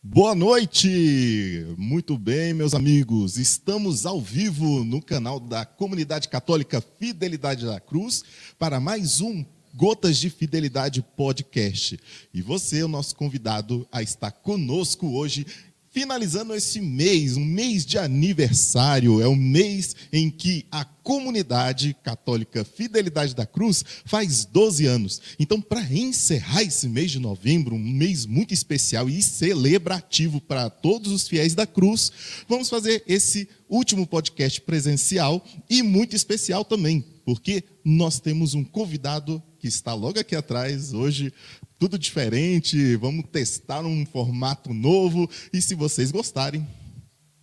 Boa noite! Muito bem, meus amigos. Estamos ao vivo no canal da Comunidade Católica Fidelidade da Cruz para mais um Gotas de Fidelidade Podcast. E você, o nosso convidado a estar conosco hoje, finalizando esse mês, um mês de aniversário, é o mês em que a comunidade católica Fidelidade da Cruz faz 12 anos. Então, para encerrar esse mês de novembro, um mês muito especial e celebrativo para todos os fiéis da Cruz, vamos fazer esse último podcast presencial e muito especial também, porque nós temos um convidado que está logo aqui atrás hoje, tudo diferente, vamos testar um formato novo e se vocês gostarem,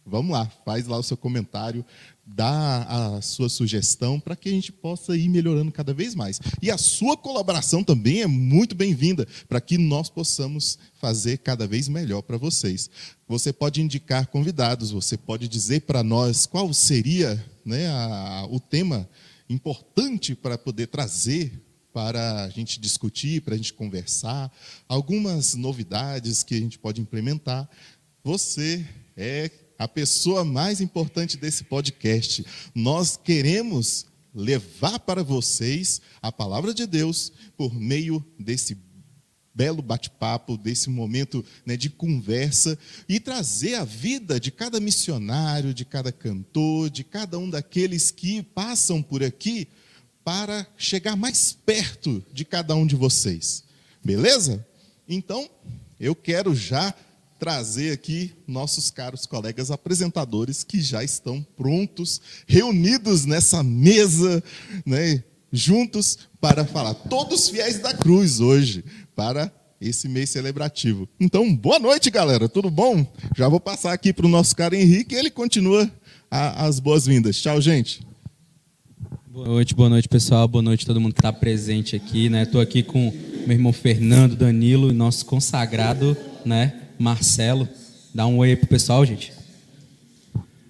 vamos lá, faz lá o seu comentário, dá a sua sugestão para que a gente possa ir melhorando cada vez mais. E a sua colaboração também é muito bem-vinda para que nós possamos fazer cada vez melhor para vocês. Você pode indicar convidados, você pode dizer para nós qual seria né, a, o tema importante para poder trazer para a gente discutir, para a gente conversar, algumas novidades que a gente pode implementar. Você é a pessoa mais importante desse podcast. Nós queremos levar para vocês a palavra de Deus por meio desse belo bate-papo, desse momento né, de conversa e trazer a vida de cada missionário, de cada cantor, de cada um daqueles que passam por aqui para chegar mais perto de cada um de vocês. Beleza? Então, eu quero já trazer aqui nossos caros colegas apresentadores que já estão prontos, reunidos nessa mesa, né, juntos para falar. Todos fiéis da cruz hoje, para esse mês celebrativo. Então, boa noite, galera. Tudo bom? Já vou passar aqui para o nosso cara Henrique, ele continua a, as boas-vindas. Tchau, gente. Boa noite, boa noite, pessoal. Boa noite a todo mundo que está presente aqui, né? Estou aqui com meu irmão Fernando, Danilo e nosso consagrado, né, Marcelo. Dá um oi aí pro pessoal, gente.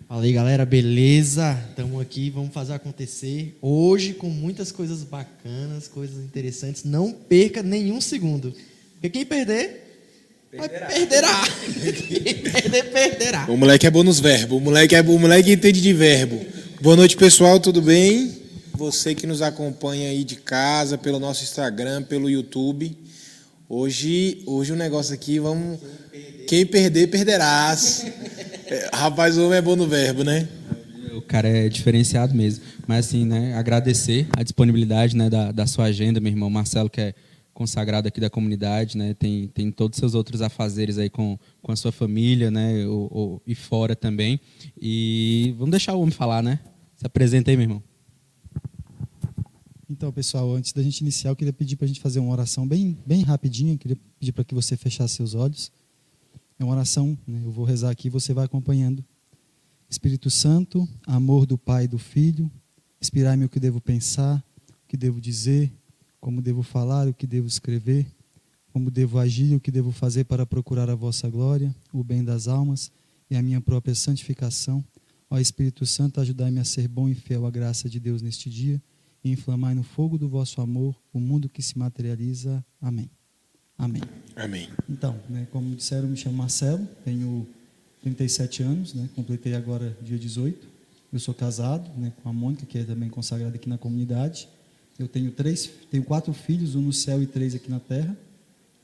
Fala aí, galera, beleza? Estamos aqui, vamos fazer acontecer. Hoje com muitas coisas bacanas, coisas interessantes. Não perca nenhum segundo. Porque quem perder, perderá. perderá. quem perder, perderá. O moleque é bom nos verbos. O moleque, é, o moleque entende de verbo. Boa noite, pessoal, tudo bem? Você que nos acompanha aí de casa, pelo nosso Instagram, pelo YouTube. Hoje, hoje o negócio aqui, vamos. Quem perder, perderás. É, rapaz, o homem é bom no verbo, né? O cara é diferenciado mesmo. Mas assim, né, agradecer a disponibilidade né, da, da sua agenda, meu irmão Marcelo, que é consagrado aqui da comunidade, né? Tem, tem todos os seus outros afazeres aí com, com a sua família, né? O, o, e fora também. E vamos deixar o homem falar, né? Se apresenta aí, meu irmão. Então, pessoal, antes da gente iniciar, eu queria pedir para a gente fazer uma oração bem, bem rapidinha. Eu queria pedir para que você fechasse seus olhos. É uma oração, né? eu vou rezar aqui e você vai acompanhando. Espírito Santo, amor do Pai e do Filho, inspirai-me o que devo pensar, o que devo dizer, como devo falar, o que devo escrever, como devo agir, o que devo fazer para procurar a vossa glória, o bem das almas e a minha própria santificação. Ó Espírito Santo, ajudai-me a ser bom e fiel à graça de Deus neste dia e inflamai no fogo do vosso amor o mundo que se materializa. Amém. Amém. Amém. Então, né, como disseram, me chamo Marcelo, tenho 37 anos, né, completei agora dia 18. Eu sou casado né, com a Mônica, que é também consagrada aqui na comunidade. Eu tenho três, tenho quatro filhos, um no céu e três aqui na terra.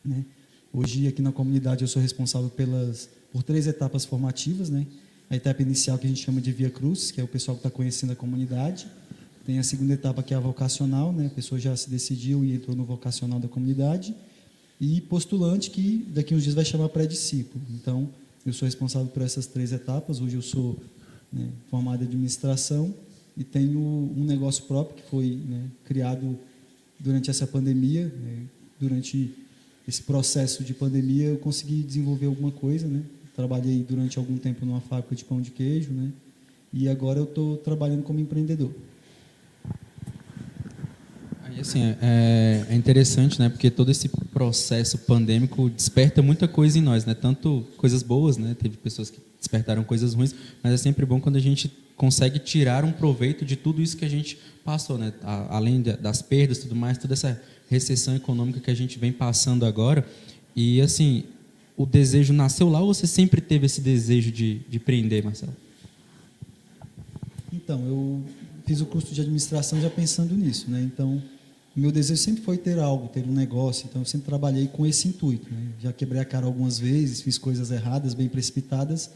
Né. Hoje aqui na comunidade eu sou responsável pelas por três etapas formativas, né? A etapa inicial que a gente chama de Via Cruz, que é o pessoal que está conhecendo a comunidade. Tem a segunda etapa que é a vocacional, né? A pessoa já se decidiu e entrou no vocacional da comunidade. E postulante que daqui uns dias vai chamar pré-discípulo. Então, eu sou responsável por essas três etapas. Hoje eu sou né, formado em administração e tenho um negócio próprio que foi né, criado durante essa pandemia. Né, durante esse processo de pandemia, eu consegui desenvolver alguma coisa, né? Trabalhei durante algum tempo numa fábrica de pão de queijo, né? E agora eu estou trabalhando como empreendedor. Aí, assim, é, é, interessante, né? Porque todo esse processo pandêmico desperta muita coisa em nós, né? Tanto coisas boas, né? Teve pessoas que despertaram coisas ruins, mas é sempre bom quando a gente consegue tirar um proveito de tudo isso que a gente passou, né? Além das perdas, tudo mais, toda essa recessão econômica que a gente vem passando agora. E assim, o desejo nasceu lá ou você sempre teve esse desejo de, de empreender, Marcelo? Então, eu fiz o curso de administração já pensando nisso, né? Então, o meu desejo sempre foi ter algo, ter um negócio. Então, eu sempre trabalhei com esse intuito. Né? Já quebrei a cara algumas vezes, fiz coisas erradas, bem precipitadas,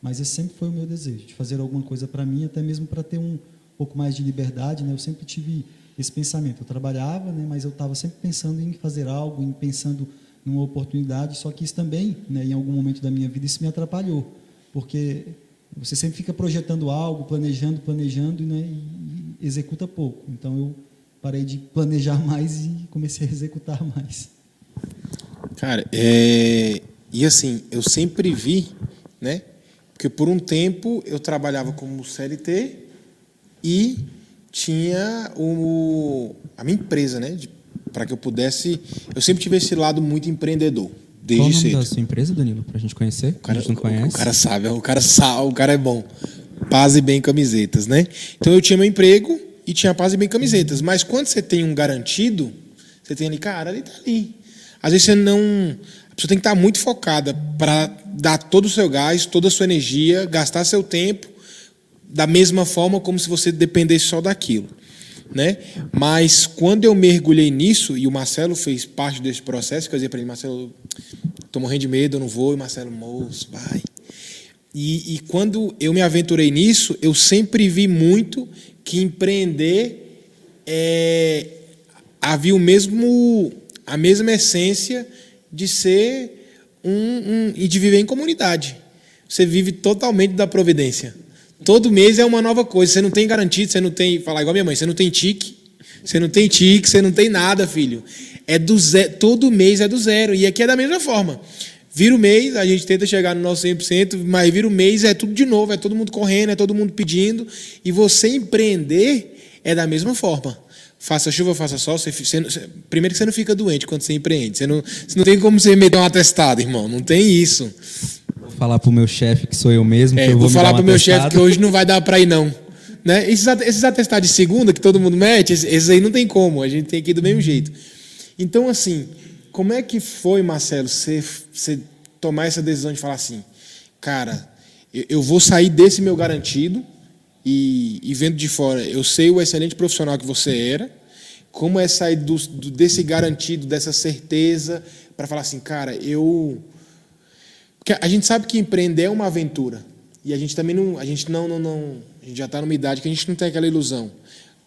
mas esse sempre foi o meu desejo, de fazer alguma coisa para mim, até mesmo para ter um pouco mais de liberdade. Né? Eu sempre tive esse pensamento. Eu trabalhava, né? mas eu estava sempre pensando em fazer algo, em pensando numa oportunidade. Só que isso também, né, em algum momento da minha vida, isso me atrapalhou, porque você sempre fica projetando algo, planejando, planejando né, e executa pouco. Então eu parei de planejar mais e comecei a executar mais. Cara, é... e assim, eu sempre vi, né? Porque por um tempo eu trabalhava como CLT e tinha o, a minha empresa, né? Para que eu pudesse. Eu sempre tive esse lado muito empreendedor. Desde Qual o nome cedo. da sua empresa, Danilo, para a gente conhecer? O cara, a gente não o- conhece. O cara sabe, o cara sabe, o cara é bom. Paz e bem camisetas, né? Então eu tinha meu emprego e tinha paz e bem camisetas. Mas quando você tem um garantido, você tem ali, cara, ali tá ali. Às vezes você não. A pessoa tem que estar muito focada para dar todo o seu gás, toda a sua energia, gastar seu tempo da mesma forma como se você dependesse só daquilo. Né? Mas quando eu mergulhei nisso, e o Marcelo fez parte desse processo, que eu dizia para ele, Marcelo, tô morrendo de medo, eu não vou, e Marcelo, moço, vai. E, e quando eu me aventurei nisso, eu sempre vi muito que empreender é, havia o mesmo, a mesma essência de ser um, um e de viver em comunidade. Você vive totalmente da providência. Todo mês é uma nova coisa. Você não tem garantido, você não tem. Falar igual minha mãe, você não tem tique, você não tem tique, você não tem nada, filho. É do zero, todo mês é do zero. E aqui é da mesma forma. Vira o mês, a gente tenta chegar no nosso 100%, mas vira o mês é tudo de novo, é todo mundo correndo, é todo mundo pedindo. E você empreender é da mesma forma. Faça chuva, faça sol. Você, você você- primeiro que você não fica doente quando você empreende. Você não, você não tem como você meter um atestado, irmão. Não tem isso. Vou falar pro meu chefe que sou eu mesmo. É, que eu vou vou falar um pro meu chefe que hoje não vai dar para ir, não. Né? Esses, esses atestados de segunda que todo mundo mete, esses, esses aí não tem como, a gente tem que ir do mesmo jeito. Então, assim, como é que foi, Marcelo, você, você tomar essa decisão de falar assim, cara, eu, eu vou sair desse meu garantido e, e vendo de fora, eu sei o excelente profissional que você era, como é sair do, do- desse garantido, dessa certeza, para falar assim, cara, eu porque a gente sabe que empreender é uma aventura. E a gente também não. A gente não, não, não. A gente já está numa idade que a gente não tem aquela ilusão.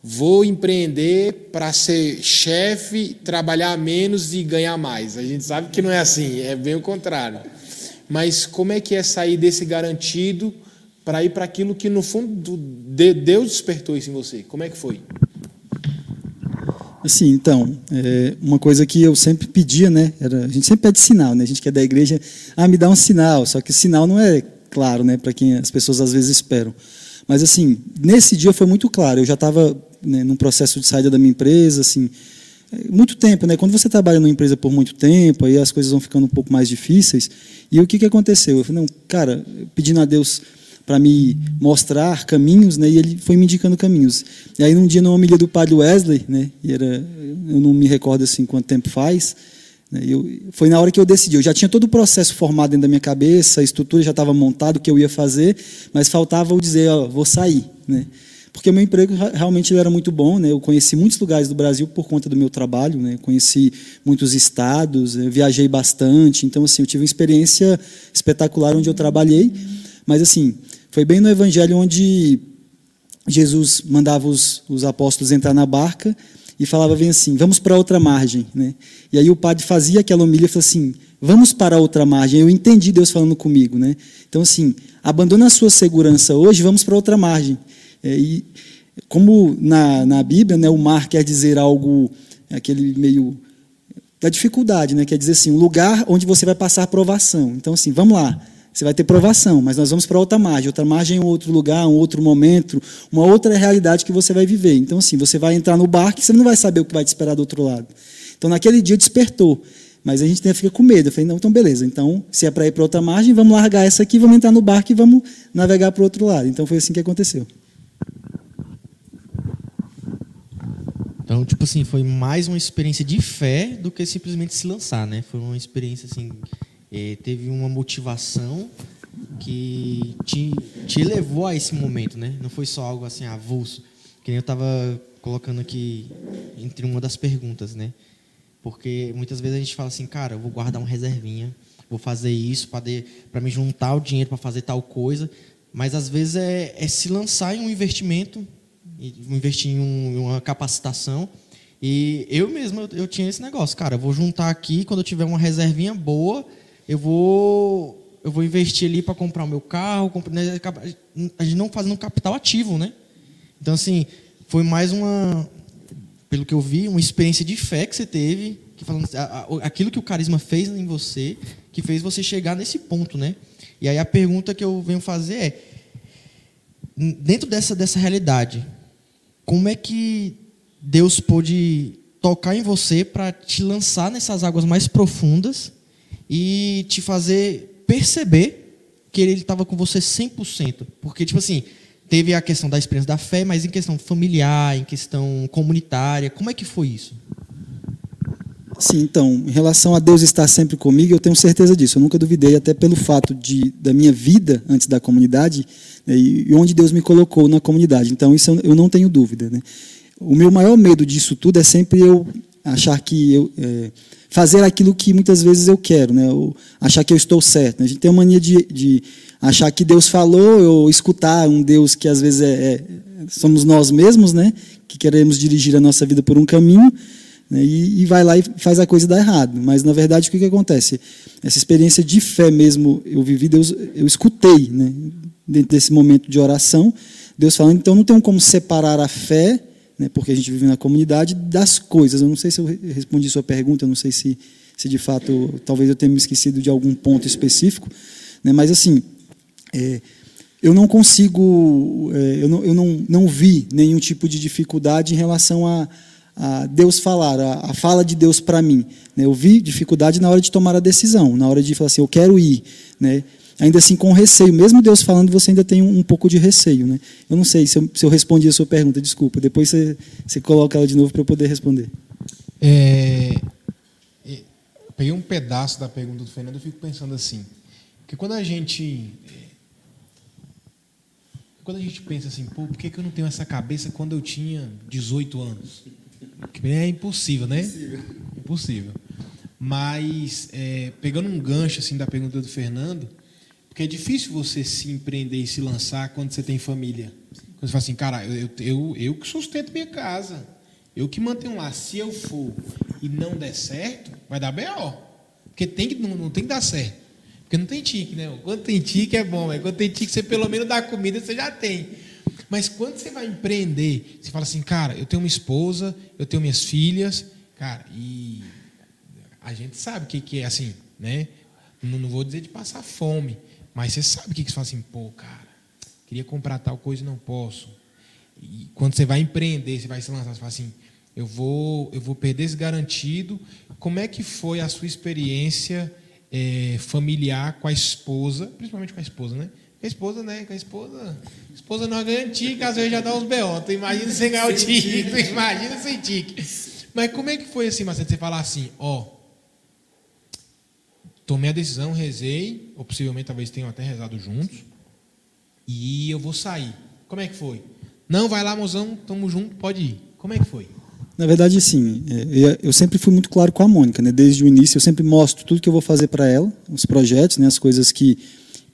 Vou empreender para ser chefe, trabalhar menos e ganhar mais. A gente sabe que não é assim, é bem o contrário. Mas como é que é sair desse garantido para ir para aquilo que, no fundo, de- Deus despertou isso em você? Como é que foi? Assim, então, é, uma coisa que eu sempre pedia, né? Era, a gente sempre pede sinal, né? A gente que é da igreja, ah, me dá um sinal. Só que o sinal não é claro, né? Para quem as pessoas às vezes esperam. Mas assim, nesse dia foi muito claro. Eu já estava né, num processo de saída da minha empresa, assim, é, muito tempo, né? Quando você trabalha numa empresa por muito tempo, aí as coisas vão ficando um pouco mais difíceis. E o que que aconteceu? Eu falei, não, cara, pedindo a Deus para me mostrar caminhos, né? E ele foi me indicando caminhos. E aí num dia numa homilha do padre Wesley, né? E era, eu não me recordo assim quanto tempo faz. né, Eu, foi na hora que eu decidi. Eu já tinha todo o processo formado dentro da minha cabeça, a estrutura já estava montada, o que eu ia fazer, mas faltava eu dizer, ó, vou sair, né? Porque meu emprego realmente era muito bom, né? Eu conheci muitos lugares do Brasil por conta do meu trabalho, né? Conheci muitos estados, viajei bastante, então assim, eu tive uma experiência espetacular onde eu trabalhei, mas assim, foi bem no evangelho onde Jesus mandava os, os apóstolos entrar na barca e falava bem assim, vamos para outra margem, né? E aí o padre fazia aquela homilha e falou assim, vamos para outra margem. Eu entendi Deus falando comigo, né? Então assim, abandona a sua segurança hoje, vamos para outra margem. É, e como na, na Bíblia, né, o mar quer dizer algo, aquele meio da dificuldade, né? Quer dizer assim, um lugar onde você vai passar provação. Então assim, vamos lá. Você vai ter provação, mas nós vamos para outra margem. Outra margem é um outro lugar, um outro momento, uma outra realidade que você vai viver. Então, assim, você vai entrar no barco e você não vai saber o que vai te esperar do outro lado. Então, naquele dia despertou. Mas a gente fica com medo. Eu falei, não, então beleza. Então, se é para ir para outra margem, vamos largar essa aqui, vamos entrar no barco e vamos navegar para o outro lado. Então, foi assim que aconteceu. Então, tipo assim, foi mais uma experiência de fé do que simplesmente se lançar, né? Foi uma experiência assim é, teve uma motivação que te, te levou a esse momento, né? Não foi só algo assim avulso, que nem eu estava colocando aqui entre uma das perguntas, né? Porque muitas vezes a gente fala assim, cara, eu vou guardar uma reservinha, vou fazer isso para me juntar o dinheiro para fazer tal coisa, mas às vezes é, é se lançar em um investimento, investir em, um, em uma capacitação. E eu mesmo eu, eu tinha esse negócio, cara, eu vou juntar aqui quando eu tiver uma reservinha boa, eu vou eu vou investir ali para comprar o meu carro, né, a gente não fazendo um capital ativo, né? Então assim, foi mais uma pelo que eu vi, uma experiência de fé que você teve, que falando aquilo que o carisma fez em você, que fez você chegar nesse ponto, né? E aí a pergunta que eu venho fazer é dentro dessa dessa realidade, como é que Deus pôde tocar em você para te lançar nessas águas mais profundas e te fazer perceber que ele estava com você 100%. Porque, tipo assim, teve a questão da experiência da fé, mas em questão familiar, em questão comunitária, como é que foi isso? Sim, então, em relação a Deus estar sempre comigo, eu tenho certeza disso. Eu nunca duvidei, até pelo fato de da minha vida antes da comunidade né, e onde Deus me colocou na comunidade. Então, isso eu não tenho dúvida. Né? O meu maior medo disso tudo é sempre eu achar que eu. É, fazer aquilo que muitas vezes eu quero, né? Ou achar que eu estou certo. Né? A gente tem a mania de, de, achar que Deus falou, ou escutar um Deus que às vezes é, é, somos nós mesmos, né? Que queremos dirigir a nossa vida por um caminho, né? e, e, vai lá e faz a coisa dar errado. Mas na verdade o que, que acontece? Essa experiência de fé mesmo eu vivi, Deus, eu escutei, né? Dentro desse momento de oração, Deus falando. Então não tem como separar a fé né, porque a gente vive na comunidade, das coisas. Eu não sei se eu respondi sua pergunta, eu não sei se, se de fato, talvez eu tenha me esquecido de algum ponto específico, né, mas assim, é, eu não consigo, é, eu, não, eu não, não vi nenhum tipo de dificuldade em relação a, a Deus falar, a, a fala de Deus para mim. Né, eu vi dificuldade na hora de tomar a decisão, na hora de falar assim, eu quero ir, né, ainda assim com receio. Mesmo Deus falando, você ainda tem um, um pouco de receio. Né? Eu não sei se eu, se eu, respondi a sua pergunta, desculpa. Depois você, você coloca ela de novo para eu poder responder. É, peguei um pedaço da pergunta do Fernando e fico pensando assim. Porque quando a gente. Quando a gente pensa assim, pô, por que eu não tenho essa cabeça quando eu tinha 18 anos? É impossível, né? Impossível. impossível. Mas, é, pegando um gancho assim da pergunta do Fernando, porque é difícil você se empreender e se lançar quando você tem família. Quando você fala assim, cara, eu, eu, eu que sustento minha casa. Eu que mantenho lá. Se eu for e não der certo, vai dar B.O. Porque tem que, não, não tem que dar certo. Porque não tem tique, né? Quando tem tique é bom, mas quando tem tique, você pelo menos dá comida, você já tem. Mas quando você vai empreender, você fala assim, cara, eu tenho uma esposa, eu tenho minhas filhas, cara, e a gente sabe o que, que é assim, né? Não, não vou dizer de passar fome, mas você sabe o que, que você fala assim, pô, cara, queria comprar tal coisa e não posso. E quando você vai empreender, você vai se lançar, você fala assim, eu vou, eu vou perder esse garantido. Como é que foi a sua experiência é, familiar com a esposa, principalmente com a esposa, né? Com a esposa, né? Com a esposa. A esposa não ganha tique, às vezes já dá uns B.O. Tu imagina sem ganhar o tique, tu imagina sem tique. Mas como é que foi assim, Marcelo, você falar assim, ó, Tomei a decisão, rezei, ou possivelmente talvez tenham até rezado juntos, e eu vou sair. Como é que foi? Não, vai lá, mozão, tamo junto, pode ir. Como é que foi? Na verdade, sim. É, eu sempre fui muito claro com a Mônica, né? Desde o início, eu sempre mostro tudo que eu vou fazer para ela, os projetos, né? As coisas que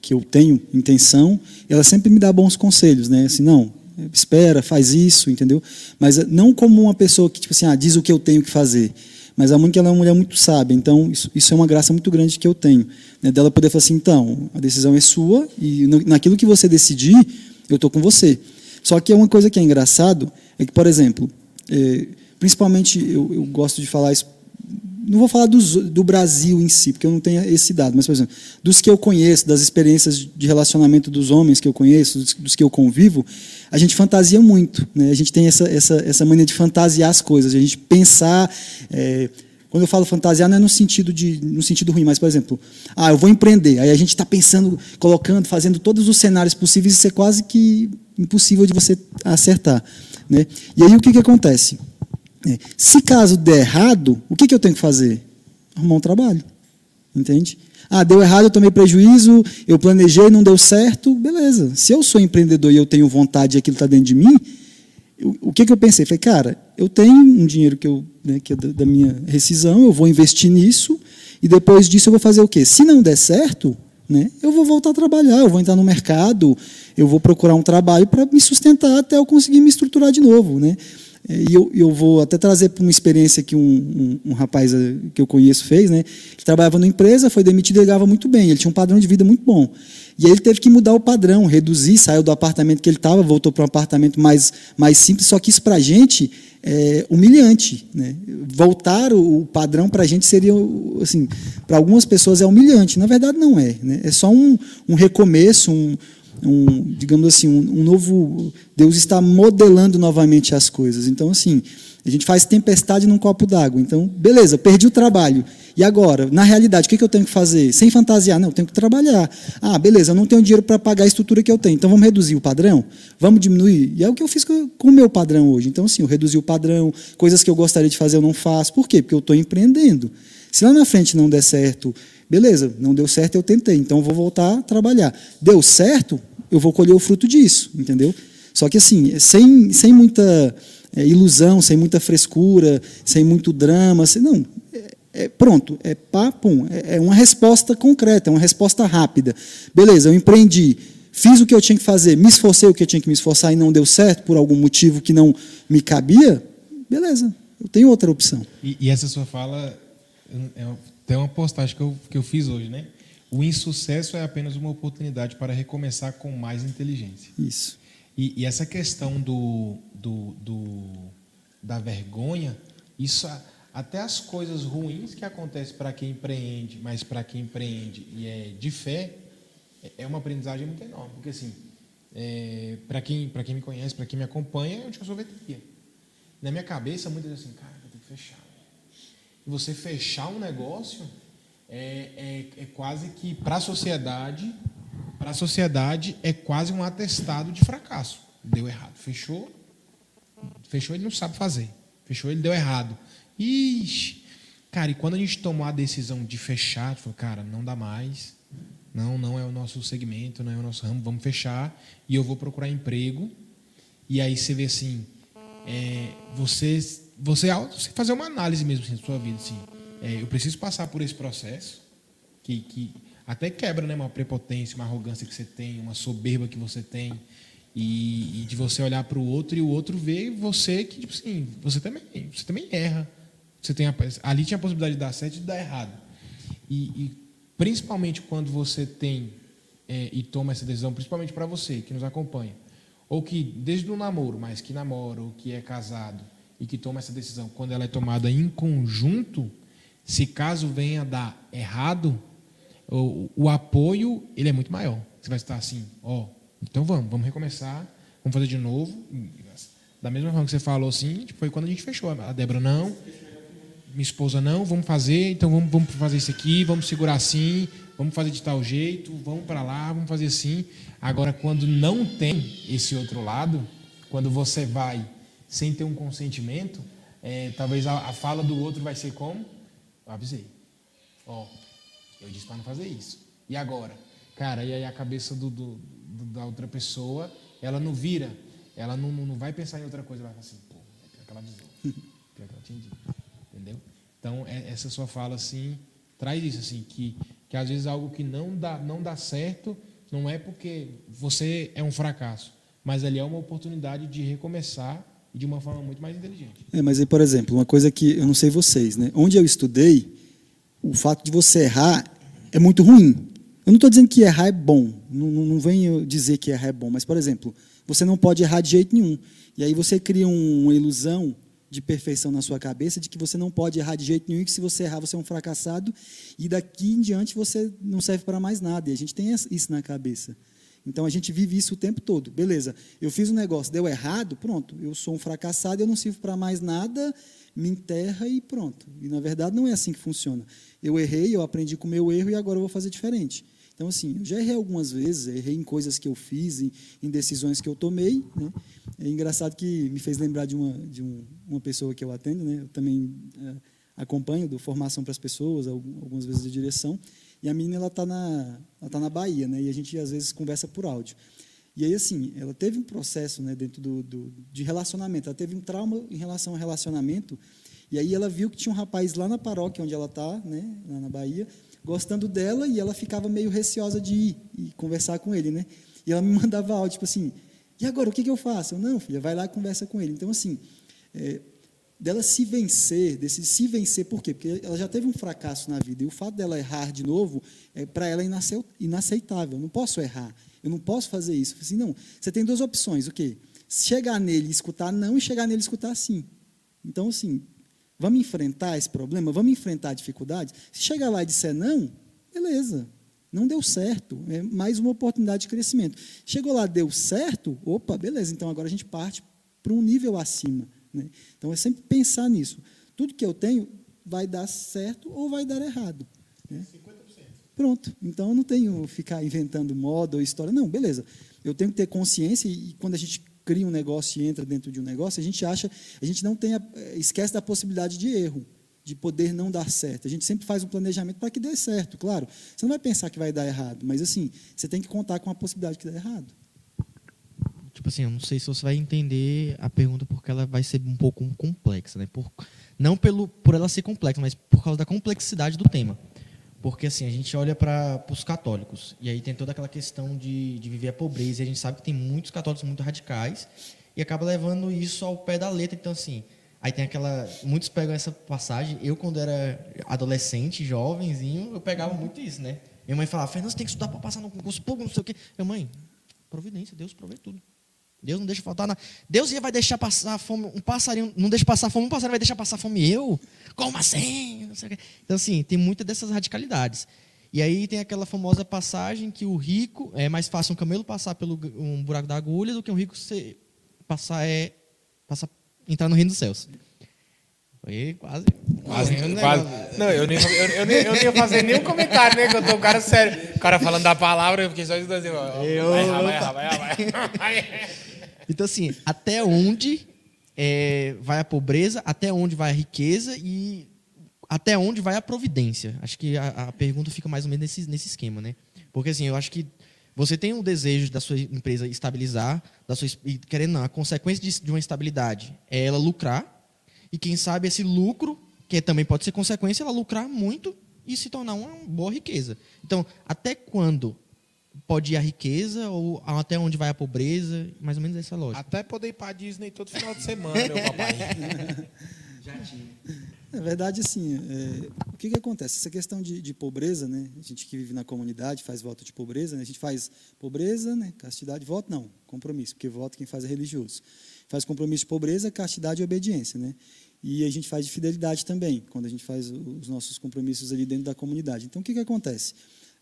que eu tenho intenção. Ela sempre me dá bons conselhos, né? Assim, não, espera, faz isso, entendeu? Mas não como uma pessoa que tipo assim, ah, diz o que eu tenho que fazer. Mas a Mônica ela é uma mulher muito sábia, então isso, isso é uma graça muito grande que eu tenho. Né, dela poder falar assim, então, a decisão é sua e naquilo que você decidir, eu estou com você. Só que é uma coisa que é engraçado, é que, por exemplo, é, principalmente eu, eu, gosto de falar isso, não vou falar dos, do Brasil em si, porque eu não tenho esse dado, mas, por exemplo, dos que eu conheço, das experiências de relacionamento dos homens que eu conheço, dos, dos que eu convivo, a gente fantasia muito. Né? A gente tem essa, essa, essa mania de fantasiar as coisas, a gente pensar. É, quando eu falo fantasiar, não é no sentido, de, no sentido ruim, mas, por exemplo, ah, eu vou empreender. Aí a gente está pensando, colocando, fazendo todos os cenários possíveis, isso é quase que impossível de você acertar. Né? E aí o que, que acontece? É, se caso der errado, o que, que eu tenho que fazer? Arrumar um trabalho. Entende? Ah, deu errado, eu tomei prejuízo, eu planejei, não deu certo, beleza. Se eu sou empreendedor e eu tenho vontade e aquilo está dentro de mim, o que, que eu pensei? Falei, cara, eu tenho um dinheiro que, eu, né, que é da, da minha rescisão, eu vou investir nisso, e depois disso eu vou fazer o quê? Se não der certo, né, eu vou voltar a trabalhar, eu vou entrar no mercado, eu vou procurar um trabalho para me sustentar até eu conseguir me estruturar de novo. Né? E eu, eu vou até trazer para uma experiência que um, um, um, rapaz eh, que eu conheço fez. Né? Ele trabalhava numa empresa, foi demitido e ganhava muito bem. Ele tinha um padrão de vida muito bom. E ele teve que mudar o padrão, reduzir, saiu do apartamento que ele estava, voltou para um apartamento mais, mais simples. Só que isso para a gente é humilhante. Né? Voltar o, padrão para a gente seria, assim, para algumas pessoas é humilhante. Na verdade, não é. Né? É só um, um recomeço, um, um, digamos assim, um, um, novo. Deus está modelando novamente as coisas. Então, assim, a gente faz tempestade num copo d'água. Então, beleza, perdi o trabalho. E agora, na realidade, o que eu tenho que fazer? Sem fantasiar, não, eu tenho que trabalhar. Ah, beleza, eu não tenho dinheiro para pagar a estrutura que eu tenho. Então vamos reduzir o padrão? Vamos diminuir? E é o que eu fiz com o meu padrão hoje. Então, assim, eu reduzi o padrão, coisas que eu gostaria de fazer eu não faço. Por quê? Porque eu estou empreendendo. Se lá na frente não der certo, beleza, não deu certo, eu tentei. Então eu vou voltar a trabalhar. Deu certo, eu vou colher o fruto disso, entendeu? Só que assim, sem, sem muita é, ilusão, sem muita frescura, sem muito drama, sem, não, é, é, pronto, é papo, é, é uma resposta concreta, é uma resposta rápida. Beleza, eu empreendi, fiz o que eu tinha que fazer, me esforcei o que eu tinha que me esforçar e não deu certo por algum motivo que não me cabia, beleza, eu tenho outra opção. E, e essa sua fala é, tem uma postagem que eu, que eu fiz hoje, né? O insucesso é apenas uma oportunidade para recomeçar com mais inteligência. Isso. E, e essa questão do, do, do, da vergonha, isso até as coisas ruins que acontecem para quem empreende, mas para quem empreende e é de fé, é, é uma aprendizagem muito enorme. Porque assim, é, para quem, quem me conhece, para quem me acompanha, eu sou sorveteria. Na minha cabeça, muitas vezes assim, cara, eu tenho que fechar. Você fechar um negócio é, é, é quase que para a sociedade, para a sociedade é quase um atestado de fracasso. Deu errado, fechou, fechou ele não sabe fazer, fechou ele deu errado. Ixi, cara, e quando a gente tomou a decisão de fechar, falou, cara, não dá mais, não, não é o nosso segmento, não é o nosso ramo, vamos fechar e eu vou procurar emprego. E aí você vê assim, é, você, você, você fazer uma análise mesmo assim, da sua vida, assim é, eu preciso passar por esse processo, que, que até quebra né, uma prepotência, uma arrogância que você tem, uma soberba que você tem, e, e de você olhar para o outro e o outro ver você que, tipo assim, você também, você também erra. Você tem a, ali tinha a possibilidade de dar certo e de dar errado. E, e principalmente quando você tem é, e toma essa decisão, principalmente para você que nos acompanha, ou que desde o namoro, mas que namora, ou que é casado e que toma essa decisão, quando ela é tomada em conjunto, se caso venha dar errado, o, o apoio ele é muito maior. Você vai estar assim, ó, então vamos, vamos recomeçar, vamos fazer de novo. Da mesma forma que você falou assim, tipo, foi quando a gente fechou. A Débora não, minha esposa não, vamos fazer, então vamos, vamos fazer isso aqui, vamos segurar assim, vamos fazer de tal jeito, vamos para lá, vamos fazer assim. Agora, quando não tem esse outro lado, quando você vai sem ter um consentimento, é, talvez a, a fala do outro vai ser como? Eu avisei. Ó, eu disse para não fazer isso. E agora? Cara, e aí a cabeça do, do, do, da outra pessoa, ela não vira, ela não, não vai pensar em outra coisa, ela vai falar assim, pô, é pior que ela avisou, pior que ela tinha dito. Entendeu? Então, é, essa sua fala, assim, traz isso, assim, que, que às vezes algo que não dá, não dá certo, não é porque você é um fracasso, mas ali é uma oportunidade de recomeçar de uma forma muito mais inteligente. É, mas aí, por exemplo, uma coisa que eu não sei vocês, né? Onde eu estudei, o fato de você errar é muito ruim. Eu não estou dizendo que errar é bom, não, não, venho dizer que errar é bom, mas, por exemplo, você não pode errar de jeito nenhum. E aí você cria um, uma ilusão de perfeição na sua cabeça, de que você não pode errar de jeito nenhum, e que se você errar, você é um fracassado, e daqui em diante você não serve para mais nada. E a gente tem isso na cabeça. Então a gente vive isso o tempo todo. Beleza, eu fiz um negócio, deu errado, pronto, eu sou um fracassado, eu não sirvo para mais nada, me enterra e pronto. E na verdade não é assim que funciona. Eu errei, eu aprendi com o meu erro e agora eu vou fazer diferente. Então, assim, eu já errei algumas vezes, errei em coisas que eu fiz, em, em decisões que eu tomei. Né? É engraçado que me fez lembrar de uma, de um, uma pessoa que eu atendo, né? eu também. É, acompanho, dou formação para as pessoas, algumas vezes de direção. E a menina ela está na, ela tá na Bahia, né? E a gente às vezes conversa por áudio. E aí, assim, ela teve um processo né, dentro do, do, de relacionamento, ela teve um trauma em relação ao relacionamento, e aí ela viu que tinha um rapaz lá na paróquia onde ela está, né, lá na Bahia, gostando dela, e ela ficava meio receosa de ir e conversar com ele, né? E ela me mandava áudio, tipo assim, e agora, o que, que eu faço? Eu, não, filha, vai lá e conversa com ele. Então, assim, é, dela se vencer, desse se vencer, por quê? Porque ela já teve um fracasso na vida, e o fato dela errar de novo, é, para ela inaceitável. Eu não posso errar. Eu não posso fazer isso. Assim, não, você tem duas opções. O quê? Chegar nele e escutar não e chegar nele e escutar sim. Então, assim, vamos enfrentar esse problema? Vamos enfrentar a dificuldade? Se chegar lá e disser não, beleza. Não deu certo. É mais uma oportunidade de crescimento. Chegou lá, deu certo, opa, beleza. Então agora a gente parte para um nível acima. Né? Então é sempre pensar nisso. Tudo que eu tenho vai dar certo ou vai dar errado. Né? Pronto. Então eu não tenho ficar inventando moda ou história. Não, beleza. Eu tenho que ter consciência e quando a gente cria um negócio e entra dentro de um negócio, a gente acha, a gente não tem, a, eh, esquece da possibilidade de erro, de poder não dar certo. A gente sempre faz um planejamento para que dê certo, claro. Você não vai pensar que vai dar errado, mas assim, você tem que contar com a possibilidade que dê errado. Tipo assim, eu não sei se você vai entender a pergunta porque ela vai ser um pouco complexa, né? Por, não pelo, por ela ser complexa, mas por causa da complexidade do tema. Porque assim, a gente olha para os católicos, e aí tem toda aquela questão de, de viver a pobreza, e a gente sabe que tem muitos católicos muito radicais, e acaba levando isso ao pé da letra. Então, assim, aí tem aquela. Muitos pegam essa passagem. Eu, quando era adolescente, jovenzinho, eu pegava muito isso, né? Minha mãe falava, Fernando, você tem que estudar para passar no concurso público, não sei o quê. Minha mãe, providência, Deus provê tudo. Deus não deixa faltar nada. Deus vai deixar passar fome, um passarinho, não deixa passar fome, um passarinho vai deixar passar fome eu? Como assim? Então, assim, tem muitas dessas radicalidades. E aí tem aquela famosa passagem que o rico, é mais fácil um camelo passar pelo um buraco da agulha do que um rico ser, passar, é, passar, entrar no reino dos céus. Foi quase. Quase. quase. Não, eu nem, eu, eu, nem, eu nem ia fazer nenhum comentário, né? Que eu tô um cara sério. O cara falando da palavra, eu fiquei só assim, ó. Eu, vai, vai, vai, vai, vai. Então, assim, até onde é, vai a pobreza, até onde vai a riqueza e até onde vai a providência? Acho que a, a pergunta fica mais ou menos nesse, nesse esquema, né? Porque, assim, eu acho que você tem um desejo da sua empresa estabilizar, da sua, e querendo não, a consequência de, de uma estabilidade é ela lucrar, e quem sabe esse lucro, que também pode ser consequência, ela lucrar muito e se tornar uma boa riqueza. Então, até quando pode ir a riqueza ou até onde vai a pobreza, mais ou menos essa lógica. Até poder ir para a Disney todo final de semana, meu papai. Já tinha. Na é verdade, assim, é, o que, que acontece? Essa questão de, de, pobreza, né? A gente que vive na comunidade faz voto de pobreza, né? a gente faz pobreza, né? castidade, voto não, compromisso, porque voto quem faz é religioso. Faz compromisso de pobreza, castidade e obediência, né? E a gente faz de fidelidade também, quando a gente faz os nossos compromissos ali dentro da comunidade. Então, o que, que acontece?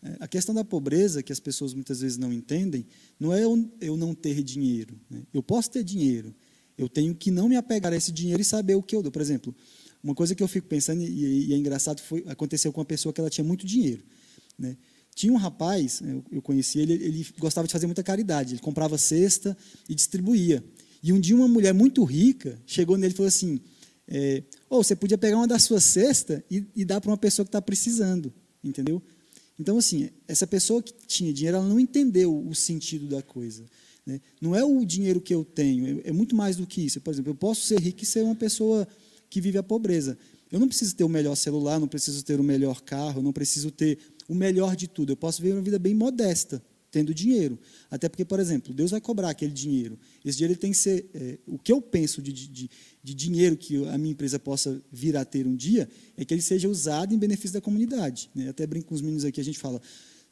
É, a questão da pobreza, que as pessoas muitas vezes não entendem, não é eu não ter dinheiro. Né? Eu posso ter dinheiro, eu tenho que não me apegar a esse dinheiro e saber o que eu dou. Por exemplo, uma coisa que eu fico pensando, e, é engraçado, foi, aconteceu com uma pessoa que ela tinha muito dinheiro. Né? Tinha um rapaz, eu, conheci ele, ele gostava de fazer muita caridade, ele comprava cesta e distribuía. E um dia uma mulher muito rica chegou nele e falou assim, é, oh, você podia pegar uma das suas cestas e, e dar para uma pessoa que está precisando, entendeu? Então, assim, essa pessoa que tinha dinheiro, ela não entendeu o sentido da coisa. Né? Não é o dinheiro que eu tenho, é, é muito mais do que isso. Por exemplo, eu posso ser rico e ser uma pessoa que vive a pobreza. Eu não preciso ter o melhor celular, não preciso ter o melhor carro, não preciso ter o melhor de tudo. Eu posso viver uma vida bem modesta, tendo dinheiro. Até porque, por exemplo, Deus vai cobrar aquele dinheiro. Esse dinheiro tem que ser. É, o que eu penso de, de, de, dinheiro que a minha empresa possa vir a ter um dia é que ele seja usado em benefício da comunidade. Né? Até brinco com os meninos aqui, a gente fala.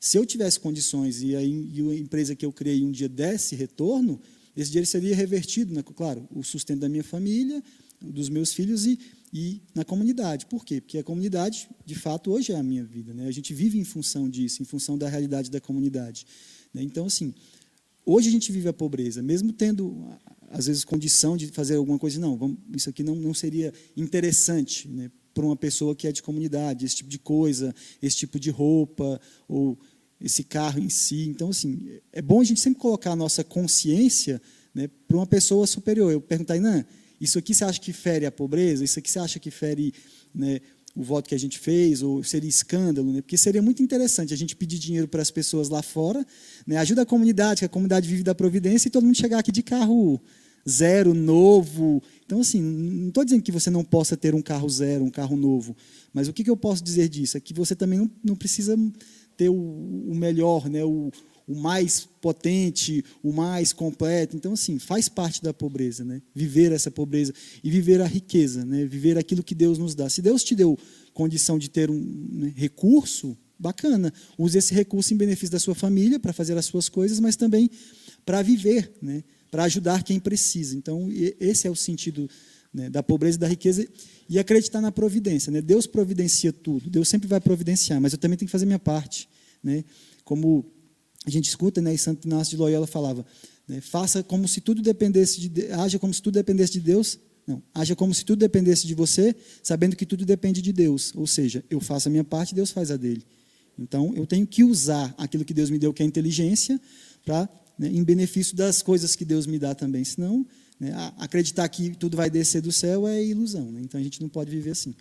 Se eu tivesse condições e a, e a empresa que eu criei um dia desse retorno, esse dinheiro seria revertido, né? claro, o sustento da minha família, dos meus filhos e, e na comunidade. Por quê? Porque a comunidade, de fato, hoje é a minha vida. Né? A gente vive em função disso, em função da realidade da comunidade. Né? Então, assim, hoje a gente vive a pobreza, mesmo tendo, às vezes, condição de fazer alguma coisa. Não, vamos, isso aqui não, não seria interessante né, para uma pessoa que é de comunidade, esse tipo de coisa, esse tipo de roupa, ou esse carro em si. Então, assim, é bom a gente sempre colocar a nossa consciência né, para uma pessoa superior. Eu perguntar, Inan, isso aqui você acha que fere a pobreza? Isso aqui você acha que fere né, o voto que a gente fez, ou seria escândalo, né? porque seria muito interessante a gente pedir dinheiro para as pessoas lá fora, né? ajuda a comunidade, que a comunidade vive da providência, e todo mundo chegar aqui de carro zero, novo. Então, assim, não estou dizendo que você não possa ter um carro zero, um carro novo, mas o que, que eu posso dizer disso? É que você também não, não precisa ter o, o melhor, né? o, o mais potente, o mais completo. Então, assim, faz parte da pobreza, né? Viver essa pobreza e viver a riqueza, né? Viver aquilo que Deus nos dá. Se Deus te deu condição de ter um né, recurso, bacana. Use esse recurso em benefício da sua família para fazer as suas coisas, mas também para viver, né? Para ajudar quem precisa. Então, esse é o sentido né, da pobreza e da riqueza e acreditar na providência. Né? Deus providencia tudo, Deus sempre vai providenciar, mas eu também tenho que fazer minha parte. Né? Como a gente escuta, né, e Santo Inácio de Loyola falava, né, faça como se tudo dependesse de haja como se tudo dependesse de Deus, não, haja como se tudo dependesse de você, sabendo que tudo depende de Deus, ou seja, eu faço a minha parte, Deus faz a dele. Então, eu tenho que usar aquilo que Deus me deu, que é a inteligência, para né, em benefício das coisas que Deus me dá também, senão né, acreditar que tudo vai descer do céu é ilusão, né? então a gente não pode viver assim.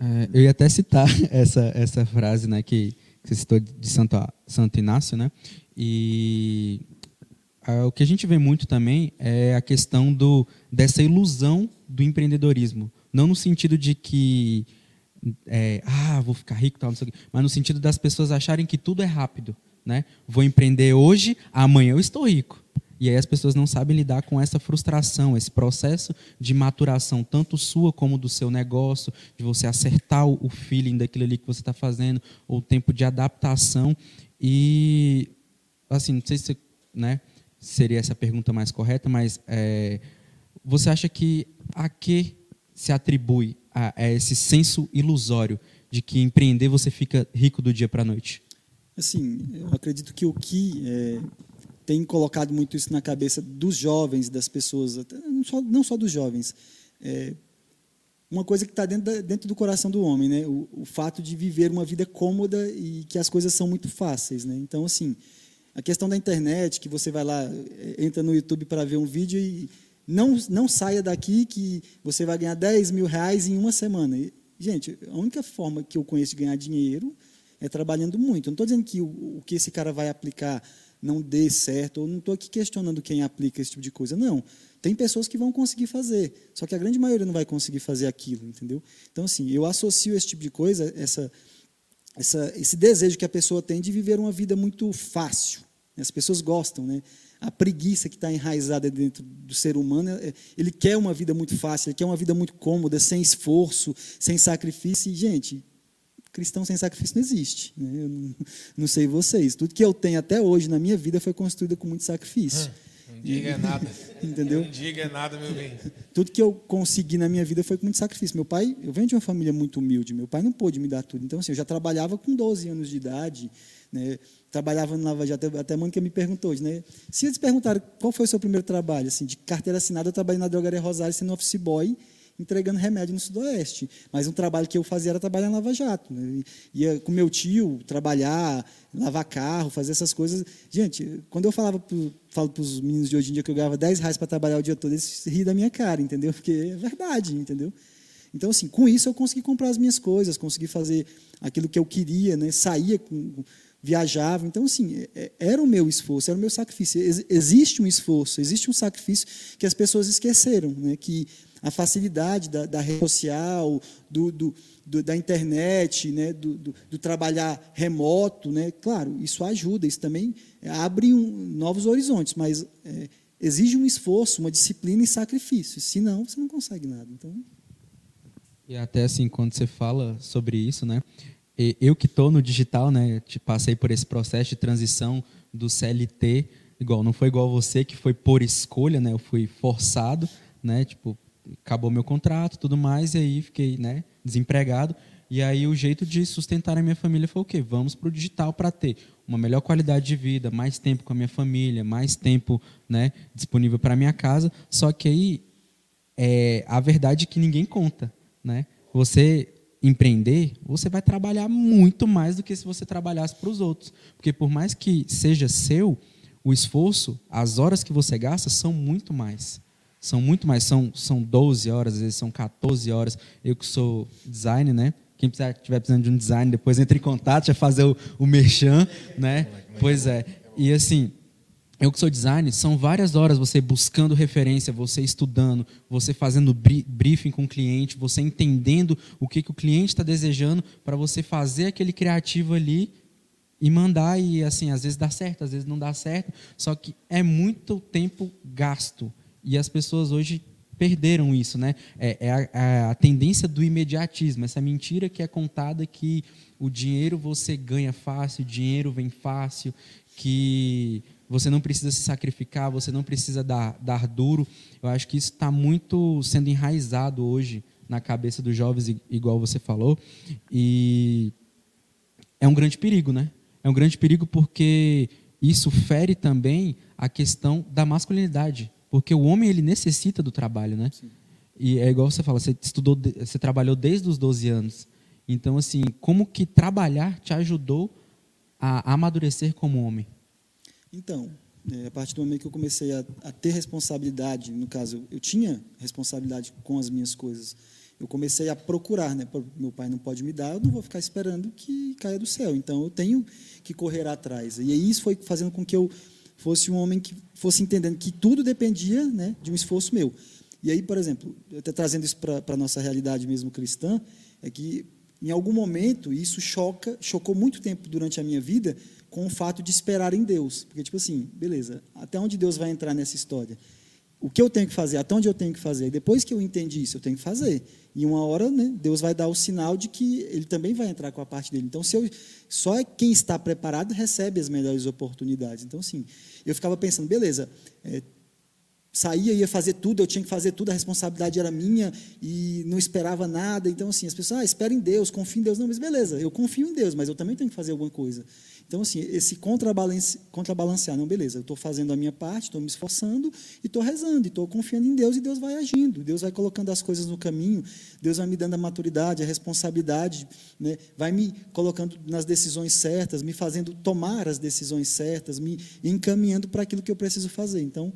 É, eu ia até citar essa, essa frase né, que que você citou de Santo, Santo Inácio, né? E o que a gente vê muito também é a questão do, dessa ilusão do empreendedorismo. Não no sentido de que, é, ah, vou ficar rico, tal, não sei o quê, mas no sentido das pessoas acharem que tudo é rápido. Né? Vou empreender hoje, amanhã eu estou rico. E aí as pessoas não sabem lidar com essa frustração, esse processo de maturação, tanto sua como do seu negócio, de você acertar o feeling daquilo ali que você está fazendo, ou o tempo de adaptação. E, assim, não sei se né, seria essa pergunta mais correta, mas é, você acha que a que se atribui a, a esse senso ilusório de que empreender você fica rico do dia para a noite? Assim, eu acredito que o que é, tem colocado muito isso na cabeça dos jovens, das pessoas, não só, não só dos jovens. É uma coisa que está dentro, dentro do coração do homem, né? O, o, fato de viver uma vida cômoda e que as coisas são muito fáceis, né? Então, assim, a questão da internet, que você vai lá, é, entra no YouTube para ver um vídeo e não, não saia daqui que você vai ganhar 10 mil reais em uma semana. E, gente, a única forma que eu conheço de ganhar dinheiro é trabalhando muito. Eu não estou dizendo que o, o que esse cara vai aplicar não dê certo. Eu não estou aqui questionando quem aplica esse tipo de coisa. Não. Tem pessoas que vão conseguir fazer. Só que a grande maioria não vai conseguir fazer aquilo, entendeu? Então, assim, eu associo esse tipo de coisa, essa, essa, esse desejo que a pessoa tem de viver uma vida muito fácil. As pessoas gostam, né? A preguiça que está enraizada dentro do ser humano, é, ele quer uma vida muito fácil, ele quer uma vida muito cômoda, sem esforço, sem sacrifício. E, gente, cristão sem sacrifício não existe. Né? Eu não, não, sei vocês. Tudo que eu tenho até hoje na minha vida foi construído com muito sacrifício. Hum, não diga nada. Entendeu? Não diga nada, meu bem. Tudo que eu consegui na minha vida foi com muito sacrifício. Meu pai, eu venho de uma família muito humilde. Meu pai não pôde me dar tudo. Então, assim, eu já trabalhava com 12 anos de idade. Né? Trabalhava no Lava Jato. Até a Mônica me perguntou hoje, né? Se eles perguntaram qual foi o seu primeiro trabalho, assim, de carteira assinada, eu trabalhei na Drogaria Rosário sendo office boy entregando remédio no Sudoeste. Mas um trabalho que eu fazia era trabalhar em Lava Jato. Né? Ia com meu tio trabalhar, lavar carro, fazer essas coisas. Gente, quando eu falava pro, falo para os meninos de hoje em dia que eu ganhava 10 reais para trabalhar o dia todo, eles riam da minha cara, entendeu? Porque é verdade, entendeu? Então, assim, com isso eu consegui comprar as minhas coisas, consegui fazer aquilo que eu queria, né? saía, viajava. Então, assim, é, era o meu esforço, era o meu sacrifício. Existe um esforço, existe um sacrifício que as pessoas esqueceram, né? que a facilidade da, da rede social, do, do, do, da internet, né, do, do, trabalhar remoto, né, claro, isso ajuda, isso também abre um, novos horizontes, mas é, exige um esforço, uma disciplina e sacrifício, senão você não consegue nada. Então... E até assim, quando você fala sobre isso, né, eu que estou no digital, né, passei por esse processo de transição do CLT, igual, não foi igual você que foi por escolha, né, eu fui forçado, né, tipo, acabou meu contrato, tudo mais, e aí fiquei, né, desempregado. E aí o jeito de sustentar a minha família foi o quê? Vamos para o digital para ter uma melhor qualidade de vida, mais tempo com a minha família, mais tempo, né, disponível para minha casa. Só que aí é a verdade é que ninguém conta, né? Você empreender, você vai trabalhar muito mais do que se você trabalhasse para os outros, porque por mais que seja seu, o esforço, as horas que você gasta são muito mais são muito mais, são, são 12 horas, às vezes são 14 horas. Eu que sou designer, né? Quem estiver precisando de um design, depois entre em contato, já fazer o, o merchan, né? Pois é. E assim, eu que sou designer, são várias horas você buscando referência, você estudando, você fazendo briefing com o cliente, você entendendo o que, que o cliente está desejando para você fazer aquele criativo ali e mandar e assim às vezes dá certo, às vezes não dá certo, só que é muito tempo gasto e as pessoas hoje perderam isso, né? É, é a, a, tendência do imediatismo, essa mentira que é contada que o dinheiro você ganha fácil, o dinheiro vem fácil, que você não precisa se sacrificar, você não precisa dar, dar duro. Eu acho que isso está muito sendo enraizado hoje na cabeça dos jovens, igual você falou, e é um grande perigo, né? É um grande perigo porque isso fere também a questão da masculinidade, porque o homem ele necessita do trabalho, né? Sim. E é igual você fala, você estudou, você trabalhou desde os 12 anos. Então, assim, como que trabalhar te ajudou a amadurecer como homem? Então, é, a partir do momento que eu comecei a, a, ter responsabilidade, no caso, eu tinha responsabilidade com as minhas coisas, eu comecei a procurar, né? Meu pai não pode me dar, eu não vou ficar esperando que caia do céu. Então, eu tenho que correr atrás. E isso foi fazendo com que eu fosse um homem que fosse entendendo que tudo dependia né, de um esforço meu. E aí, por exemplo, até trazendo isso para a nossa realidade mesmo cristã, é que em algum momento isso choca, chocou muito tempo durante a minha vida com o fato de esperar em Deus. Porque, tipo assim, beleza, até onde Deus vai entrar nessa história? O que eu tenho que fazer? Até onde eu tenho que fazer? E depois que eu entendi isso, eu tenho que fazer. E uma hora, né, Deus vai dar o sinal de que Ele também vai entrar com a parte dele. Então, se eu, só quem está preparado recebe as melhores oportunidades. Então, assim, eu ficava pensando, beleza, é, saía, ia fazer tudo, eu tinha que fazer tudo, a responsabilidade era minha e não esperava nada. Então, assim, as pessoas, ah, espera em Deus, confia em Deus. Não, mas beleza, eu confio em Deus, mas eu também tenho que fazer alguma coisa. Então, assim, esse contrabalance, contrabalancear, não, beleza, eu estou fazendo a minha parte, estou me esforçando e estou rezando, e estou confiando em Deus e Deus vai agindo, Deus vai colocando as coisas no caminho, Deus vai me dando a maturidade, a responsabilidade, né? vai me colocando nas decisões certas, me fazendo tomar as decisões certas, me encaminhando para aquilo que eu preciso fazer. Então,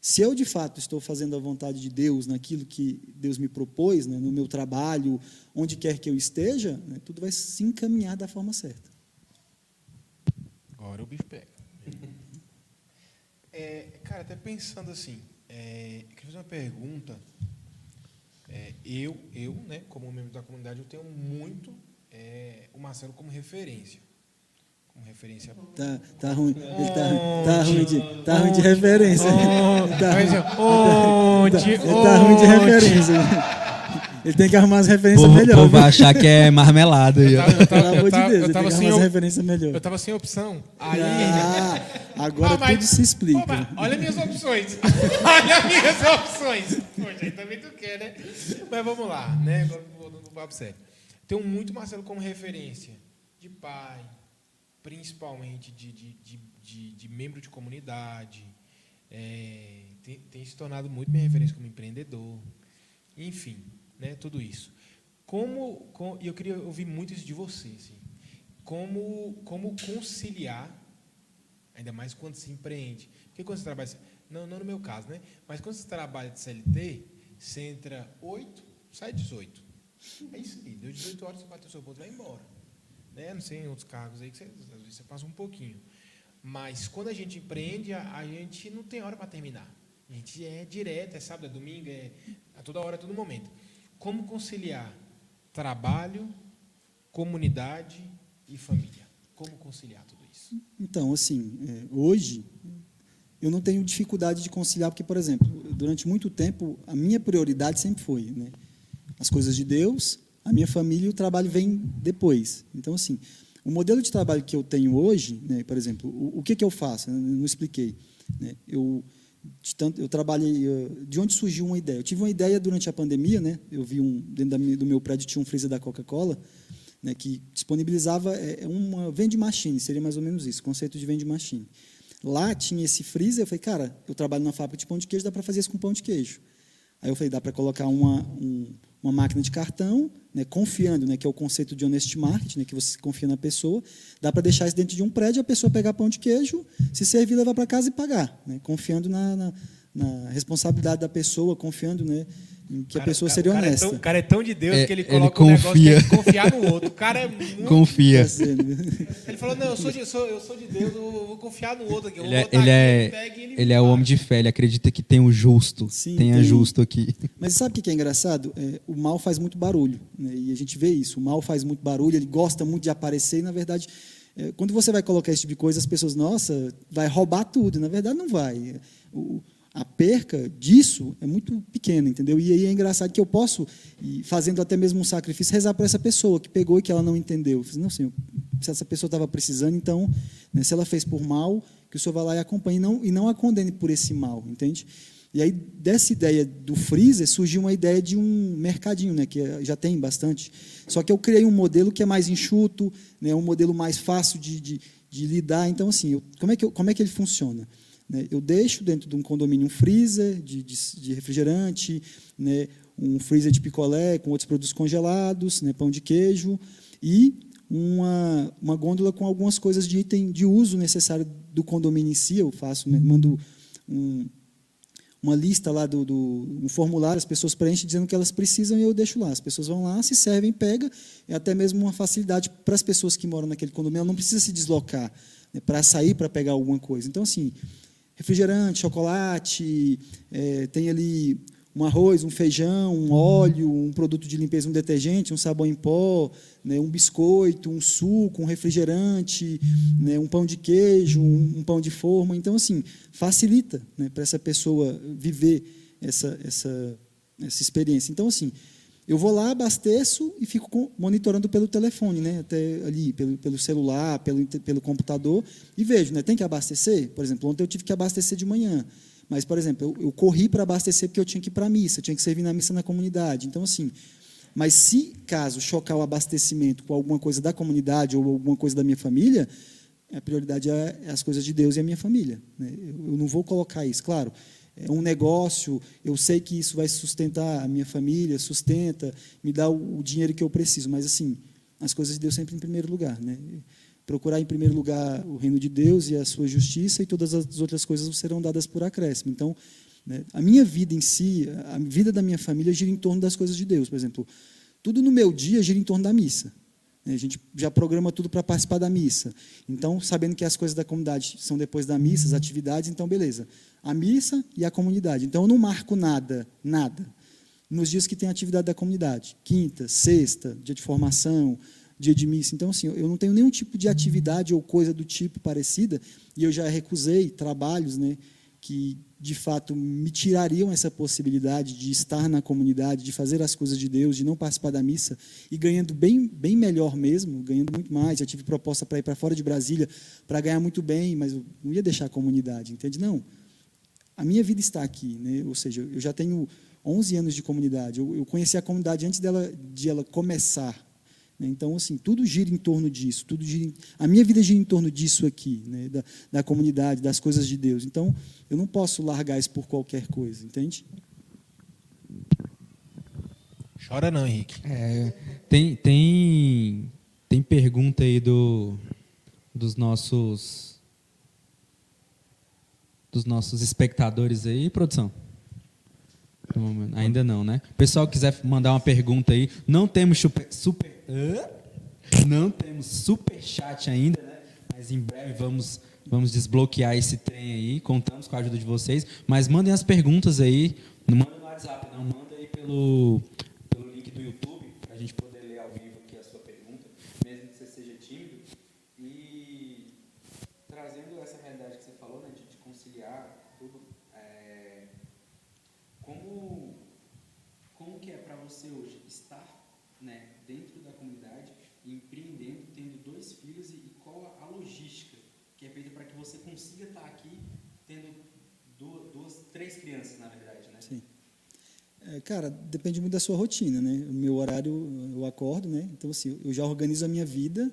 se eu de fato estou fazendo a vontade de Deus naquilo que Deus me propôs, né, no meu trabalho, onde quer que eu esteja, né, tudo vai se encaminhar da forma certa. Agora o bicho pega. É, cara, até pensando assim, é, eu queria fazer uma pergunta. É, eu, eu, né, como membro da comunidade, eu tenho muito é, o Marcelo como referência. Como referência. Tá, tá ruim. Ele tá, tá, ruim de, tá ruim de referência. Onde, tá, onde, tá, tá ruim de referência. Ele tem que arrumar as referências melhores. O povo vai achar que é marmelada. Eu tava, eu tava, Pelo amor de Deus, eu tava sem referência melhor. Eu tava sem opção. Aí... Ah, agora ah, mas, tudo se explica. Opa, olha minhas opções. olha minhas opções. Poxa, aí também tu quer, né? Mas vamos lá, né? Agora vou no papo sério. Tenho muito Marcelo como referência de pai, principalmente de, de, de, de, de membro de comunidade. É, tem, tem se tornado muito minha referência como empreendedor. Enfim, né, tudo isso. Como, com, e eu queria ouvir muito isso de você, assim, como, como conciliar, ainda mais quando se empreende. Porque quando você trabalha, não, não no meu caso, né? Mas quando você trabalha de CLT, você entra 8, sai 18. É isso aí, deu 18 horas, você bateu seu ponto e vai embora. Né? Não sei em outros cargos aí que você, às vezes você passa um pouquinho. Mas quando a gente empreende, a, a gente não tem hora para terminar. A gente é direto, é sábado, é domingo, é a toda hora, a todo momento. Como conciliar trabalho, comunidade e família? Como conciliar tudo isso? Então, assim, é, hoje eu não tenho dificuldade de conciliar, porque, por exemplo, durante muito tempo a minha prioridade sempre foi né, as coisas de Deus, a minha família e o trabalho vem depois. Então, assim, o modelo de trabalho que eu tenho hoje, né, por exemplo, o, o que, que eu faço? Eu não expliquei. Né, eu tanto, eu trabalhei. De onde surgiu uma ideia? Eu tive uma ideia durante a pandemia, né? Eu vi um dentro da, do meu prédio tinha um freezer da Coca-Cola, né? Que disponibilizava é, é uma vende machine, seria mais ou menos isso, conceito de vende machine. Lá tinha esse freezer, eu falei, cara, eu trabalho na fábrica de pão de queijo, dá para fazer isso com pão de queijo. Aí eu falei, dá para colocar uma, um, uma máquina de cartão, né, confiando, né, que é o conceito de honest market, né, que você confia na pessoa, dá para deixar isso dentro de um prédio, a pessoa pegar pão de queijo, se servir, levar para casa e pagar, né, confiando na, na, na, responsabilidade da pessoa, confiando né, em que a Cara, pessoa cara, seria o cara é honesta. tão- o cara é tão de Deus É, que ele ele coloca um negócio que confia. é confiar no outro. O cara é muito... Confia. Ele falou, não, eu sou de, eu sou, eu sou de Deus, eu vou, confiar no outro aqui. Eu Ele vou é, botar ele aqui, é, pega e ele ele é o homem de fé, ele acredita que tem o justo. Sim, tenha tem- justo aqui. Mas sabe o que que é engraçado? É, o mal faz muito barulho. né? E a gente vê isso. O mal faz muito barulho, ele gosta muito de aparecer. E, na verdade, é, quando você vai colocar esse tipo de coisa, as pessoas, nossa, vai roubar tudo. Na verdade, não vai. O- a perca disso é muito pequena, entendeu? E aí é engraçado que eu posso, fazendo até mesmo um sacrifício, rezar por essa pessoa que pegou e que ela não entendeu. Eu falei, não, senhor, se essa pessoa estava precisando, então, né, se ela fez por mal, que o senhor vá lá e acompanhe, e não, e não a condene por esse mal, entende? E aí, dessa ideia do freezer, surgiu uma ideia de um mercadinho, né, que é- já tem bastante. Só que eu criei um modelo que é mais enxuto, né, um modelo mais fácil de, de, de lidar. Então, assim, eu- como, é que eu- como é que ele funciona? Né, eu deixo dentro de um condomínio um freezer de, de, de refrigerante, né, um freezer de picolé com outros produtos congelados, né, pão de queijo, e uma, uma gôndola com algumas coisas de item de uso necessário do condomínio em si. Eu faço, né, mando um, uma lista lá do, do um formulário, as pessoas preenchem dizendo que elas precisam e eu deixo lá. As pessoas vão lá, se servem, pega, é até mesmo uma facilidade para as pessoas que moram naquele condomínio, ela não precisa se deslocar né, para sair para pegar alguma coisa. Então, assim, refrigerante, chocolate, é, tem ali um arroz, um feijão, um óleo, um produto de limpeza, um detergente, um sabão em pó, né, um biscoito, um suco, um refrigerante, né, um pão de queijo, um, um pão de forma. Então, assim, facilita né, para essa pessoa viver essa, essa, essa experiência. Então, assim, eu vou lá, abasteço e fico monitorando pelo telefone, né? até ali, pelo, pelo celular, pelo, pelo computador, e vejo, né? tem que abastecer? Por exemplo, ontem eu tive que abastecer de manhã. Mas, por exemplo, eu, eu corri para abastecer porque eu tinha que ir para a missa, tinha que servir na missa na comunidade. Então, assim, mas se caso chocar o abastecimento com alguma coisa da comunidade ou alguma coisa da minha família, a prioridade é é as coisas de Deus e a minha família. né? Eu eu não vou colocar isso, claro. É um negócio, eu sei que isso vai sustentar a minha família, sustenta, me dá o, dinheiro que eu preciso, mas assim, as coisas de Deus sempre em primeiro lugar, né? Procurar em primeiro lugar o reino de Deus e a sua justiça e todas as outras coisas serão dadas por acréscimo. Então, né, a minha vida em si, a vida da minha família gira em torno das coisas de Deus. Por exemplo, tudo no meu dia gira em torno da missa. Né? A gente já programa tudo para participar da missa. Então, sabendo que as coisas da comunidade são depois da missa, as atividades, então, beleza. A missa e a comunidade. Então, eu não marco nada, nada. Nos dias que tem atividade da comunidade. Quinta, sexta, dia de formação, dia de missa. Então, assim, eu não tenho nenhum tipo de atividade ou coisa do tipo parecida, e eu já recusei trabalhos né, que, de fato, me tirariam essa possibilidade de estar na comunidade, de fazer as coisas de Deus, de não participar da missa, e ganhando bem, bem melhor mesmo, ganhando muito mais. Já tive proposta para ir para fora de Brasília para ganhar muito bem, mas eu não ia deixar a comunidade, entende? Não. A minha vida está aqui, né? ou seja, eu já tenho 11 anos de comunidade. Eu, eu conheci a comunidade antes dela, de ela começar. Né? Então, assim, tudo gira em torno disso. Tudo gira em- a minha vida gira em torno disso aqui, né? da, da comunidade, das coisas de Deus. Então, eu não posso largar isso por qualquer coisa, entende? Chora não, Henrique. É, tem, tem, tem pergunta aí do, dos nossos dos nossos espectadores aí, produção? Ainda não, né? O pessoal quiser mandar uma pergunta aí, não temos super? Não temos super chat ainda, né? Mas em breve vamos vamos desbloquear esse trem aí, contamos com a ajuda de vocês, mas mandem as perguntas aí, não manda no WhatsApp, não, manda aí pelo pelo link do YouTube para a gente poder ler ao vivo aqui a sua pergunta, mesmo que você seja tímido e trazendo essa realidade que você falou, né, de, de conciliar tudo, é, como como que é para você hoje estar né, dentro da comunidade, empreendendo, tendo dois filhos e, e qual a, a logística que é feita para que você consiga estar aqui tendo duas, duas, três crianças, na verdade, né? Sim. É, cara, depende muito da sua rotina, né? O meu horário, eu acordo, né? Então, assim, eu já organizo a minha vida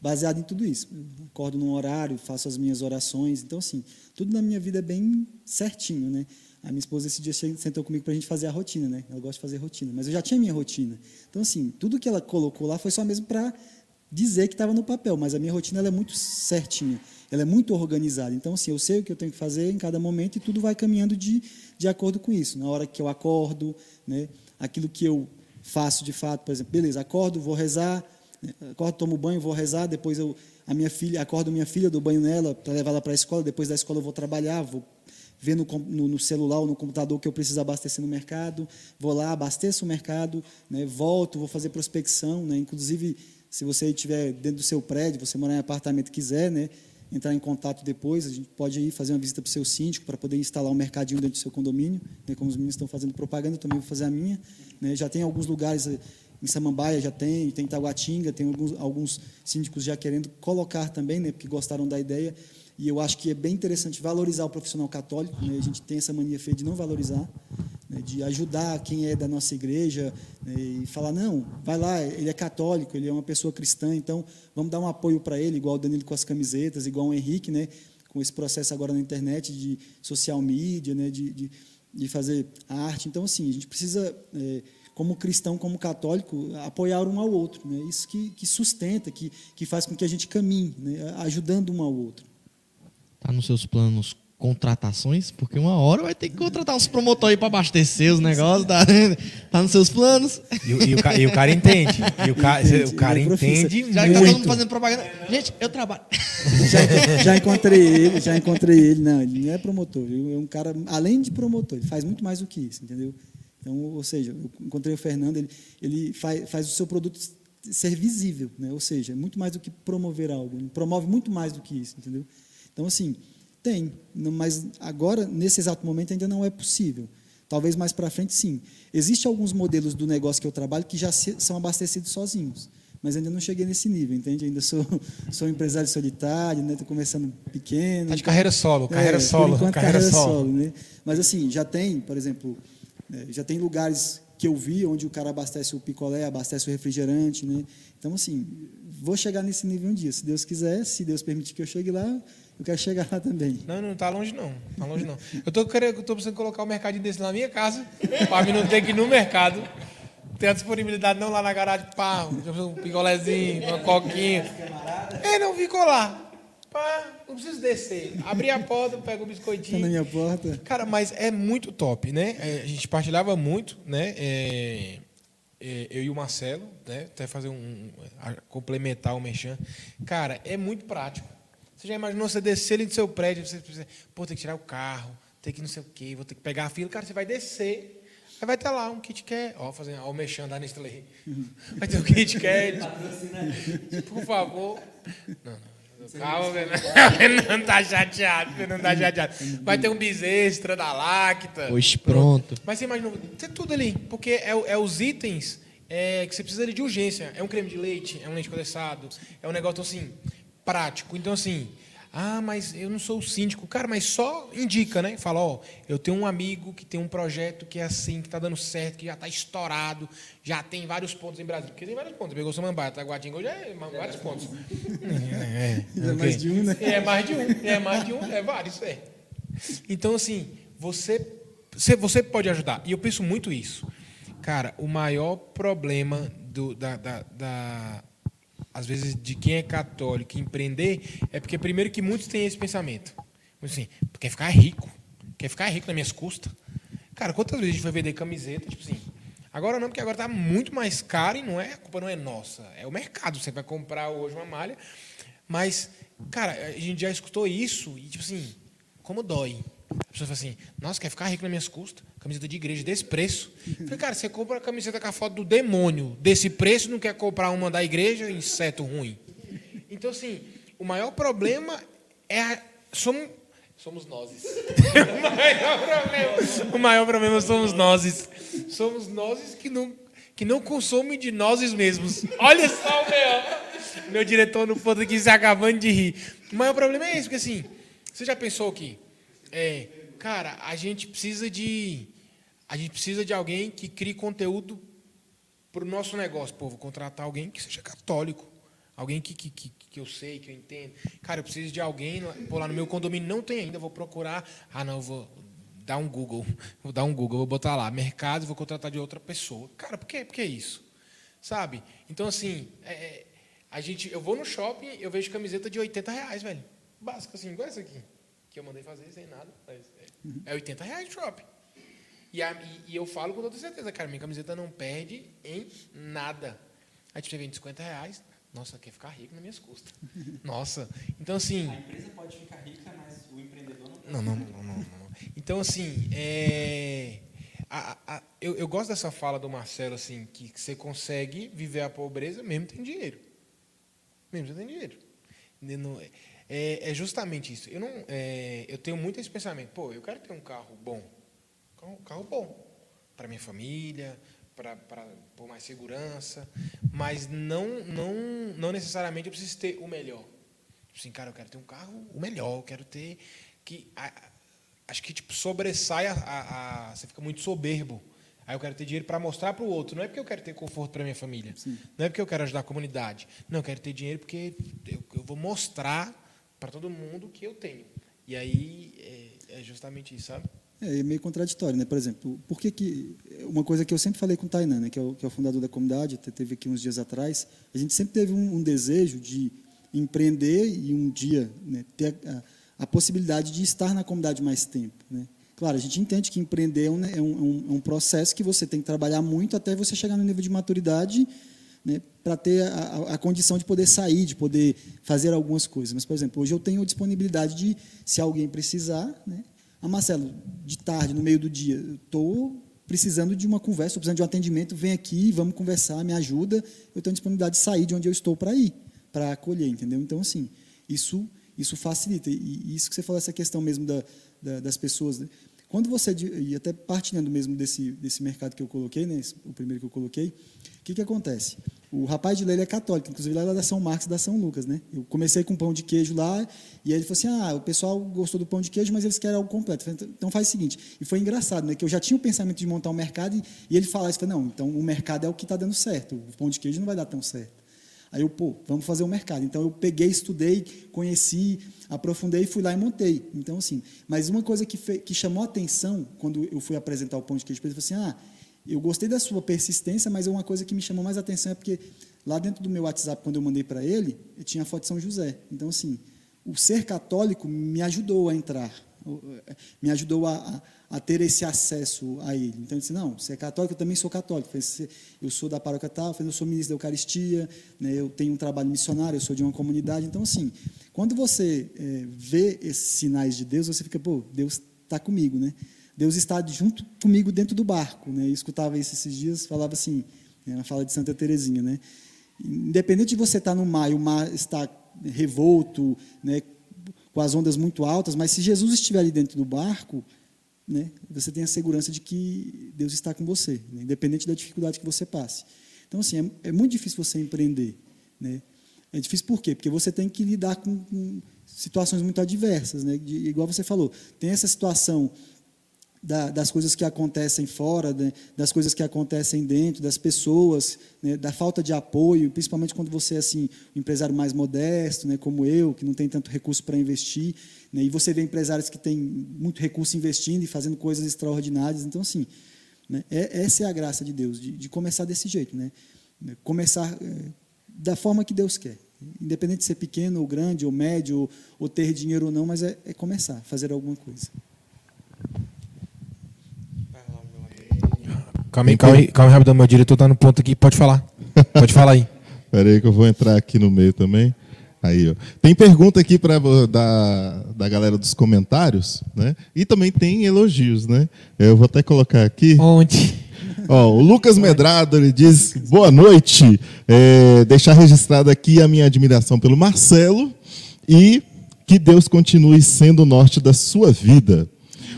baseado em tudo isso. Eu acordo num horário, faço as minhas orações. Então, assim, tudo na minha vida é bem certinho, né? A minha esposa esse dia sentou comigo para a gente fazer a rotina, né? Ela gosta de fazer rotina, mas eu já tinha minha rotina. Então, assim, tudo que ela colocou lá foi só mesmo para dizer que estava no papel, mas a minha rotina ela é muito certinha, ela é muito organizada. Então, assim, eu sei o que eu tenho que fazer em cada momento e tudo vai caminhando de, de acordo com isso. Na hora que eu acordo, né, aquilo que eu faço de fato, por exemplo, beleza, acordo, vou rezar, né, acordo, tomo banho, vou rezar, depois eu a minha filha, acordo minha filha, dou banho nela para levar ela para a escola, depois da escola eu vou trabalhar, vou ver no, no, no, celular ou no computador que eu preciso abastecer no mercado, vou lá, abasteço o mercado, né, volto, vou fazer prospecção, né, inclusive se você estiver dentro do seu prédio, você morar em apartamento quiser, né, entrar em contato depois, a gente pode ir fazer uma visita para o seu síndico para poder instalar um mercadinho dentro do seu condomínio, né, como os meninos estão fazendo propaganda, eu também vou fazer a minha. Né, já tem alguns lugares eh, em Samambaia já tem, tem Taguatinga, tem alguns, alguns síndicos já querendo colocar também, né, porque gostaram da ideia. E eu acho que é bem interessante valorizar o profissional católico. Né? A gente tem essa mania feia de não valorizar? De ajudar quem é da nossa igreja né? e falar: não, vai lá, ele é católico, ele é uma pessoa cristã, então vamos dar um apoio para ele, igual o Danilo com as camisetas, igual o Henrique, né? com esse processo agora na internet de social media, né? de, de, de fazer arte. Então, assim, a gente precisa. É, como cristão, como católico, apoiar um ao outro. Né? Isso que, que sustenta, que, que faz com que a gente caminhe, né? ajudando um ao outro. Está nos seus planos contratações? Porque uma hora vai ter que contratar uns promotores aí para abastecer os negócios. Tá, tá nos seus planos. E, e, o, e o, cara entende. E o, ca, entende, o cara entende. Já que tá todo mundo fazendo propaganda. Gente, eu trabalho. Já, já, encontrei ele, já encontrei ele. Não, ele não é promotor. Ele é um cara, além de promotor, ele faz muito mais do que isso, entendeu? Então, ou seja, eu encontrei o Fernando, ele, ele faz, faz o seu produto ser visível, né? ou seja, é muito mais do que promover algo, ele promove muito mais do que isso, entendeu? Então, assim, tem, mas agora, nesse exato momento, ainda não é possível. Talvez mais para frente, sim. Existem alguns modelos do negócio que eu trabalho que já são abastecidos sozinhos, mas ainda não cheguei nesse nível, entende? Ainda sou, sou empresário solitário, estou né? começando pequeno. Está de carreira solo, carreira é, solo. Enquanto, carreira, carreira solo. solo né? Mas, assim, já tem, por exemplo, é, já tem lugares que eu vi onde o cara abastece o picolé, abastece o refrigerante, né? Então, assim, vou chegar nesse nível um dia, se Deus quiser, se Deus permitir que eu chegue lá, eu quero chegar lá também. Não, não está longe não, tá longe não. Eu tô querendo, tô precisando colocar um mercadinho desse na minha casa, para mim não ter que ir no mercado. Tem a disponibilidade não lá na garagem, pá, um picolézinho, uma coquinha. É, não vi colar. Pá, não preciso descer. Abri a porta, pego o biscoitinho. Tá na minha porta. Cara, mas é muito top, né? É, a gente partilhava muito, né? É, é, eu e o Marcelo, né? Até fazer um. complementar o Mechan. Cara, é muito prático. Você já imaginou você descer ali do seu prédio, você precisa, pô, tem que tirar o carro, tem que não sei o quê, vou ter que pegar a fila. Cara, você vai descer. Aí vai ter lá um Kit Kat, ó, fazendo, ó, o Mechan da Nestlé. Vai ter um Kit Kat. Por favor. Não, não. Calma, Fernando tá chateado, Fernando tá chateado. Vai ter um bis extra da Lacta. Pois pronto. Mas você imagina, tem tudo ali, porque é, é os itens é, que você precisa de urgência. É um creme de leite, é um leite condensado, é um negócio assim, prático. Então, assim, ah, mas eu não sou o síndico. Cara, mas só indica, né? Fala, ó, eu tenho um amigo que tem um projeto que é assim, que está dando certo, que já está estourado, já tem vários pontos em Brasília. Porque tem vários pontos. Pegou Samambaia, Taguatinga, já é vários pontos. É, é, é, é mais de um, né? É mais de um, é mais de um, é vários, é. Então, assim, você, você pode ajudar. E eu penso muito isso. Cara, o maior problema do, da, da, da às vezes, de quem é católico empreender, é porque, primeiro, que muitos têm esse pensamento. Assim, quer ficar rico. Quer ficar rico nas minhas custas. Cara, quantas vezes a gente vai vender camiseta? Tipo assim, agora não, porque agora está muito mais caro e não é, a culpa não é nossa. É o mercado. Você vai comprar hoje uma malha. Mas, cara, a gente já escutou isso e, tipo assim, como dói. A pessoa fala assim, nossa, quer ficar rico nas minhas custas? Camiseta de igreja desse preço. Falei, cara, você compra a camiseta com a foto do demônio desse preço, não quer comprar uma da igreja, inseto ruim. Então, assim, o maior problema é a, somos, somos nós. o, maior problema, o maior problema somos nós. Somos nós que não, que não consomem de nós mesmos. Olha só o meu, meu diretor no ponto aqui se acabando de rir. O maior problema é esse, porque assim, você já pensou que é, cara, a gente precisa de a gente precisa de alguém que crie conteúdo para o nosso negócio. Pô, vou contratar alguém que seja católico, alguém que, que, que, que eu sei, que eu entendo. Cara, eu preciso de alguém, pô, lá no meu condomínio não tem ainda, vou procurar. Ah, não, vou dar um Google, vou dar um Google, vou botar lá, mercado, vou contratar de outra pessoa. Cara, por que, por que isso? Sabe? Então, assim, é, é A gente, eu vou no shopping, eu vejo camiseta de 80 reais, velho. Básica, assim, igual essa aqui. Que eu mandei fazer sem nada. É, é 80 reais no shopping. E, a- e- e eu falo com toda certeza, cara, minha camiseta não perde em nada. Aí tipo, você vende 50 reais. Nossa, quer ficar rico nas minhas custas. Nossa. Então, assim. empresa pode ficar rica, mas o empreendedor não Não, não, não, não, não. Então, assim, é, a- a- eu, eu gosto dessa fala do Marcelo, assim, que você consegue viver a pobreza mesmo tendo dinheiro. Mesmo você tem dinheiro. Ne- não- É, é justamente isso. Eu, não, é, eu tenho muito esse pensamento. Pô, eu quero ter um carro bom. Um carro bom. Para minha família, para por mais segurança. Mas não, não, não necessariamente eu preciso ter o melhor. Tipo assim, cara, eu quero ter um carro o melhor, eu quero ter. que a- Acho que tipo, sobressai a, a- a- Você fica muito soberbo. Aí eu quero ter dinheiro para mostrar para o outro. Não é porque eu quero ter conforto para minha família. Não é porque eu quero ajudar a comunidade. Não, eu quero ter dinheiro porque eu, eu vou mostrar para todo mundo que eu tenho. E aí é, é justamente isso, sabe? É, é meio contraditório, né? Por exemplo, por que que uma coisa que eu sempre falei com o Tainan, né, que, é o, que é o fundador da comunidade, até teve aqui uns dias atrás, a gente sempre teve um, um desejo de empreender e um dia né, ter a, a possibilidade de estar na comunidade mais tempo, né? Claro, a gente entende que empreender é um, é um, é um processo que você tem que trabalhar muito até você chegar no nível de maturidade né, para ter a- a condição de poder sair, de poder fazer algumas coisas. Mas, por exemplo, hoje eu tenho disponibilidade de, se alguém precisar, né, ah, Marcelo, de tarde, no meio do dia, eu estou precisando de uma conversa, estou precisando de um atendimento, vem aqui, vamos conversar, me ajuda. Eu tenho disponibilidade de sair de onde eu estou para ir, para acolher, entendeu? Então, assim, isso, isso facilita. E, isso que você falou, essa questão mesmo da, da- das pessoas. né? Quando você, e até partilhando mesmo desse, desse mercado que eu coloquei, né, o primeiro que eu coloquei, o que, que acontece? O rapaz de ele é católico, inclusive lá é da São Marcos e da São Lucas. Né? Eu comecei com pão de queijo lá, e aí ele falou assim: ah, o pessoal gostou do pão de queijo, mas eles querem algo completo. Eu falei, então faz o seguinte. E foi engraçado, né? que eu já tinha o pensamento de montar um mercado, e, e ele falava isso: não, então o mercado é o que está dando certo, o pão de queijo não vai dar tão certo. Aí eu, pô, vamos fazer o mercado. Então eu peguei, estudei, conheci, aprofundei, fui lá e montei. Então, assim, mas uma coisa que, fe- que chamou a atenção quando eu fui apresentar o pão de queijo para ele, falou assim: ah, eu gostei da sua persistência, mas uma coisa que me chamou mais atenção é porque lá dentro do meu WhatsApp, quando eu mandei para ele, eu tinha a foto de São José. Então, assim, o ser católico me ajudou a entrar, me ajudou a, a, a ter esse acesso a ele. Então, ele disse, não, você é católico, eu também sou católico. Eu falei, "Você- Eu sou da paróquia tal, eu sou ministro da Eucaristia, né, eu tenho um trabalho missionário, eu sou de uma comunidade. Então, assim, quando você eh, vê esses sinais de Deus, você fica, pô, Deus está comigo, né? Deus está junto comigo dentro do barco, né? Eu escutava isso esses dias, falava assim, né, na fala de Santa Teresinha, né? Independente de você estar no mar e o mar está revolto, né, com as ondas muito altas, mas se Jesus estiver ali dentro do barco, né, você tem a segurança de que Deus está com você, né, independente da dificuldade que você passe. Então, assim, é, é muito difícil você empreender. Né? É difícil por quê? Porque você tem que lidar com, com situações muito adversas. Né? De- igual você falou, tem essa situação da- das coisas que acontecem fora, né, das coisas que acontecem dentro, das pessoas, né, da falta de apoio, principalmente quando você é assim, um empresário mais modesto, né, como eu, que não tem tanto recurso para investir, né, e você vê empresários que têm muito recurso investindo e fazendo coisas extraordinárias. Então, assim, né, é- essa é a graça de Deus, de, de começar desse jeito, né, começar é, da forma que Deus quer. Independente de ser pequeno ou grande, ou médio, ou, ou ter dinheiro ou não, mas é, é começar, fazer alguma coisa. Calma aí, calma aí, calma aí, rapidão. Meu diretor tá no ponto aqui. Pode falar. Pode falar aí. Espera aí que eu vou entrar aqui no meio também. Aí, ó. Tem pergunta aqui pra, da, da galera dos comentários, né? E também tem elogios, né? Eu vou até colocar aqui. Onde? Ó, o Lucas Medrado ele diz boa noite. É, deixar registrado aqui a minha admiração pelo Marcelo e que Deus continue sendo o norte da sua vida.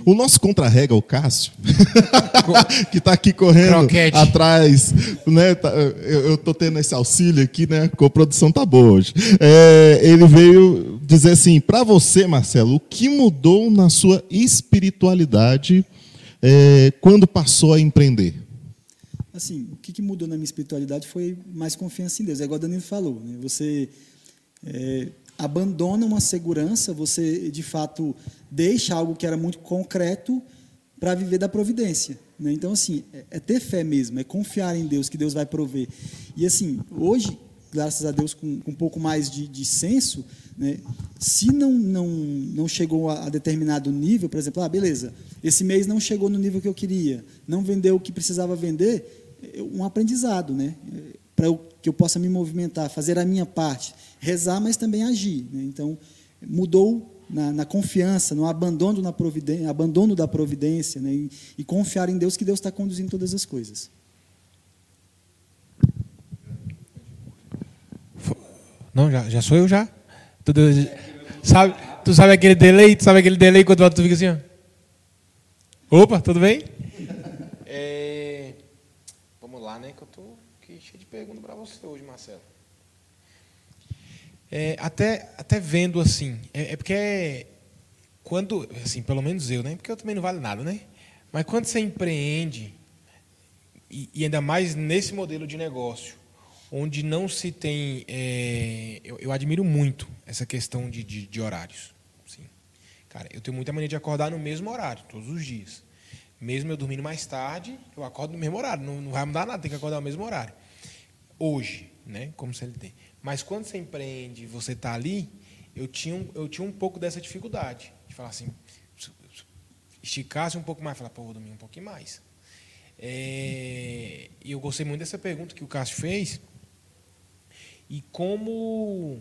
O nosso contra-rega, o Cássio, que está aqui correndo Croquete. atrás, né? tá- eu, tô tendo esse auxílio aqui, né? A coprodução tá boa hoje. É, ele veio dizer assim: para você, Marcelo, o que mudou na sua espiritualidade é, quando passou a empreender? Assim, o que, que mudou na minha espiritualidade foi mais confiança em Deus. É igual o Danilo falou, né? Você é, abandona uma segurança, você de fato deixa algo que era muito concreto para viver da providência. Né? Então, assim, é, é ter fé mesmo, é confiar em Deus, que Deus vai prover. E assim, hoje, graças a Deus, com, com um pouco mais de, de senso, né? se não, não, não chegou a, a, determinado nível, por exemplo, ah, beleza, esse mês não chegou no nível que eu queria, não vendeu o que precisava vender, é um aprendizado, né? para que eu possa me movimentar, fazer a minha parte, rezar, mas também agir. Né? Então, mudou na, na, confiança, no abandono, na providência, abandono da providência, né? e, e confiar em Deus que Deus está conduzindo todas as coisas. Não, já, já sou eu já. Tu, sabe, tu sabe aquele delay? Tu sabe aquele delay quando tu fica assim, ó. Opa, tudo bem? É, vamos lá, né? Que eu tô aqui cheio de perguntas para você hoje, Marcelo. É, até, até vendo assim, é, é, porque é, quando, assim, pelo menos eu, né? Porque eu também não vale nada, né? Mas quando você empreende, e, e ainda mais nesse modelo de negócio, onde não se tem. É, eu, eu, admiro muito essa questão de, de, de horários. Sim. Cara, eu tenho muita mania de acordar no mesmo horário, todos os dias. Mesmo eu dormindo mais tarde, eu acordo no mesmo horário. Não, não vai mudar nada, tem que acordar no mesmo horário. Hoje, né? Como CLT. Mas quando você empreende você está ali, eu tinha, eu tinha um pouco dessa dificuldade. De falar assim, esticasse um pouco mais, falar, pô, vou dormir um pouquinho mais. É, e eu gostei muito dessa pergunta que o Cássio fez, e como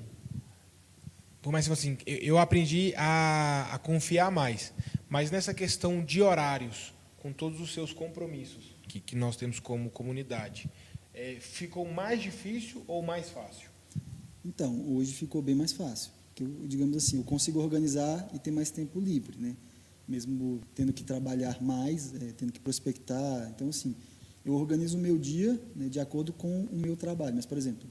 por mais assim, eu aprendi a, a, confiar mais, mas nessa questão de horários, com todos os seus compromissos que, que nós temos como comunidade, é, ficou mais difícil ou mais fácil? Então, hoje ficou bem mais fácil. Que eu, digamos assim, eu consigo organizar e ter mais tempo livre, né? Mesmo tendo que trabalhar mais, é, tendo que prospectar. Então, assim, eu organizo o meu dia né, de acordo com o meu trabalho. Mas, por exemplo,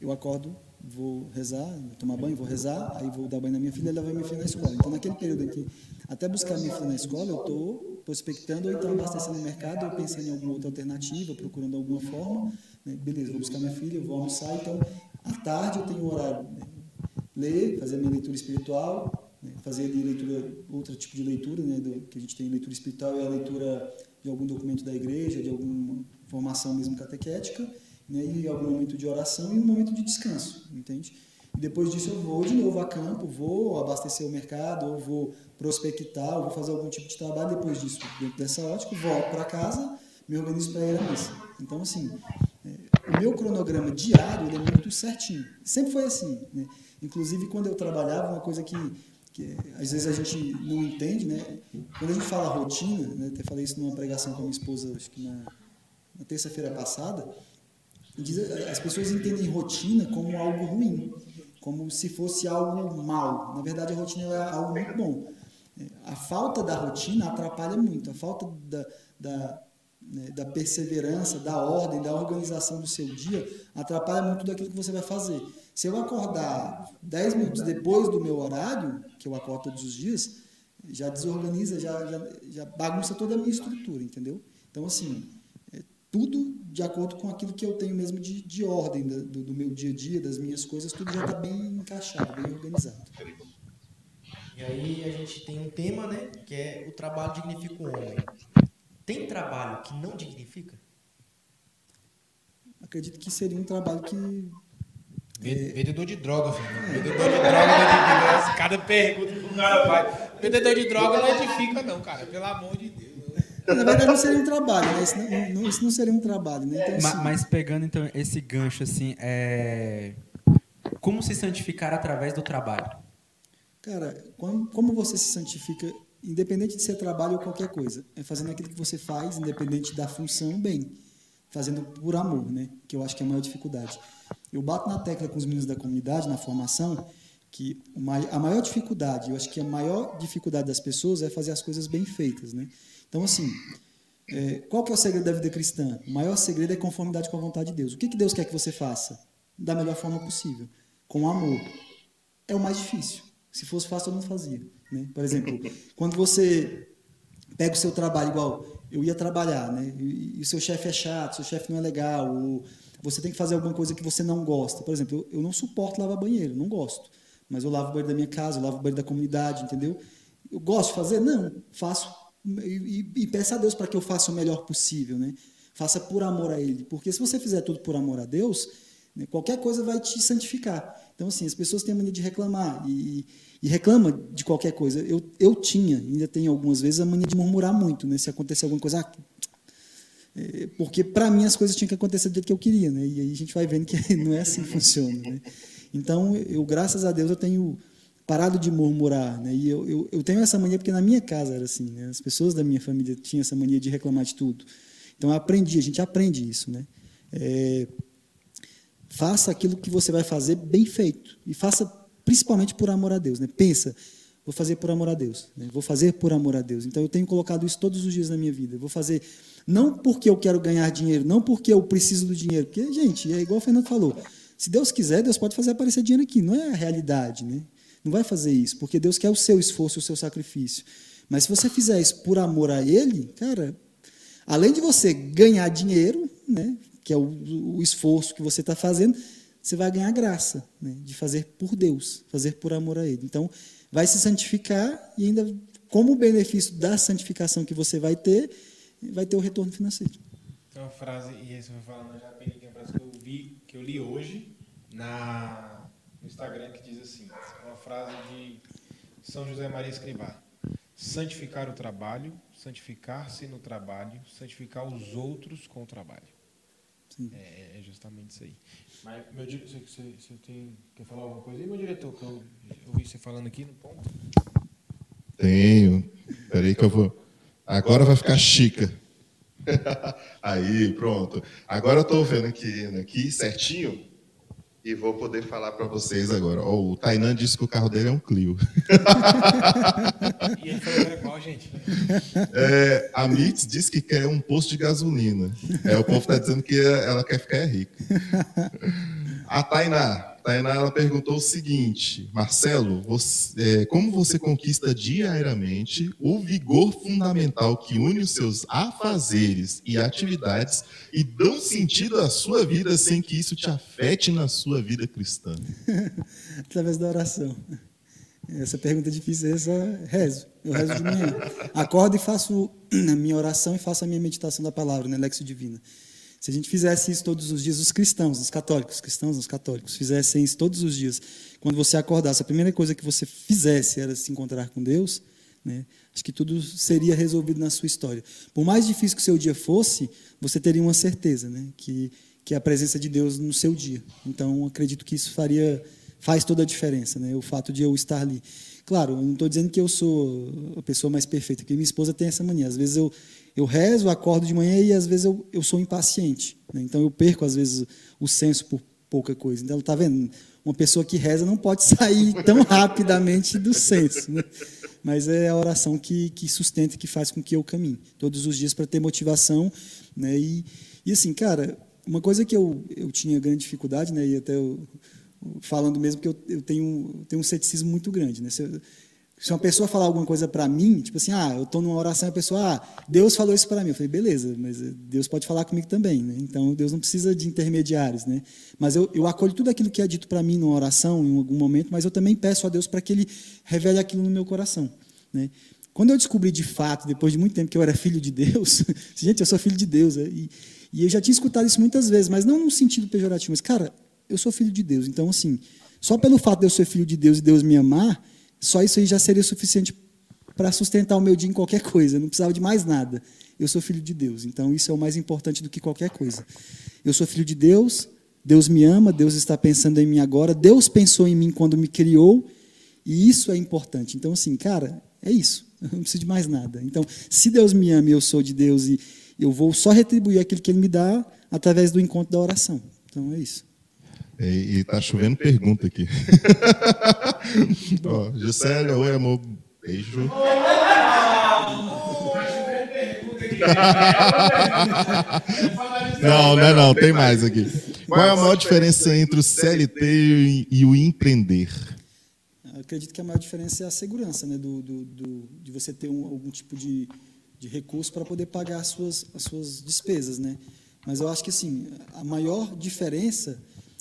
eu acordo, vou rezar, vou tomar banho, vou rezar, aí vou dar banho na minha filha e levar minha filha na escola. Então, naquele período que, até buscar minha filha na escola, eu estou prospectando ou então abastecendo o mercado, ou pensando em alguma outra alternativa, procurando alguma forma. Né? Beleza, vou buscar minha filha, vou almoçar. Então, à tarde eu tenho o horário né? ler, fazer a minha leitura espiritual, né? fazer ali leitura, outro tipo de leitura, né? Que a gente tem leitura espiritual é a leitura de algum documento da igreja, de alguma formação mesmo catequética né, e algum momento de oração e um momento de descanso, entende? E depois disso eu vou de novo a campo, vou abastecer o mercado, ou vou prospectar, ou vou fazer algum tipo de trabalho. Depois disso, dentro dessa ótica, volto para casa, me organizo para ir à missa. Então, assim, meu cronograma diário é muito certinho. Sempre foi assim. Né? Inclusive, quando eu trabalhava, uma coisa que, que às vezes a gente não entende, né? quando a gente fala rotina, né? até falei isso numa pregação com a minha esposa, acho que na, na terça-feira passada, as pessoas entendem rotina como algo ruim, como se fosse algo mal. Na verdade, a rotina é algo muito bom. A falta da rotina atrapalha muito. A falta da, da, né, da perseverança, da ordem, da organização do seu dia atrapalha muito daquilo que você vai fazer. Se eu acordar 10 minutos depois do meu horário, que eu acordo todos os dias, já desorganiza, já, já, já bagunça toda a minha estrutura, entendeu? Então, assim, tudo de acordo com aquilo que eu tenho mesmo de, de ordem do, do meu dia a dia, das minhas coisas, tudo já está bem encaixado, bem organizado. E aí a gente tem um tema, né, que é o trabalho dignifica o homem. Tem trabalho que não dignifica? Acredito que seria um trabalho que é. Vendedor de droga, filho. É. Vendedor de droga não edifica. Cada pergunta que o cara faz. Vendedor de droga não edifica, não, cara. Pelo amor de Deus. Na verdade, não seria um trabalho, né? Isso não, não, isso não seria um trabalho, né? Então, assim, mas, pegando então esse gancho, assim, é... como se santificar através do trabalho? Cara, como, como você se santifica, independente de ser trabalho ou qualquer coisa, é fazendo aquilo que você faz, independente da função, bem. Fazendo por amor, né? Que eu acho que é a maior dificuldade. Eu bato na tecla com os meninos da comunidade, na formação, que a maior dificuldade, eu acho que a maior dificuldade das pessoas é fazer as coisas bem feitas, né? Então, assim, é, qual que é o segredo da vida cristã? O maior segredo é conformidade com a vontade de Deus. O que, que Deus quer que você faça? Da melhor forma possível, com amor. É o mais difícil. Se fosse fácil, eu não fazia. Né? Por exemplo, quando você pega o seu trabalho, igual eu ia trabalhar, né? e, o seu chefe é chato, seu chefe não é legal, ou você tem que fazer alguma coisa que você não gosta. Por exemplo, eu, eu não suporto lavar banheiro, não gosto. Mas eu lavo o banheiro da minha casa, eu lavo o banheiro da comunidade, entendeu? Eu gosto de fazer? Não, faço e, e, peça a Deus para que eu faça o melhor possível, né? Faça por amor a Ele, porque se você fizer tudo por amor a Deus, Né? Qualquer coisa vai te santificar. Então, assim, as pessoas têm a mania de reclamar e, e reclama de qualquer coisa. Eu, eu tinha, ainda tenho algumas vezes, a mania de murmurar muito, né? Se acontecer alguma coisa, ah, é, porque para mim as coisas tinham que acontecer do jeito que eu queria, né? E aí a gente vai vendo que não é assim que funciona, né? Então, eu, graças a Deus, eu tenho parado de murmurar, né? E eu, eu, eu tenho essa mania porque na minha casa era assim, né? As pessoas da minha família tinham essa mania de reclamar de tudo. Então, eu aprendi, a gente aprende isso, né? É, faça aquilo que você vai fazer bem feito e faça principalmente por amor a Deus, né? Pensa, vou fazer por amor a Deus, né? vou fazer por amor a Deus. Então eu tenho colocado isso todos os dias na minha vida. vou fazer não porque eu quero ganhar dinheiro, não porque eu preciso do dinheiro, porque gente é igual o Fernando falou. Se Deus quiser, Deus pode fazer aparecer dinheiro aqui. Não é a realidade, né? Não vai fazer isso, porque Deus quer o seu esforço, o seu sacrifício. Mas se você fizer isso por amor a Ele, cara, além de você ganhar dinheiro, né, que é o, o esforço que você está fazendo, você vai ganhar graça né, de fazer por Deus, fazer por amor a Ele. Então, vai se santificar e ainda, como benefício da santificação que você vai ter, vai ter o retorno financeiro. Tem uma frase, e essa foi falando já, peguei uma frase que eu vi, que eu li hoje na, no Instagram, que diz assim, uma frase de São José Maria Escrivá. Santificar o trabalho, santificar-se no trabalho, santificar os outros com o trabalho. É, é, justamente isso aí. Mas, meu diretor, você, você, tem, quer falar alguma coisa aí, meu diretor? Que eu, ouvi você falando aqui no ponto. Tenho. Peraí que eu vou. Agora vai ficar chica. aí, pronto. Agora eu estou vendo aqui, aqui certinho e vou poder falar para vocês agora. Oh, o Tainan disse que o carro dele é um Clio. e ele falou era qual, gente? É, a Mix disse que quer um posto de gasolina. É, o povo está dizendo que ela quer ficar rica. A Tainá, Tainá ela perguntou o seguinte: Marcelo, você, é, como você conquista diariamente o vigor fundamental que une os seus afazeres e atividades e dão sentido à sua vida sem que isso te afete na sua vida cristã? Através da oração. Essa pergunta é difícil, essa rezo. Eu rezo de manhã. Acordo e faço a minha oração e faço a minha meditação da palavra, né? Lexo Divina. Se a gente fizesse isso todos os dias, os cristãos, os católicos, os cristãos, os católicos, fizessem isso todos os dias, quando você acordasse, a primeira coisa que você fizesse era se encontrar com Deus, né? acho que tudo seria resolvido na sua história. Por mais difícil que o seu dia fosse, você teria uma certeza, né? que, que é a presença de Deus no seu dia. Então, acredito que isso faria, faz toda a diferença, né? o fato de eu estar ali. Claro, eu não estou dizendo que eu sou a pessoa mais perfeita, porque minha esposa tem essa mania. Às vezes eu, eu rezo, acordo de manhã e às vezes eu, eu sou impaciente. Né? Então eu perco, às vezes, o senso por pouca coisa. Então, está vendo? Uma pessoa que reza não pode sair tão rapidamente do senso. Né? Mas é a oração que, que sustenta, que faz com que eu caminhe todos os dias para ter motivação. Né? E, e assim, cara, uma coisa que eu, eu tinha grande dificuldade, né? e até eu, falando mesmo que eu, eu tenho, tenho um ceticismo muito grande. Né? Se, eu, se uma pessoa falar alguma coisa para mim, tipo assim, ah, eu estou numa oração e a pessoa, ah, Deus falou isso para mim. Eu falei, beleza, mas Deus pode falar comigo também. Né? Então, Deus não precisa de intermediários. Né? Mas eu, eu acolho tudo aquilo que é dito para mim numa oração, em algum momento, mas eu também peço a Deus para que Ele revele aquilo no meu coração. Né? Quando eu descobri de fato, depois de muito tempo, que eu era filho de Deus, gente, eu sou filho de Deus. Né? E, e eu já tinha escutado isso muitas vezes, mas não num sentido pejorativo, mas, cara, eu sou filho de Deus. Então, assim, só pelo fato de eu ser filho de Deus e Deus me amar, só isso aí já seria suficiente para sustentar o meu dia em qualquer coisa. Eu não precisava de mais nada. Eu sou filho de Deus. Então, isso é o mais importante do que qualquer coisa. Eu sou filho de Deus, Deus me ama, Deus está pensando em mim agora, Deus pensou em mim quando me criou, e isso é importante. Então, assim, cara, é isso. Eu não preciso de mais nada. Então, se Deus me ama e eu sou de Deus, e eu vou só retribuir aquilo que Ele me dá através do encontro da oração. Então, é isso. E, está chovendo pergunta aqui. Ó, Juscelia, oi amor, beijo. não, não é não, tem mais aqui. Qual é a maior diferença entre o CLT e o empreender? Eu acredito que a maior diferença é a segurança, né, do, do, do de você ter um, algum tipo de, de recurso para poder pagar as suas, as suas despesas, né? Mas eu acho que assim, a maior diferença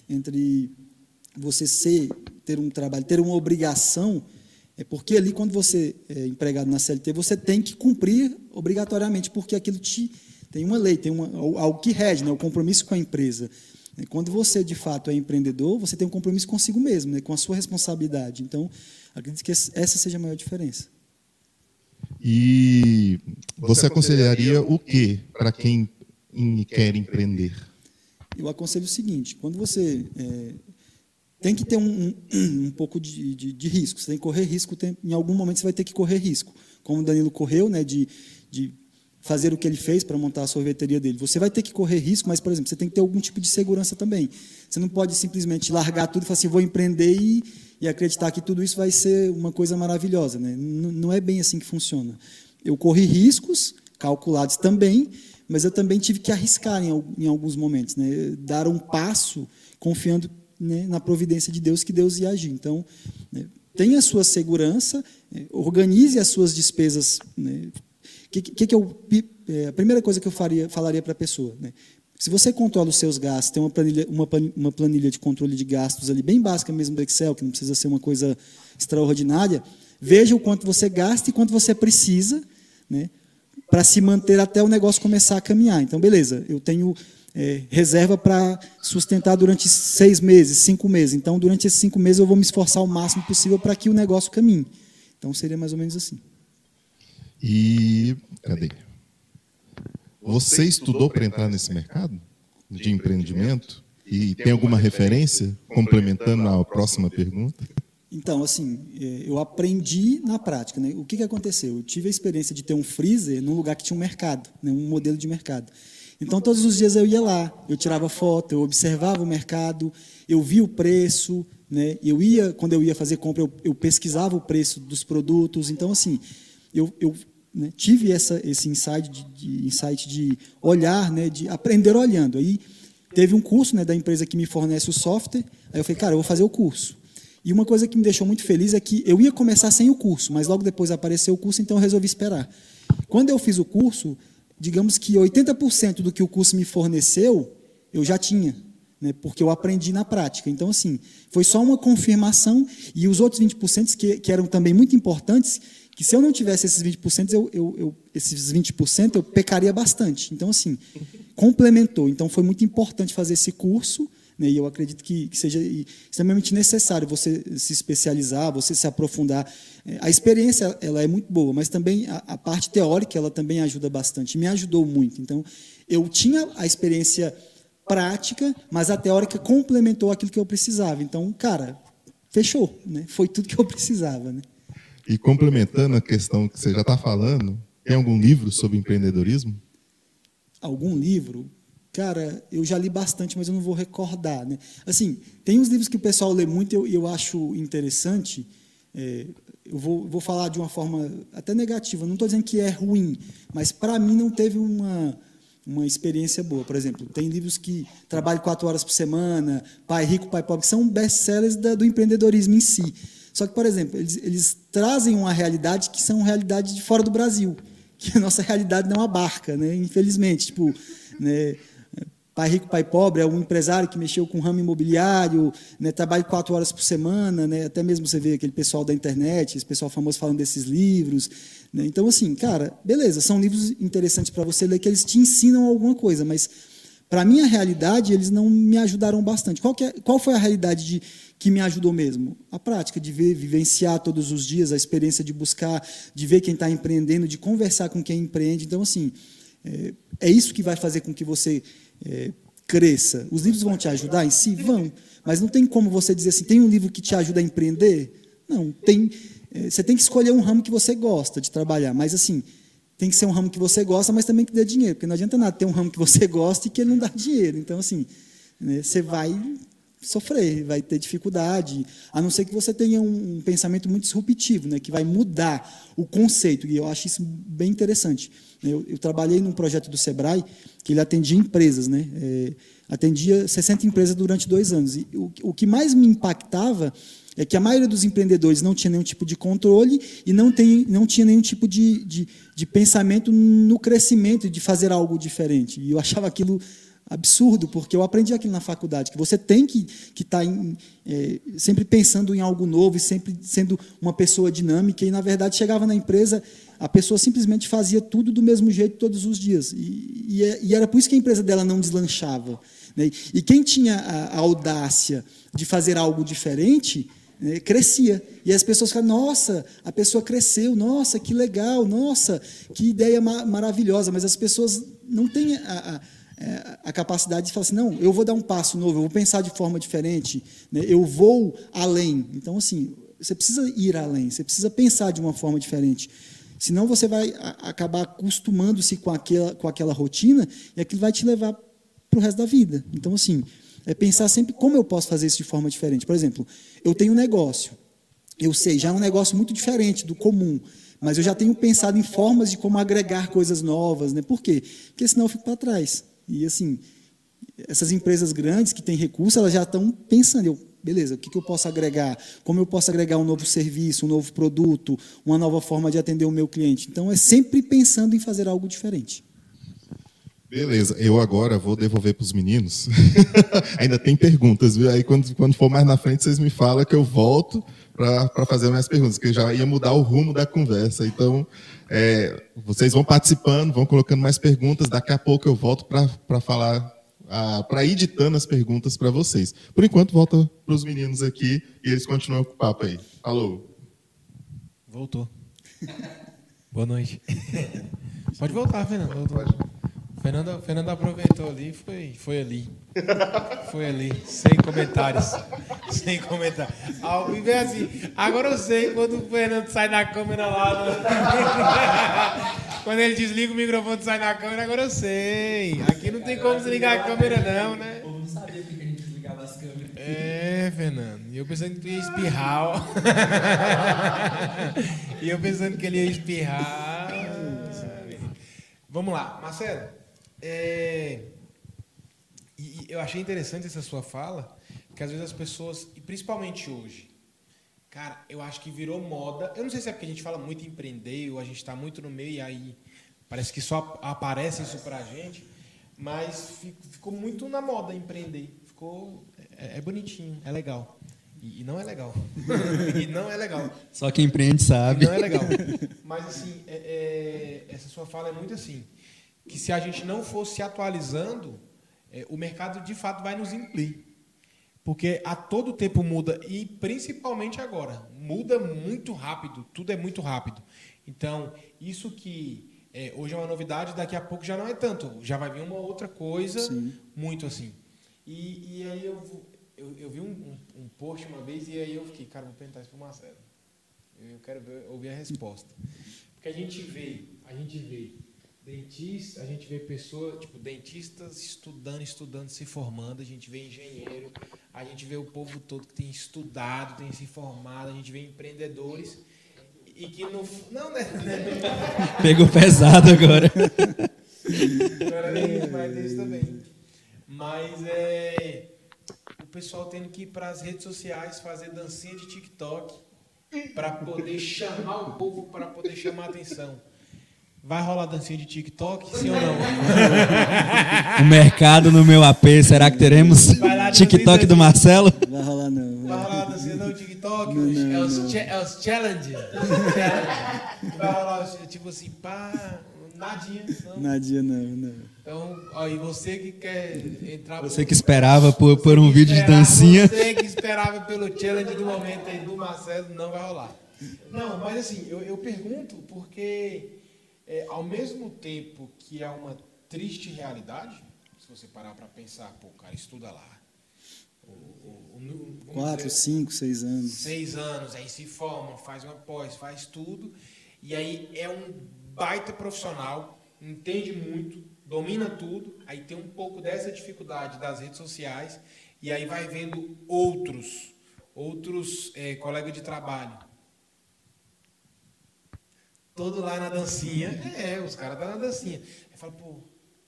entre você ser, ter um trabalho, ter uma obrigação, é porque ali, quando você é empregado na CLT, você tem que cumprir obrigatoriamente, porque aquilo te tem uma lei, tem uma, algo que rege, né, o compromisso com a empresa. Né? Quando você, de fato, é empreendedor, você tem um compromisso consigo mesmo, né? com a sua responsabilidade. Então, acredito que essa seja a maior diferença. E você aconselharia o que para quem quer empreender? Eu aconselho o seguinte: quando você é, tem que ter um, um, pouco de, de, de, risco, você tem que correr risco, tem, em algum momento você vai ter que correr risco. Como o Danilo correu, né, de, de fazer o que ele fez para montar a sorveteria dele. Você vai ter que correr risco, mas, por exemplo, você tem que ter algum tipo de segurança também. Você não pode simplesmente largar tudo e falar assim, vou empreender e, e acreditar que tudo isso vai ser uma coisa maravilhosa. Né? Não, não é bem assim que funciona. Eu corri riscos, calculados também, mas eu também tive que arriscar em, em alguns momentos, né? dar um passo confiando né, na providência de Deus, que Deus ia agir. Então, né, tenha a sua segurança, né, organize as suas despesas né, que, que, que eu, é, a primeira coisa que eu faria, falaria para a pessoa, né? Se você controla os seus gastos, tem uma planilha, uma, uma planilha de controle de gastos ali, bem básica mesmo do Excel, que não precisa ser uma coisa extraordinária, veja o quanto você gasta e quanto você precisa né, para se manter até o negócio começar a caminhar. Então, beleza, eu tenho é, reserva para sustentar durante seis meses, cinco meses. Então, durante esses cinco meses, eu vou me esforçar o máximo possível para que o negócio caminhe. Então, seria mais ou menos assim. E cadê? Você estudou para entrar nesse mercado de empreendimento? E tem alguma referência complementando a próxima pergunta? Então, assim, é, eu aprendi na prática. Né? O que, que aconteceu? Eu tive a experiência de ter um freezer num lugar que tinha um mercado, né? um modelo de mercado. Então, todos os dias eu ia lá, eu tirava foto, eu observava o mercado, eu via o preço, né? eu ia, quando eu ia fazer compra, eu, eu pesquisava o preço dos produtos. Então, assim, eu, eu né, tive essa, esse insight de, de, insight de olhar, né, de aprender olhando. Aí teve um curso né, da empresa que me fornece o software, aí eu falei, cara, eu vou fazer o curso. E uma coisa que me deixou muito feliz é que eu ia começar sem o curso, mas logo depois apareceu o curso, então eu resolvi esperar. Quando eu fiz o curso, digamos que 80% do que o curso me forneceu, eu já tinha, né, porque eu aprendi na prática. Então, assim, foi só uma confirmação, e os outros 20% que, que eram também muito importantes, que se eu não tivesse esses 20%, eu, eu, eu, esses 20% eu pecaria bastante. Então, assim, complementou. Então, foi muito importante fazer esse curso, né, e eu acredito que, que, seja extremamente necessário você se especializar, você se aprofundar. É, a experiência ela é muito boa, mas também a, a parte teórica ela também ajuda bastante. Me ajudou muito. Então, eu tinha a experiência prática, mas a teórica complementou aquilo que eu precisava. Então, cara, fechou. Né? Foi tudo que eu precisava. Né? E complementando a questão que você já está falando, tem algum livro sobre empreendedorismo? Algum livro? Cara, eu já li bastante, mas eu não vou recordar. Né? Assim, tem uns livros que o pessoal lê muito e eu, eu acho interessante. É, eu vou, vou falar de uma forma até negativa. Não estou dizendo que é ruim, mas para mim não teve uma, uma experiência boa. Por exemplo, tem livros que trabalham quatro horas por semana, Pai Rico, Pai Pobre, que são best-sellers do empreendedorismo em si. Só que, por exemplo, eles, eles trazem uma realidade que são realidades de fora do Brasil, que a nossa realidade não abarca, né? infelizmente. Tipo, né? Pai rico, pai pobre é um empresário que mexeu com ramo imobiliário, né, trabalha quatro horas por semana, né, até mesmo você vê aquele pessoal da internet, esse pessoal famoso falando desses livros. Né, então, assim, cara, beleza, são livros interessantes para você ler que eles te ensinam alguma coisa, mas para a minha realidade, eles não me ajudaram bastante. Qual, é, qual foi a realidade de, que me ajudou mesmo? A prática de ver, vivenciar todos os dias, a experiência de buscar, de ver quem está empreendendo, de conversar com quem empreende. Então, assim, é, é, isso que vai fazer com que você é, cresça. Os livros vão te ajudar em si? Vão. Mas não tem como você dizer assim, tem um livro que te ajuda a empreender? Não, tem. É, você tem que escolher um ramo que você gosta de trabalhar. Mas, assim, tem que ser um ramo que você gosta, mas também que dê dinheiro, porque não adianta nada ter um ramo que você gosta e que ele não dá dinheiro. Então, assim, né, você vai sofrer, vai ter dificuldade, a não ser que você tenha um, pensamento muito disruptivo, né, que vai mudar o conceito, e eu acho isso bem interessante. Eu, eu trabalhei num projeto do Sebrae que ele atendia empresas, né, é, atendia 60 empresas durante dois anos, e o, o que mais me impactava é que a maioria dos empreendedores não tinha nenhum tipo de controle e não, tem, não tinha nenhum tipo de, de, de pensamento no crescimento, de fazer algo diferente. E eu achava aquilo absurdo, porque eu aprendi aquilo na faculdade, que você tem que estar tá é, sempre pensando em algo novo e sempre sendo uma pessoa dinâmica. E, na verdade, chegava na empresa, a pessoa simplesmente fazia tudo do mesmo jeito todos os dias. E, e, é, e era por isso que a empresa dela não deslanchava. Né? E quem tinha a, a audácia de fazer algo diferente né, crescia. E as pessoas falam, nossa, a pessoa cresceu, nossa, que legal, nossa, que ideia ma maravilhosa. Mas as pessoas não têm a é, a capacidade de falar assim, não, eu vou dar um passo novo, eu vou pensar de forma diferente, né? eu vou além. Então, assim, você precisa ir além, você precisa pensar de uma forma diferente. Senão você vai acabar acostumando-se com aquela, com aquela rotina e aquilo vai te levar para o resto da vida. Então, assim, é pensar sempre como eu posso fazer isso de forma diferente. Por exemplo, eu tenho um negócio, eu sei, já é um negócio muito diferente do comum, mas eu já tenho pensado em formas de como agregar coisas novas. Né? Por quê? Porque senão eu fico para trás. E assim, essas empresas grandes que têm recursos, elas já estão pensando, eu, beleza, o que, que eu posso agregar? Como eu posso agregar um novo serviço, um novo produto, uma nova forma de atender o meu cliente? Então, é sempre pensando em fazer algo diferente. Beleza, eu agora vou devolver para os meninos. Ainda tem perguntas, viu? Aí quando, quando for mais na frente, vocês me falam que eu volto para fazer mais perguntas, que já ia mudar o rumo da conversa. Então, é, vocês vão participando, vão colocando mais perguntas. Daqui a pouco eu volto para falar, para ir ditando as perguntas para vocês. Por enquanto, volta para os meninos aqui e eles continuam com o papo aí. Falou. Voltou. Boa noite. Pode voltar, Fernando. Pode. Fernando, Fernando aproveitou ali e foi, foi ali. Foi ali, sem comentários. Sem comentários. Algo vem assim. Agora eu sei quando o Fernando sai da câmera lá. No... quando ele desliga o microfone e sai da câmera, agora eu sei. Aqui não tem como desligar a câmera, não, né? Eu não sabia que a gente desligava as câmeras. É, Fernando. E eu pensando que tu ia espirrar. e eu pensando que ele ia espirrar. Vamos lá, Marcelo. É, e eu achei interessante essa sua fala, que às vezes as pessoas, e principalmente hoje, cara, eu acho que virou moda. Eu não sei se é porque a gente fala muito em empreender, ou a gente está muito no meio e aí parece que só aparece isso pra gente, mas ficou muito na moda empreender. Ficou. É, é bonitinho, é legal. E, e, não é legal. e não é legal. Só quem empreende sabe. E não é legal. Mas, assim, é, é, essa sua fala é muito assim que se a gente não fosse atualizando, é, o mercado de fato vai nos engolir. Porque a todo tempo muda, e principalmente agora. Muda muito rápido, tudo é muito rápido. Então, isso que é, hoje é uma novidade, daqui a pouco já não é tanto. Já vai vir uma outra coisa, Sim. muito assim. E, e aí eu, eu, eu vi um, um, um, post uma vez, e aí eu fiquei, cara, vou perguntar isso para o Marcelo. Eu quero ver, ouvir a resposta. Porque a gente vê, a gente vê Dentista, a gente vê pessoas, tipo, dentistas estudando, estudando, se formando, a gente vê engenheiro, a gente vê o povo todo que tem estudado, tem se formado, a gente vê empreendedores e que no. Não, né? Pegou pesado agora. Agora é mas isso também. Mas é. O pessoal tendo que ir para as redes sociais fazer dancinha de TikTok para poder chamar o povo, para poder chamar a atenção. Vai rolar dancinha de TikTok, sim ou não? o mercado no meu AP, será que teremos TikTok do Marcelo? Vai rolar não. Vai rolar dancinha no TikTok? Não, não, é, os é os challenge. Vai rolar tipo assim, pá, nadinha. Não. Nadinha não, não. Então, ó, e você que quer entrar... Você por... que esperava por, por um vídeo de dancinha. Você que esperava pelo challenge do momento aí do Marcelo, não vai rolar. Não, mas assim, eu, eu pergunto porque é, ao mesmo tempo que é uma triste realidade, se você parar para pensar, pô, cara estuda lá. O, o, o, Quatro, dizer, cinco, seis anos. Seis anos, aí se forma, faz uma pós, faz tudo, e aí é um baita profissional, entende muito, domina tudo, aí tem um pouco dessa dificuldade das redes sociais, e aí vai vendo outros, outros é, colegas de trabalho todo lá na dancinha. É, os caras tá na dancinha. Aí fala, pô,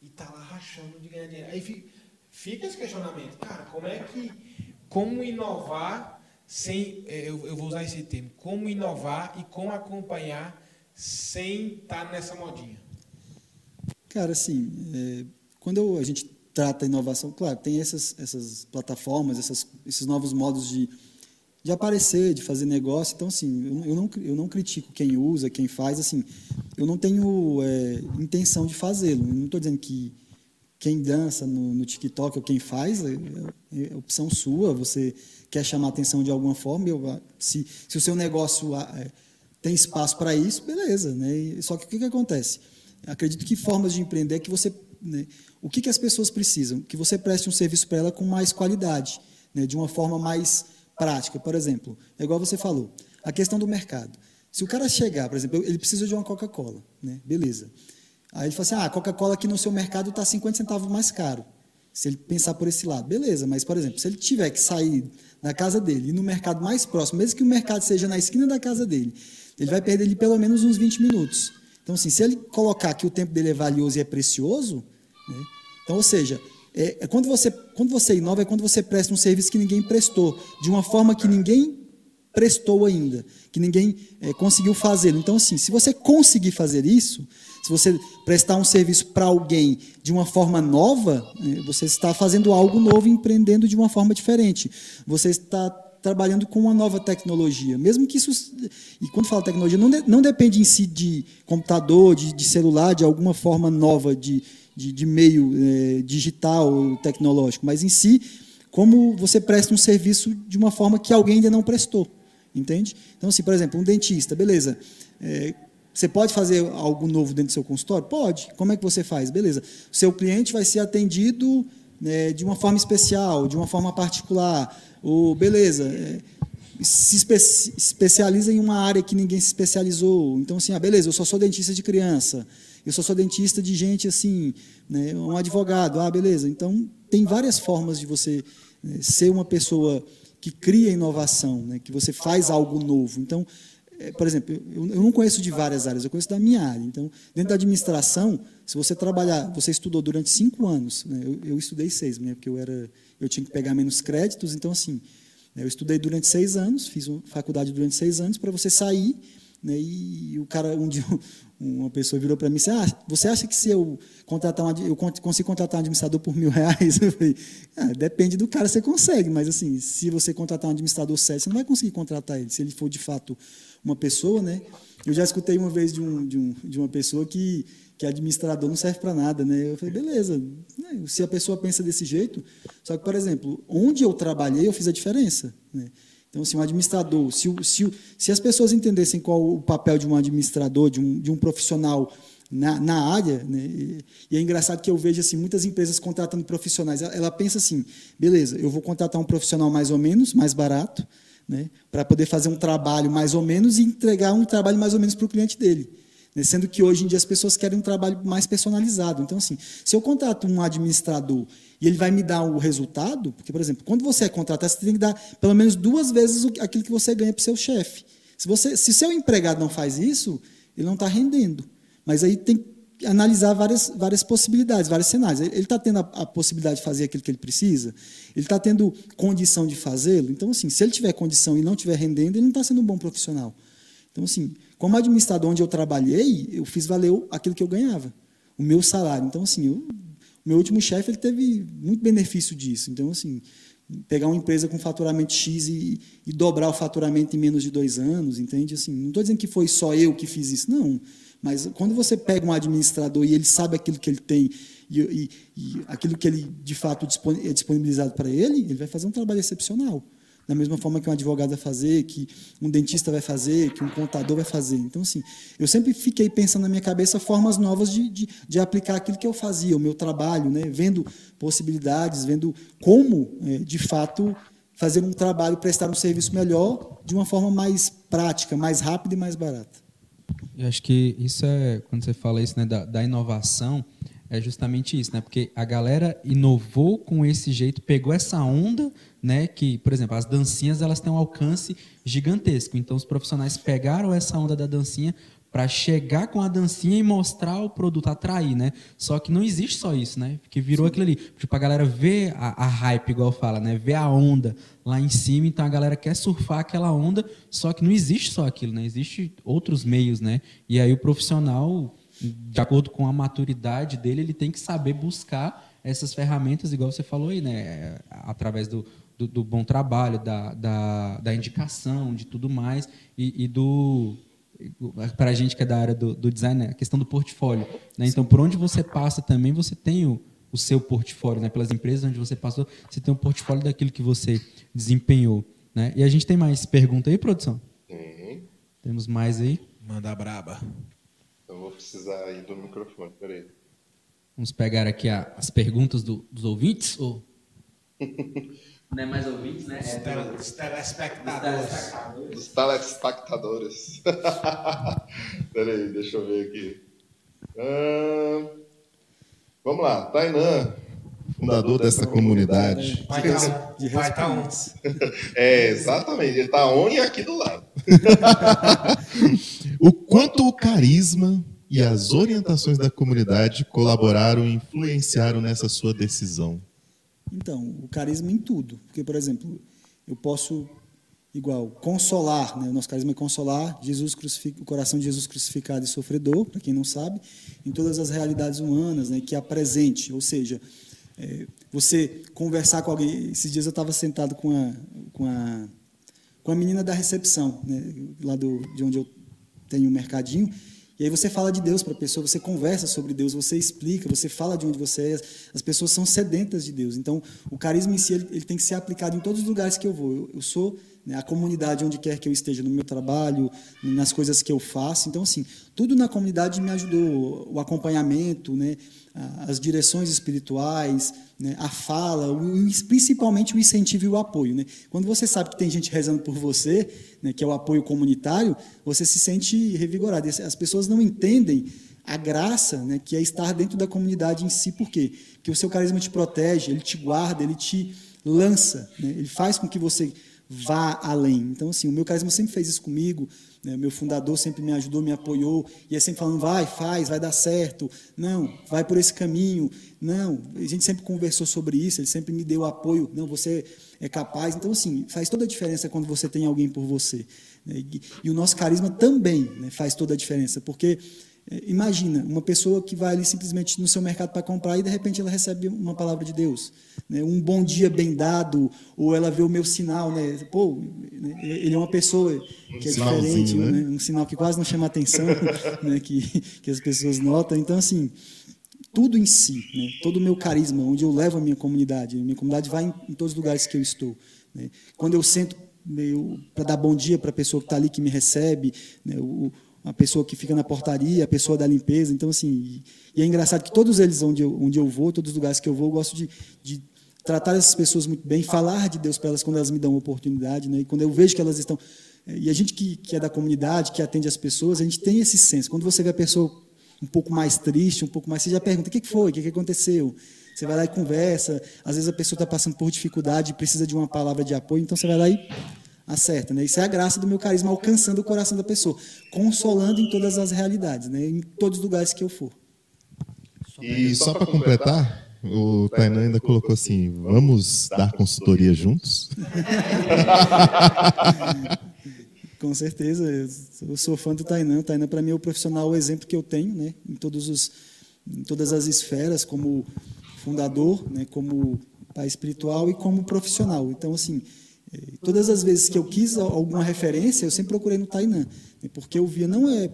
e tá lá rachando de ganhar dinheiro. Aí fica, fica esse questionamento, cara, como é que. Como inovar sem. É, eu, eu vou usar esse termo. Como inovar e como acompanhar sem estar tá nessa modinha? Cara, assim, é, quando eu, a gente trata inovação. Claro, tem essas, essas plataformas, essas, esses novos modos de, de aparecer, de fazer negócio. Então, assim, eu, não, eu não critico quem usa, quem faz. Assim, eu não tenho é, intenção de fazê-lo. Não estou dizendo que quem dança no, no, TikTok ou quem faz, é, é, opção sua. Você quer chamar atenção de alguma forma. Eu, se, se o seu negócio é, tem espaço para isso, beleza. Né? Só que o que, que acontece? Acredito que formas de empreender é que você. Né, o que, que as pessoas precisam? Que você preste um serviço para ela com mais qualidade, né, de uma forma mais prática. Por exemplo, é igual você falou, a questão do mercado. Se o cara chegar, por exemplo, ele precisa de uma Coca-Cola, né? beleza. Aí ele fala assim: ah, a Coca-Cola aqui no seu mercado está 50 centavos mais caro. Se ele pensar por esse lado, beleza, mas, por exemplo, se ele tiver que sair da casa dele e no mercado mais próximo, mesmo que o mercado seja na esquina da casa dele, ele vai perder pelo menos uns 20 minutos. Então, assim, se ele colocar que o tempo dele é valioso e é precioso, né? então, ou seja, é, é, quando, você, quando você inova, é quando você presta um serviço que ninguém prestou, de uma forma que ninguém prestou ainda, que ninguém é, conseguiu fazer. Então, assim, se você conseguir fazer isso, se você prestar um serviço para alguém de uma forma nova, né, você está fazendo algo novo, empreendendo de uma forma diferente. Você está trabalhando com uma nova tecnologia. Mesmo que isso. E quando fala tecnologia, não, de, não depende em si de computador, de, de celular, de alguma forma nova de, de, de meio é, digital, tecnológico, mas em si, como você presta um serviço de uma forma que alguém ainda não prestou. Entende? Então, assim, por exemplo, um dentista, beleza. É, você pode fazer algo novo dentro do seu consultório? Pode. Como é que você faz? Beleza. Seu cliente vai ser atendido né, de uma forma especial, de uma forma particular. Ou, beleza, é, se espe especializa em uma área que ninguém se especializou. Então, assim, ah, beleza, eu só sou dentista de criança. Eu só sou dentista de gente assim, né, um advogado. Ah, beleza. Então, tem várias formas de você né, ser uma pessoa que cria inovação, né, que você faz algo novo. Então, é, por exemplo, eu, eu não conheço de várias áreas, eu conheço da minha área. Então, dentro da administração, se você trabalhar, você estudou durante cinco anos, né, eu, eu, estudei seis, né, porque eu era, eu tinha que pegar menos créditos, então assim, né, eu estudei durante seis anos, fiz faculdade durante seis anos para você sair, né, e o cara um dia uma pessoa virou para mim e disse, ah, você acha que se eu contratar um, eu consigo contratar um administrador por mil reais? Eu falei, ah, depende do cara, você consegue, mas assim, se você contratar um administrador sério, você não vai conseguir contratar ele, se ele for de fato uma pessoa, né? Eu já escutei uma vez de, um, de, um, de uma pessoa que, que administrador não serve para nada, né? Eu falei, beleza, né? se a pessoa pensa desse jeito, só que, por exemplo, onde eu trabalhei, eu fiz a diferença, né? Então, assim, um administrador, se, se, se as pessoas entendessem qual o papel de um administrador, de um, de um profissional na, na área, né? e é engraçado que eu vejo assim, muitas empresas contratando profissionais, ela, ela pensa assim, beleza, eu vou contratar um profissional mais ou menos, mais barato, né, para poder fazer um trabalho mais ou menos e entregar um trabalho mais ou menos para o cliente dele. Né, sendo que hoje em dia as pessoas querem um trabalho mais personalizado. Então, assim, se eu contrato um administrador e ele vai me dar o resultado, porque, por exemplo, quando você é contratado, você tem que dar pelo menos duas vezes aquilo que você ganha para o seu chefe. Se, você, se seu empregado não faz isso, ele não está rendendo. Mas aí tem analisar várias, várias possibilidades, vários cenários. Ele está tendo a, a, possibilidade de fazer aquilo que ele precisa? Ele está tendo condição de fazê-lo? Então, assim, se ele tiver condição e não estiver rendendo, ele não está sendo um bom profissional. Então, assim, como administrador onde eu trabalhei, eu fiz valer aquilo que eu ganhava, o meu salário. Então, assim, o meu último chefe ele teve muito benefício disso. Então, assim, pegar uma empresa com faturamento X e, e dobrar o faturamento em menos de dois anos, entende? Assim, não estou dizendo que foi só eu que fiz isso, não. Mas quando você pega um administrador e ele sabe aquilo que ele tem e, e, e aquilo que ele de fato é disponibilizado para ele, ele vai fazer um trabalho excepcional. Da mesma forma que um advogado vai fazer, que um dentista vai fazer, que um contador vai fazer. Então, assim, eu sempre fiquei pensando na minha cabeça formas novas de, de, de aplicar aquilo que eu fazia, o meu trabalho, né? vendo possibilidades, vendo como, é, de fato, fazer um trabalho, prestar um serviço melhor de uma forma mais prática, mais rápida e mais barata. Eu acho que isso é, quando você fala isso né, da, da, inovação, é justamente isso, né? Porque a galera inovou com esse jeito, pegou essa onda, né? Que, por exemplo, as dancinhas elas têm um alcance gigantesco. Então, os profissionais pegaram essa onda da dancinha, para chegar com a dancinha e mostrar o produto, atrair, né? Só que não existe só isso, né? Que virou Sim. aquilo ali. Tipo, a galera vê a, a, hype, igual fala, né? Vê a onda lá em cima, então a galera quer surfar aquela onda, só que não existe só aquilo, né? Existe outros meios, né? E aí o profissional, de acordo com a maturidade dele, ele tem que saber buscar essas ferramentas, igual você falou aí, né? Através do, do, do bom trabalho, da, da, da, indicação, de tudo mais, e, e do para a gente que é da área do, do design, né? a questão do portfólio. Né? Então, por onde você passa também, você tem o, o seu portfólio, né? pelas empresas onde você passou, você tem um portfólio daquilo que você desempenhou. Né? E a gente tem mais pergunta aí, produção? Tem. Temos mais aí? Manda braba. Eu vou precisar aí do microfone, peraí. Vamos pegar aqui a, as perguntas do, dos ouvintes? Ou... Não é mais ouvintes, né? É Os telespectadores. Dos telespectadores. peraí, deixa eu ver aqui. Vamos lá, Tainan, fundador dessa comunidade. Vai estar vai tá um. respostas. É, exatamente. Ele está on e aqui do lado. o quanto o carisma e as orientações da comunidade colaboraram e influenciaram nessa sua decisão? Então, o carisma em tudo. Porque, por exemplo, eu posso, igual, consolar, né? o nosso carisma é consolar Jesus o coração de Jesus crucificado e sofredor, para quem não sabe, em todas as realidades humanas, né? que apresente. Ou seja, é, você conversar com alguém. Esses dias eu estava sentado com a, com, a, com a menina da recepção, né? lá do, de onde eu tenho um mercadinho. E aí você fala de Deus para a pessoa, você conversa sobre Deus, você explica, você fala de onde você é. As pessoas são sedentas de Deus. Então, o carisma em si ele, ele tem que ser aplicado em todos os lugares que eu vou. Eu, eu sou né, a comunidade onde quer que eu esteja, no meu trabalho, nas coisas que eu faço. Então, assim, tudo na comunidade me ajudou. O acompanhamento, né, as direções espirituais, né, a fala, o, principalmente o incentivo e o apoio. Né? Quando você sabe que tem gente rezando por você, né, que é o apoio comunitário, você se sente revigorado. As pessoas não entendem a graça né, que é estar dentro da comunidade em si, por quê? Porque o seu carisma te protege, ele te guarda, ele te lança, né? ele faz com que você vá além. Então, assim, o meu carisma sempre fez isso comigo, né? meu fundador sempre me ajudou, me apoiou, e é sempre falando, vai, faz, vai dar certo, não, vai por esse caminho, não, a gente sempre conversou sobre isso, ele sempre me deu apoio, não, você é capaz. Então, assim, faz toda a diferença quando você tem alguém por você. Né? E, o nosso carisma também né, faz toda a diferença, porque Imagina, uma pessoa que vai ali simplesmente no seu mercado para comprar e de repente ela recebe uma palavra de Deus. Né? Um bom dia bem dado, ou ela vê o meu sinal. Né? Pô, ele é uma pessoa que é diferente, né? Né? um sinal que quase não chama atenção, né? que, que as pessoas notam. Então, assim, tudo em si, né? todo o meu carisma, onde eu levo a minha comunidade, a minha comunidade vai em, em todos os lugares que eu estou. Né? Quando eu sento para dar bom dia para a pessoa que está ali, que me recebe, né? o, a pessoa que fica na portaria, a pessoa da limpeza. Então, assim, e é engraçado que todos eles, onde eu, onde eu vou, todos os lugares que eu vou, eu gosto de, de tratar essas pessoas muito bem, falar de Deus para elas quando elas me dão oportunidade, né? E quando eu vejo que elas estão. E a gente que, que é da comunidade, que atende as pessoas, a gente tem esse senso. Quando você vê a pessoa um pouco mais triste, um pouco mais. Você já pergunta: o que foi? O que aconteceu? Você vai lá e conversa. Às vezes a pessoa está passando por dificuldade, precisa de uma palavra de apoio, então você vai lá e acerta. Né? Isso é a graça do meu carisma alcançando o coração da pessoa, consolando em todas as realidades, né? em todos os lugares que eu for. E só para completar, o Tainan ainda colocou assim: vamos dar consultoria juntos? Com certeza, eu sou fã do Tainan. O Tainan, para mim, é o profissional, o exemplo que eu tenho né? em, todos os, em todas as esferas, como fundador, né? como pai espiritual e como profissional. Então, assim, Todas as vezes que eu quis alguma referência, eu sempre procurei no Tainan, né, porque eu via, não é,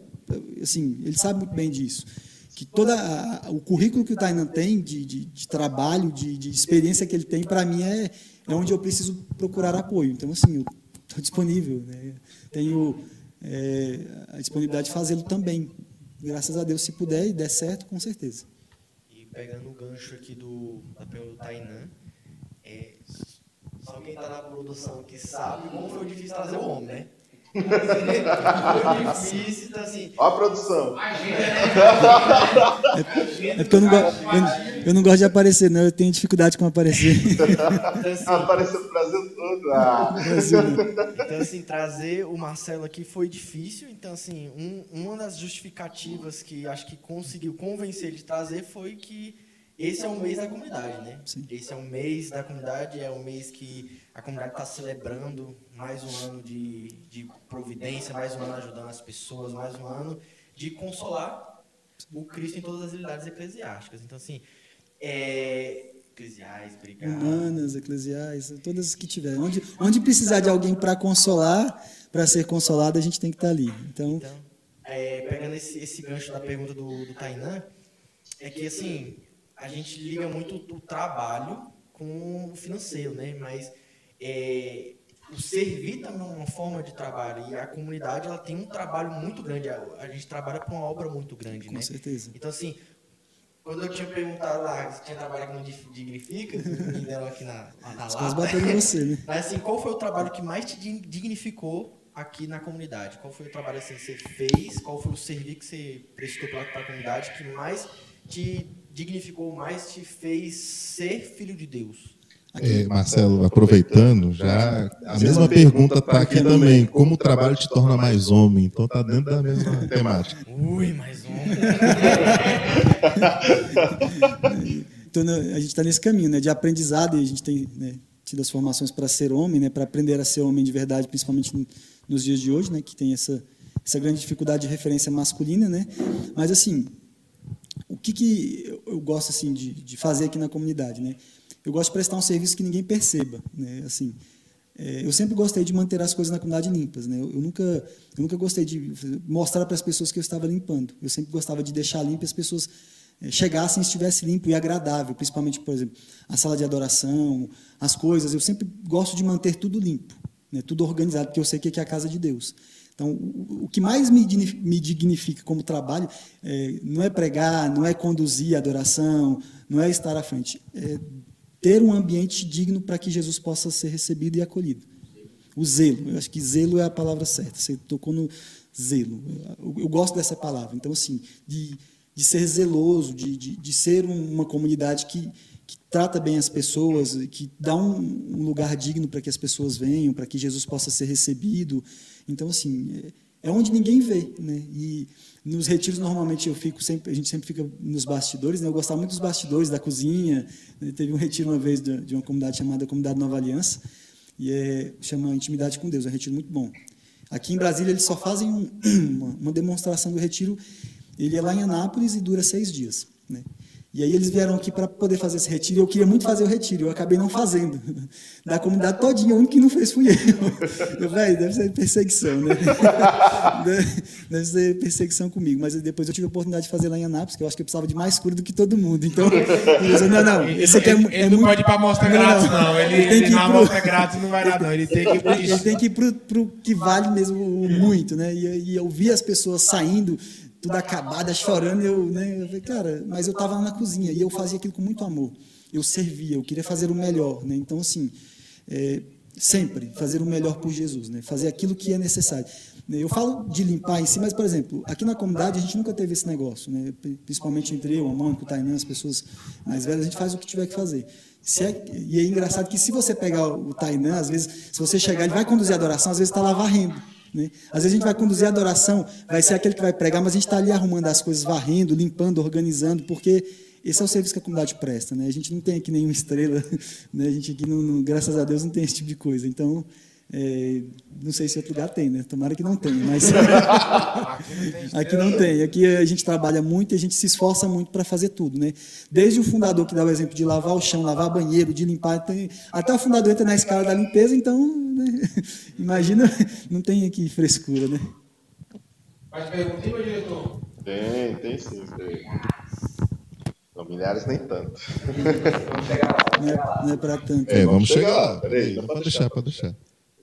assim, ele sabe muito bem disso, que toda a, o currículo que o Tainan tem de, de, de trabalho, de, de, experiência que ele tem, para mim é, é onde eu preciso procurar apoio. Então, assim, eu estou disponível, né, tenho é, a disponibilidade de fazê-lo também. Graças a Deus, se puder e der certo, com certeza. E pegando o gancho aqui do, da do Tainan, é, só quem está na produção que sabe como foi difícil trazer o homem, né? foi difícil, então assim. Ó a produção. É, é porque eu não, eu, eu, não gosto de aparecer, não. Eu tenho dificuldade com aparecer. Então, assim, Apareceu o Brasil todo. Ah. Então, assim, trazer o Marcelo aqui foi difícil. Então, assim, um, uma das justificativas que acho que conseguiu convencer ele de trazer foi que esse é o mês da comunidade, né? Sim. Esse é o mês da comunidade, é o mês que a comunidade está celebrando mais um ano de, de providência, mais um ano ajudando as pessoas, mais um ano de consolar o Cristo em todas as realidades eclesiásticas. Então, assim, É, eclesiais, obrigado. Humanas, eclesiais, todas que tiver. Onde, onde precisar de alguém para consolar, para ser consolado, a gente tem que estar ali. Então, Então, é, pegando esse, esse gancho da pergunta do, do Tainan, é que assim, a gente liga muito o trabalho com o financeiro, né? Mas é, o servir também é uma forma de trabalho e a comunidade ela tem um trabalho muito grande. A, gente trabalha para uma obra muito grande, com né? certeza. Então assim, quando eu tinha perguntado lá se tinha trabalho com Dig- dignifica, me deram aqui na, na lata. batendo em você, né? Mas assim, qual foi o trabalho que mais te dig- dignificou aqui na comunidade? Qual foi o trabalho assim, que você fez? Qual foi o serviço que você prestou para a comunidade que mais te dignificou, mais te fez ser filho de Deus? É, Marcelo, aproveitando, já a mesma pergunta está aqui também. Como o trabalho te torna mais homem? Então tá dentro da mesma temática. Ui, mais um. Então, né, a gente está nesse caminho né, de aprendizado e a gente tem né, tido as formações para ser homem, né, para aprender a ser homem de verdade, principalmente nos dias de hoje, né, que tem essa, essa grande dificuldade de referência masculina. Né? Mas, assim, o que, que eu- gosto assim, de, de fazer aqui na comunidade? Né? Eu gosto de prestar um serviço que ninguém perceba. Né? Assim, é, eu sempre gostei de manter as coisas na comunidade limpas. Né? Eu, eu nunca, eu nunca gostei de mostrar para as pessoas que eu estava limpando. Eu sempre gostava de deixar limpo as pessoas é, chegassem e estivesse limpo e agradável, principalmente, por exemplo, a sala de adoração, as coisas. Eu sempre gosto de manter tudo limpo, né? tudo organizado, porque eu sei que aqui é a casa de Deus. Então, o, que mais me, digni- me dignifica como trabalho é, não é pregar, não é conduzir a adoração, não é estar à frente, é ter um ambiente digno para que Jesus possa ser recebido e acolhido. O zelo, eu acho que zelo é a palavra certa. Você tocou no zelo. Eu, gosto dessa palavra. Então, assim, de, de ser zeloso, de, de, de ser um- uma comunidade que trata bem as pessoas, que dá um, um lugar digno para que as pessoas venham, para que Jesus possa ser recebido. Então, assim, é, é onde ninguém vê, né? E nos retiros normalmente eu fico sempre, a gente sempre fica nos bastidores, né? Eu gostava muito dos bastidores da cozinha. né? Teve um retiro uma vez de, de uma comunidade chamada Comunidade Nova Aliança e é, chama Intimidade com Deus, é um retiro muito bom. Aqui em Brasília eles só fazem um- uma, uma demonstração do retiro. Ele é lá em Anápolis e dura seis dias, né? E aí eles vieram aqui para poder fazer esse retiro. Eu queria muito fazer o retiro, eu acabei não fazendo. Da comunidade todinha, o único que não fez fui eu. Eu, velho, deve ser perseguição, né? Deve ser perseguição comigo. Mas depois eu tive a oportunidade de fazer lá em Anápolis, que eu acho que eu precisava de mais cura do que todo mundo. Então, disse, não, não, esse aqui é, ele, mu- é ele não muito... pode ir pra amostra grátis, não. Ele, Ele tem ele que ir amostra grátis não vai dar, não. Ele tem que ir pro Ele tem que ir pro, pro que vale mesmo o muito, né? E, e eu vi as pessoas saindo, tudo acabada, chorando, e eu, né? Eu falei, cara, mas eu estava lá na cozinha e eu fazia aquilo com muito amor. Eu servia, eu queria fazer o melhor, né? Então, assim, é, sempre fazer o melhor por Jesus, né? Fazer aquilo que é necessário. Eu falo de limpar em si, mas, por exemplo, aqui na comunidade a gente nunca teve esse negócio, né? principalmente entre eu, a Mônica, o Tainan, as pessoas mais velhas, a gente faz o que tiver que fazer. É- e é engraçado que se você pegar o Tainan, às vezes, se você chegar, ele vai conduzir a adoração, às vezes está lá varrendo. Né? Às vezes a gente vai conduzir a adoração, vai ser aquele que vai pregar, mas a gente está ali arrumando as coisas, varrendo, limpando, organizando, porque esse é o serviço que a comunidade presta. Né? A gente não tem aqui nenhuma estrela, né? a gente aqui, não, não- graças a Deus, não tem esse tipo de coisa. Então, é, não sei se outro lugar tem, né? Tomara que não tenha, mas aqui não tem. Aqui a gente trabalha muito e a gente se esforça muito para fazer tudo, né? Desde o fundador que dá o exemplo de lavar o chão, lavar banheiro, de limpar, tem- até o fundador entra na escala da limpeza, então, né? imagina, não tem aqui frescura, né? Mais meu diretor? Tem, tem sim. Tem. Não, milhares nem tanto. Não é, não é para tanto. É, vamos chegar lá. Peraí. Pode deixar, pode deixar.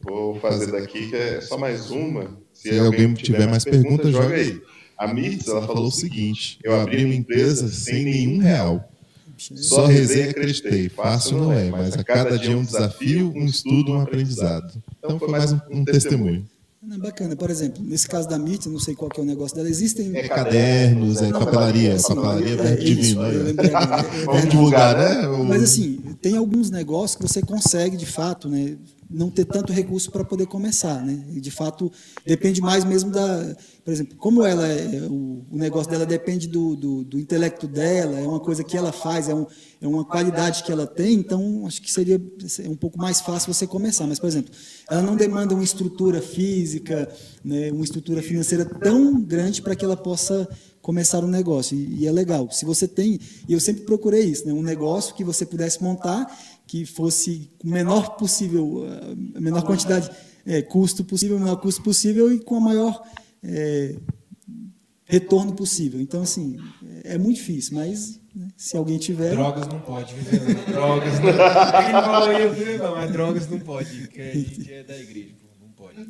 Vou fazer daqui, que é só mais uma. Se alguém tiver mais perguntas, joga aí. A Mirtz, ela falou o seguinte: eu abri uma empresa sem nenhum real. Só rezei e acreditei. Fácil não é, mas a cada dia um desafio, um estudo, um aprendizado. Então foi mais um, um testemunho. Não, bacana. Por exemplo, nesse caso da MIT, não sei qual que é o negócio dela, existem... É cadernos, é papelaria, papelaria, É, verbo isso, divino. É, Vamos divulgar, né? Mas assim, tem alguns negócios que você consegue, de fato, né, não ter tanto recurso para poder começar, né? E de fato depende mais mesmo da, por exemplo, como ela é, o, o negócio dela depende do, do, do intelecto dela, é uma coisa que ela faz, é, um, é uma qualidade que ela tem, então acho que seria é um pouco mais fácil você começar. Mas, por exemplo, ela não demanda uma estrutura física, né, uma estrutura financeira tão grande para que ela possa começar um negócio. E, é legal. Se você tem, e eu sempre procurei isso, né? um negócio que você pudesse montar, que fosse o menor possível, a menor quantidade, é, custo possível, o menor custo possível e com a maior é, retorno possível. Então, assim, é muito difícil, mas né, se alguém tiver. Drogas não pode, viu? Drogas não. Ele falou eu mas drogas não pode, porque a gente é da igreja, não pode.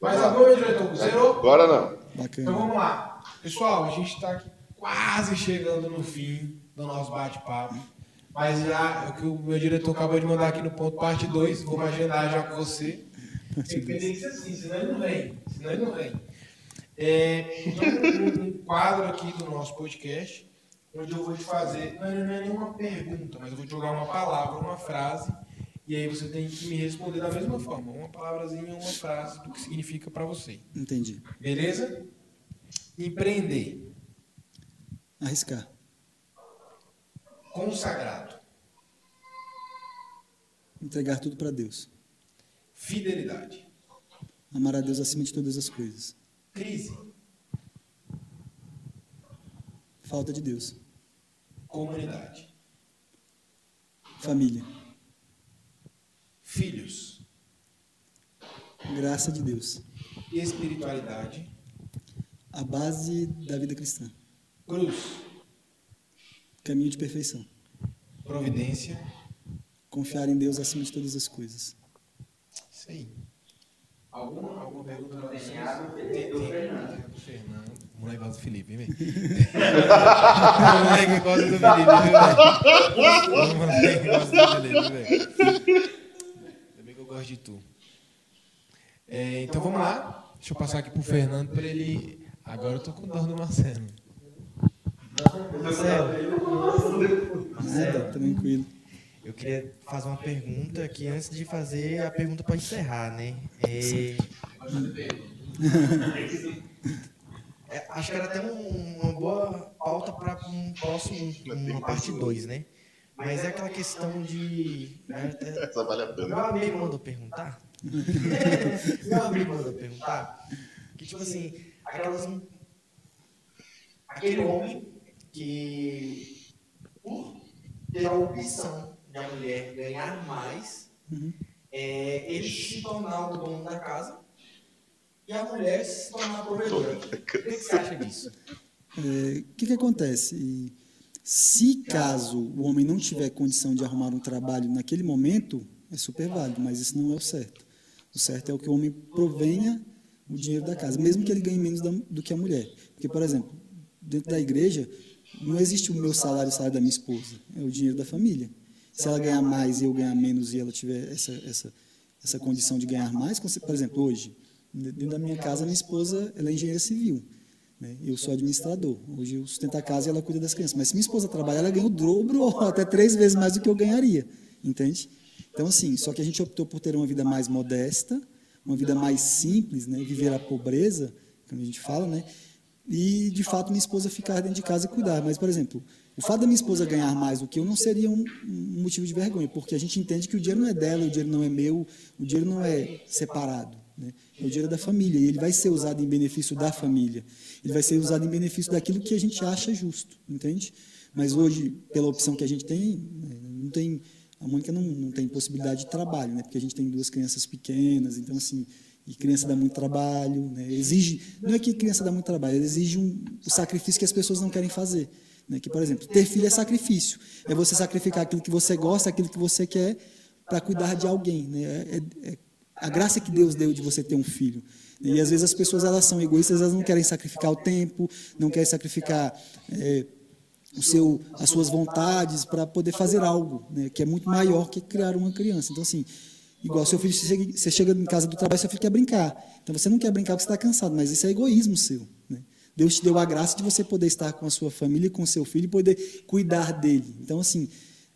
Mas agora, diretor, zerou? Agora não. Bacana. Então vamos lá. Pessoal, a gente está aqui quase chegando no fim do nosso bate-papo. Mas já, o que o meu diretor acabou de mandar aqui no ponto parte 2, vamos agendar já com você. Tem que ter que ser assim, senão ele não vem. Senão ele não vem. É, então, um, um quadro aqui do nosso podcast, onde eu vou te fazer, não é, não é nenhuma pergunta, mas eu vou te jogar uma palavra, uma frase, e aí você tem que me responder da mesma forma, uma palavrazinha, uma frase do que significa para você. Entendi. Beleza? Empreender. Arriscar. Consagrado. Entregar tudo para Deus. Fidelidade. Amar a Deus acima de todas as coisas. Crise. Falta de Deus. Comunidade. Família. Filhos. Graça de Deus. Espiritualidade. A base da vida cristã. Cruz. Caminho de perfeição. Providência. Confiar em Deus acima de todas as coisas. Isso aí. Alguma, alguma pergunta para vocês? Tem, tem. Do Fernando. Do Fernando. O moleque gosta do Felipe, o moleque gosta do Felipe, velho? O moleque gosta do Felipe, velho? Ainda bem que eu gosto de tu. É, então vamos lá. Deixa eu passar aqui pro Fernando para ele. Agora eu tô com dor do Marcelo. Nada, tranquilo. Eu queria fazer uma pergunta que antes de fazer a pergunta para encerrar, né? É... É, acho que era até um- uma boa pauta para um próximo, uma parte 2, né? Mas é aquela questão de. é, é, Essa vale a Meu amigo mandou perguntar. Meu amigo mandou perguntar. Que, tipo assim, aquelas. Aquele homem que, por ter a opção de a mulher ganhar mais, é, ele se tornar o dono da casa e a mulher se tornar a provedora. O que, você acha disso? É, O que, que acontece? Se caso o homem não tiver condição de arrumar um trabalho naquele momento, é super válido, mas isso não é o certo. O certo é o que o homem provenha o dinheiro da casa, mesmo que ele ganhe menos da- do que a mulher. Porque, por exemplo, dentro da igreja, não existe o meu salário e o salário da minha esposa, é o dinheiro da família. Se ela ganhar mais e eu ganhar menos e ela tiver essa, essa, essa condição de ganhar mais, por exemplo, hoje, dentro da minha casa, minha esposa ela é engenheira civil. né? Eu sou administrador. Hoje eu sustento a casa e ela cuida das crianças. Mas se minha esposa trabalhar, ela ganha o dobro ou até três vezes mais do que eu ganharia. Entende? Então, assim, só que a gente optou por ter uma vida mais modesta, uma vida mais simples, né? viver a pobreza, como a gente fala, né? E de fato minha esposa ficar dentro de casa e cuidar. Mas, por exemplo, o fato da minha esposa ganhar mais do que eu não seria um, um motivo de vergonha, porque a gente entende que o dinheiro não é dela, o dinheiro não é meu, o dinheiro não é separado. Né? É o dinheiro da família e ele vai ser usado em benefício da família. Ele vai ser usado em benefício daquilo que a gente acha justo, entende? Mas hoje, pela opção que a gente tem, né, não tem a Mônica não, não tem possibilidade de trabalho, né? Porque a gente tem duas crianças pequenas, então assim, e criança dá muito trabalho, né? Exige, não é que criança dá muito trabalho, exige um, o sacrifício que as pessoas não querem fazer, né? Que por exemplo, ter filho é sacrifício, é você sacrificar aquilo que você gosta, aquilo que você quer para cuidar de alguém, né? É, é- é a graça que Deus deu de você ter um filho. E às vezes as pessoas elas são egoístas, elas não querem sacrificar o tempo, não querem sacrificar é, o seu, as suas vontades para poder fazer algo, né, que é muito maior que criar uma criança. Então, assim, igual seu filho, você chega, em casa do trabalho, seu filho quer brincar. Então, você não quer brincar porque você está cansado, mas isso é egoísmo seu. Né? Deus te deu a graça de você poder estar com a sua família, com seu filho e poder cuidar dele. Então, assim,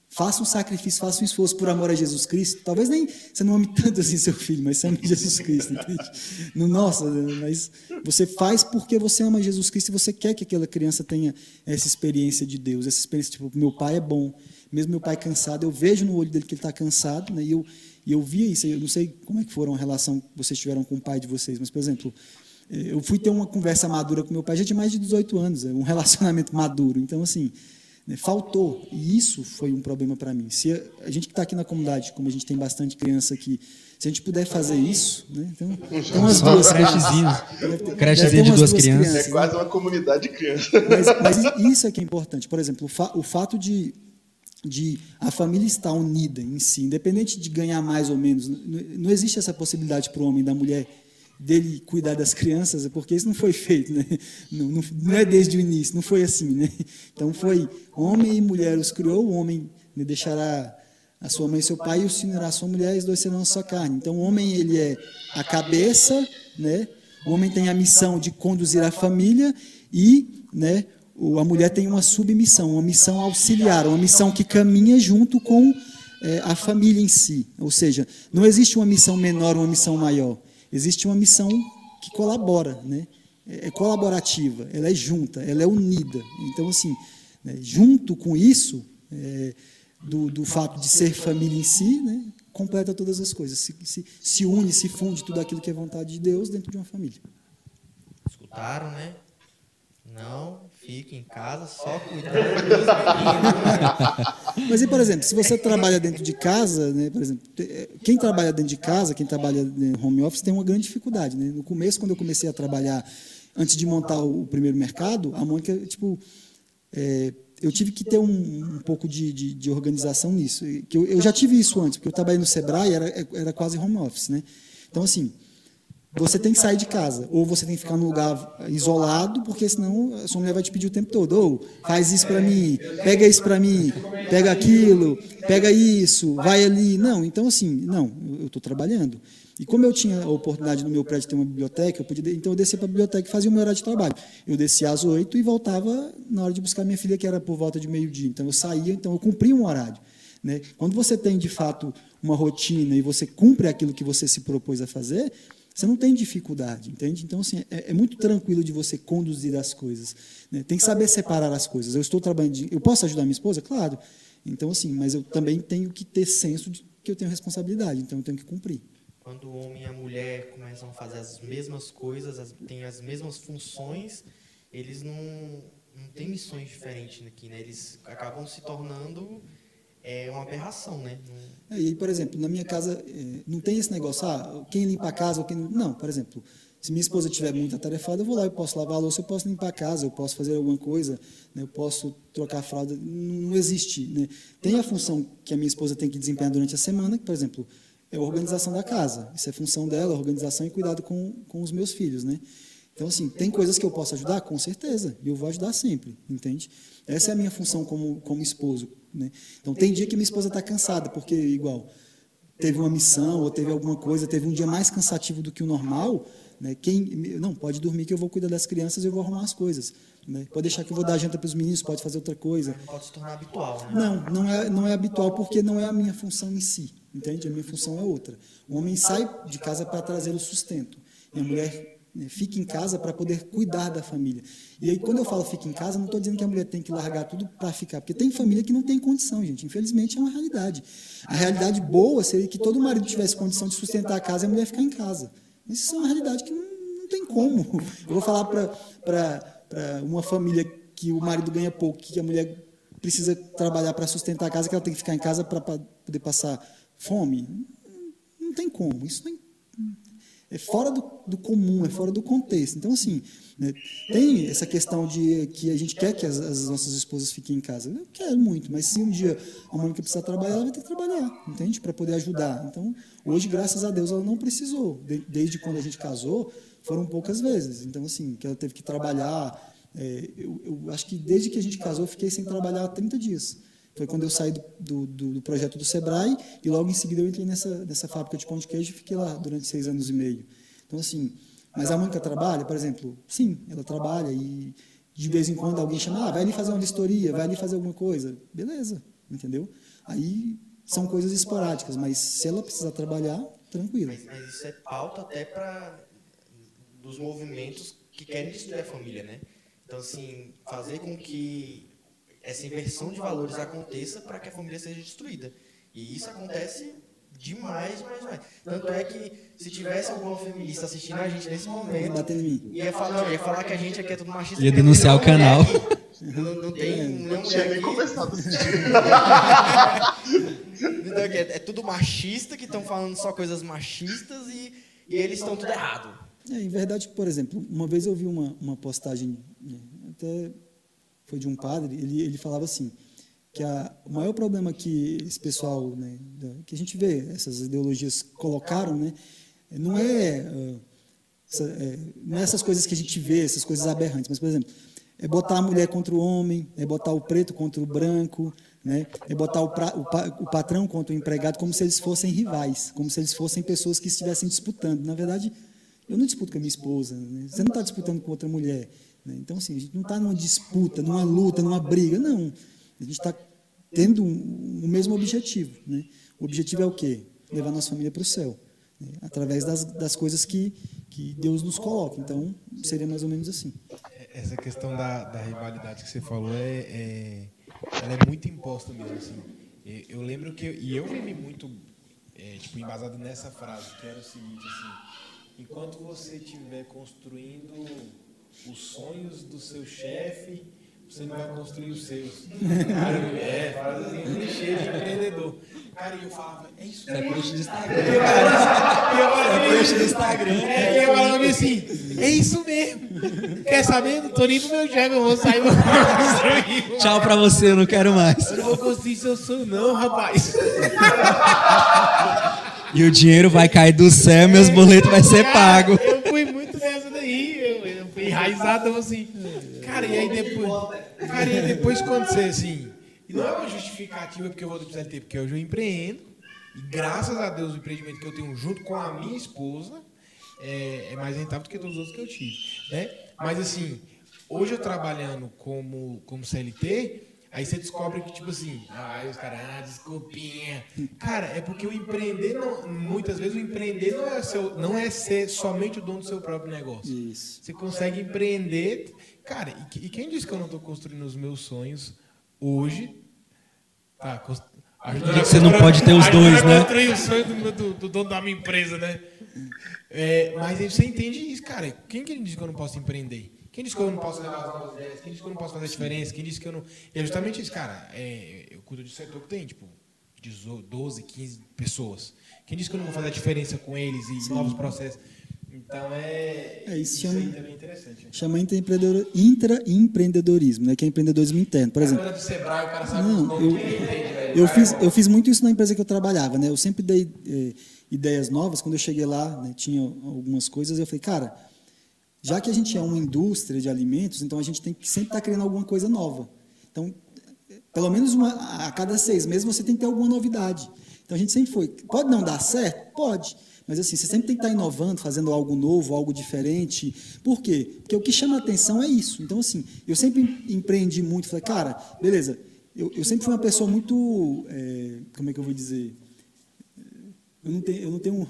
faça um sacrifício, faça um esforço por amor a Jesus Cristo. Talvez nem você não ame tanto assim seu filho, mas você ama Jesus Cristo, entende? No, nossa, mas você faz porque você ama Jesus Cristo e você quer que aquela criança tenha essa experiência de Deus, essa experiência, tipo, meu pai é bom, mesmo meu pai cansado, eu vejo no olho dele que ele está cansado, né? E eu, e eu via isso, eu não sei como é que foram a relação que vocês tiveram com o pai de vocês, mas, por exemplo, eh, eu fui ter uma conversa madura com meu pai, já tinha mais de 18 anos, é um relacionamento maduro. Então, assim, né, faltou. E isso foi um problema para mim. Se a, a gente que está aqui na comunidade, como a gente tem bastante criança aqui, se a gente puder fazer isso, né? Então, tem umas duas crechezinhas. Crechezinha de umas duas crianças. É quase uma comunidade de criança. mas, mas isso é que é importante. Por exemplo, o, fa- o fato de, de a família estar unida em si, independente de ganhar mais ou menos, não existe essa possibilidade para o homem da mulher dele cuidar das crianças, é porque isso não foi feito, né? não, não, não é desde o início, não foi assim. Né? Então foi homem e mulher os criou, o homem né, deixará a sua mãe e seu pai e o se unirá a sua mulher e os dois serão a sua carne. Então o homem ele é a cabeça, né? O homem tem a missão de conduzir a família e, né, a mulher tem uma submissão, uma missão auxiliar, uma missão que caminha junto com eh, a família em si. Ou seja, não existe uma missão menor, uma missão maior. Existe uma missão que colabora, né? É é colaborativa, ela é junta, ela é unida. Então, assim, né, junto com isso, eh, do, do fato de ser família em si, né, completa todas as coisas. Se, se, se une, se funde tudo aquilo que é vontade de Deus dentro de uma família. Escutaram, né? Não fique em casa só cuidando dos meninos. Mas e, por exemplo, se você trabalha dentro de casa, né, por exemplo, eh, quem trabalha dentro de casa, quem trabalha em home office tem uma grande dificuldade. Né? No começo, quando eu comecei a trabalhar, antes de montar o, primeiro mercado, a Mônica, tipo, eh, eu tive que ter um, um pouco de, de, de organização nisso. Que eu, eu já tive isso antes, porque eu trabalhei no Sebrae, era, era quase home office. Né? Então, assim, você tem que sair de casa, ou você tem que ficar num lugar isolado, porque senão a sua mulher vai te pedir o tempo todo, ou faz isso para mim, pega isso para mim, pega aquilo, pega isso, vai ali. Não, então assim, não, eu estou trabalhando. E como eu tinha a oportunidade no meu prédio ter uma biblioteca, eu podia, então eu descia para a biblioteca e fazia o meu horário de trabalho. Eu descia às oito e voltava na hora de buscar minha filha, que era por volta de meio-dia. Então eu saía, então eu cumpria um horário. Né? Quando você tem de fato uma rotina e você cumpre aquilo que você se propôs a fazer, você não tem dificuldade, entende? Então, assim, é, é muito tranquilo de você conduzir as coisas. né? Tem que saber separar as coisas. Eu estou trabalhando, de, eu posso ajudar minha esposa? Claro. Então, assim, mas eu também tenho que ter senso de que eu tenho responsabilidade, então eu tenho que cumprir. Quando o homem e a mulher começam a fazer as mesmas coisas, as, têm as mesmas funções, eles não, não têm missões diferentes aqui, né? Eles acabam se tornando é, uma aberração, né? É, E por exemplo, na minha casa, eh, não tem esse negócio, ah, quem limpa a casa quem não. Por exemplo, se minha esposa estiver muito atarefada, eu vou lá, eu posso lavar a louça, eu posso limpar a casa, eu posso fazer alguma coisa, né, eu posso trocar a fralda. Não não existe. Né? Tem a função que a minha esposa tem que desempenhar durante a semana, que, por exemplo, é a organização da casa. Isso é função dela, organização e cuidado com, com os meus filhos. Né? Então, assim, tem coisas que eu posso ajudar? Com certeza. E eu vou ajudar sempre, entende? Essa é a minha função como, como esposo. Né? Então, tem dia que minha esposa está cansada, porque, igual, teve uma missão ou teve alguma coisa, teve um dia mais cansativo do que o normal, né? Quem não pode dormir que eu vou cuidar das crianças e eu vou arrumar as coisas, né? Pode deixar que eu vou dar janta para os meninos, pode fazer outra coisa. não pode se tornar habitual, né? Não, não é, não é habitual porque não é a minha função em si, entende? A minha função é outra. O homem sai de casa para trazer o sustento e a mulher né, fica em casa para poder cuidar da família. E aí, quando eu falo fica em casa, não estou dizendo que a mulher tem que largar tudo para ficar, porque tem família que não tem condição, gente. Infelizmente, é uma realidade. A realidade boa seria que todo marido tivesse condição de sustentar a casa e a mulher ficar em casa. Mas isso é uma realidade que não, não tem como. Eu vou falar para uma família que o marido ganha pouco, que a mulher precisa trabalhar para sustentar a casa, que ela tem que ficar em casa para poder passar fome. Não tem como. Isso nem, é fora do, do comum, é fora do contexto. Então, assim, né, tem essa questão de que a gente quer que as, as nossas esposas fiquem em casa. Eu quero muito, mas se um dia a Mônica precisar trabalhar, ela vai ter que trabalhar, entende? Para poder ajudar. Então, hoje, graças a Deus, ela não precisou. De- desde quando a gente casou, foram poucas vezes. Então, assim, que ela teve que trabalhar. é, eu, eu acho que desde que a gente casou, eu fiquei sem trabalhar há 30 dias. Foi quando eu saí do, do, do- projeto do Sebrae e logo em seguida eu entrei nessa, nessa fábrica de pão de queijo e fiquei lá durante seis anos e meio. Então, assim, mas a Mônica trabalha, por exemplo? Sim, ela trabalha e de vez em quando alguém chama, ah, vai ali fazer uma vistoria, vai ali fazer alguma coisa. Beleza, entendeu? Aí são coisas esporádicas, mas se ela precisar trabalhar, tranquilo. Mas, mas isso é pauta até para dos movimentos que querem destruir a família, né? Então, assim, fazer com que essa inversão de valores aconteça para que a família seja destruída. E isso acontece Demais, demais, demais. Tanto é que se tivesse alguma feminista assistindo a gente nesse momento, Batendo em mim. ia falar, ia falar que a gente aqui é tudo machista. Ia denunciar o canal. aqui. Não, não tem nenhuma Não tinha mulher nem aqui. começado a assistir. Então, é, é tudo machista, que estão falando só coisas machistas e, e eles estão tudo errado. É, em verdade, por exemplo, uma vez eu vi uma, uma postagem, né, até foi de um padre, ele, ele falava assim, que a, o maior problema que esse pessoal, né, que a gente vê, essas ideologias colocaram, né, não é, ah, essa- é, não é essas coisas que a gente vê, essas coisas aberrantes, mas, por exemplo, é botar a mulher contra o homem, é botar o preto contra o branco, né? é botar o, pra- o pa- o patrão contra o empregado como se eles fossem rivais, como se eles fossem pessoas que estivessem disputando. Na verdade, eu não disputo com a minha esposa, né? você não está disputando com outra mulher. Né? Então, assim, a gente não está numa disputa, numa luta, numa briga, não. A gente está tendo o mesmo objetivo. Né? O objetivo é o quê? Levar nossa família para o céu, né? através das, das coisas que, que Deus nos coloca. Então, seria mais ou menos assim. Essa questão da, da rivalidade que você falou é, é- ela é muito imposta mesmo assim. Eu lembro que e eu vivi muito é, tipo embasado nessa frase que era o seguinte assim: enquanto você estiver construindo os sonhos do seu chefe, você não vai construir os seus. Cara, é, frase assim, clichê de empreendedor. Cara, e eu falava, é isso É mesmo. post do Instagram. E eu falava, É post do Instagram. é, eu falava assim, é isso mesmo. Quer saber? Não tô nem pro meu chefe, eu vou sair, vou construir. Tchau pra você, eu não quero mais. Eu não vou construir seu sonho, não, rapaz. E o dinheiro vai cair do céu, meus boletos vai ser pago. Eu fui muito nessa daí, eu assim. Cara, e aí depois. Cara, e aí depois quando você assim. E não é uma justificativa porque eu vou do CLT, porque hoje eu empreendo. E graças a Deus o empreendimento que eu tenho junto com a minha esposa é, é mais rentável do que todos os outros que eu tive. Né? Mas assim, hoje eu trabalhando como, como CLT, aí você descobre que, tipo assim, ah, aí os caras, ah, desculpinha. Cara, é porque o empreender, não, muitas vezes o empreender não é, seu, não é ser somente o dono do seu próprio negócio. Isso. Você consegue empreender. Cara, e, e quem disse que eu não estou construindo os meus sonhos hoje? Tá, ajudando você não pode ter os dois, né? construir o sonho do, do- do dono da minha empresa, né? É, mas aí você entende isso, cara. Quem que disse que eu não posso empreender? Quem disse que eu não posso levar as novas ideias? Quem disse que eu não posso fazer a diferença? Quem disse que eu não. E é justamente isso, cara. É, eu cuido de um setor que tem, tipo, 18, 12, 15 pessoas. Quem disse que eu não vou fazer a diferença com eles e novos processos? Então é. É, isso isso chama- aí também é interessante. né? Chama intraempreendedor- intraempreendedorismo, né? que é empreendedorismo interno. Por exemplo, do Sebrae, o cara sabe Não, eu- entende. Eu fiz, eu fiz muito isso na empresa que eu trabalhava, né? Eu sempre dei eh, ideias novas. Quando eu cheguei lá, né, tinha algumas coisas. Eu falei, cara, já que a gente é uma indústria de alimentos, então a gente tem que sempre estar criando alguma coisa nova. Então, pelo menos uma, a cada seis meses você tem que ter alguma novidade. Então a gente sempre foi. Pode não dar certo? Pode. Mas assim, você sempre tem que estar inovando, fazendo algo novo, algo diferente. Por quê? Porque o que chama a atenção é isso. Então, assim, eu sempre empreendi muito. Falei, cara, beleza, eu, eu sempre fui uma pessoa muito. eh, como é que eu vou dizer? Eu não tenho. Eu não, tenho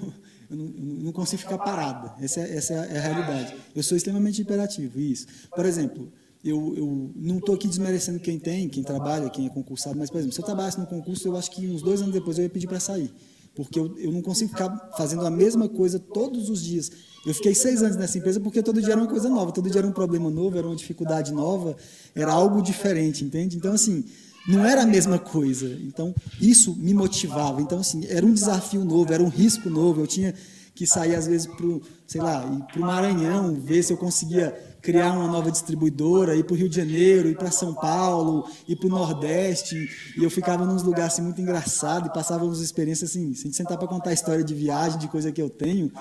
eu não, consigo ficar parada. Essa é, essa é a realidade. Eu sou extremamente imperativo, isso. Por exemplo, eu, eu não estou aqui desmerecendo quem tem, quem trabalha, quem é concursado, mas, por exemplo, se eu trabalhasse no concurso, eu acho que uns dois anos depois eu ia pedir para sair. Porque eu, eu não consigo ficar fazendo a mesma coisa todos os dias. Eu fiquei seis anos nessa empresa porque todo dia era uma coisa nova, todo dia era um problema novo, era uma dificuldade nova, era algo diferente, entende? Então, assim, não era a mesma coisa. Então, isso me motivava. Então, assim, era um desafio novo, era um risco novo. Eu tinha que sair, às vezes, para sei lá, para o Maranhão, ver se eu conseguia criar uma nova distribuidora, ir para o Rio de Janeiro, ir para São Paulo, ir para o Nordeste. E eu ficava nos lugares assim, muito engraçado e passava umas experiências assim. Se a gente sentar para contar a história de viagem, de coisa que eu tenho,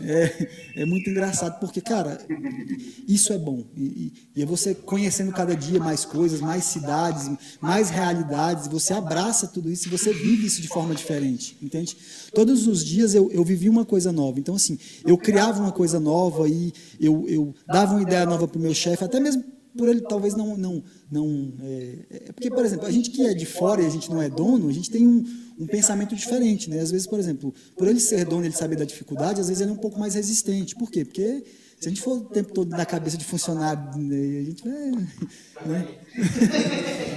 é, é muito engraçado, porque, cara, isso é bom. E, e- é você conhecendo cada dia mais coisas, mais cidades, mais realidades, você abraça tudo isso e você vive isso de forma diferente, entende? Todos os dias eu, eu vivi uma coisa nova. Então, assim, eu criava uma coisa nova e eu, eu dava uma ideia nova para o meu chefe, até mesmo por ele talvez não. não, não é, é porque, por exemplo, a gente que é de fora e a gente não é dono, a gente tem um, um pensamento diferente. Né? Às vezes, por exemplo, por ele ser dono ele saber da dificuldade, às vezes ele é um pouco mais resistente. Por quê? Porque se a gente for o tempo todo na cabeça de funcionário, né, a gente vai. Né?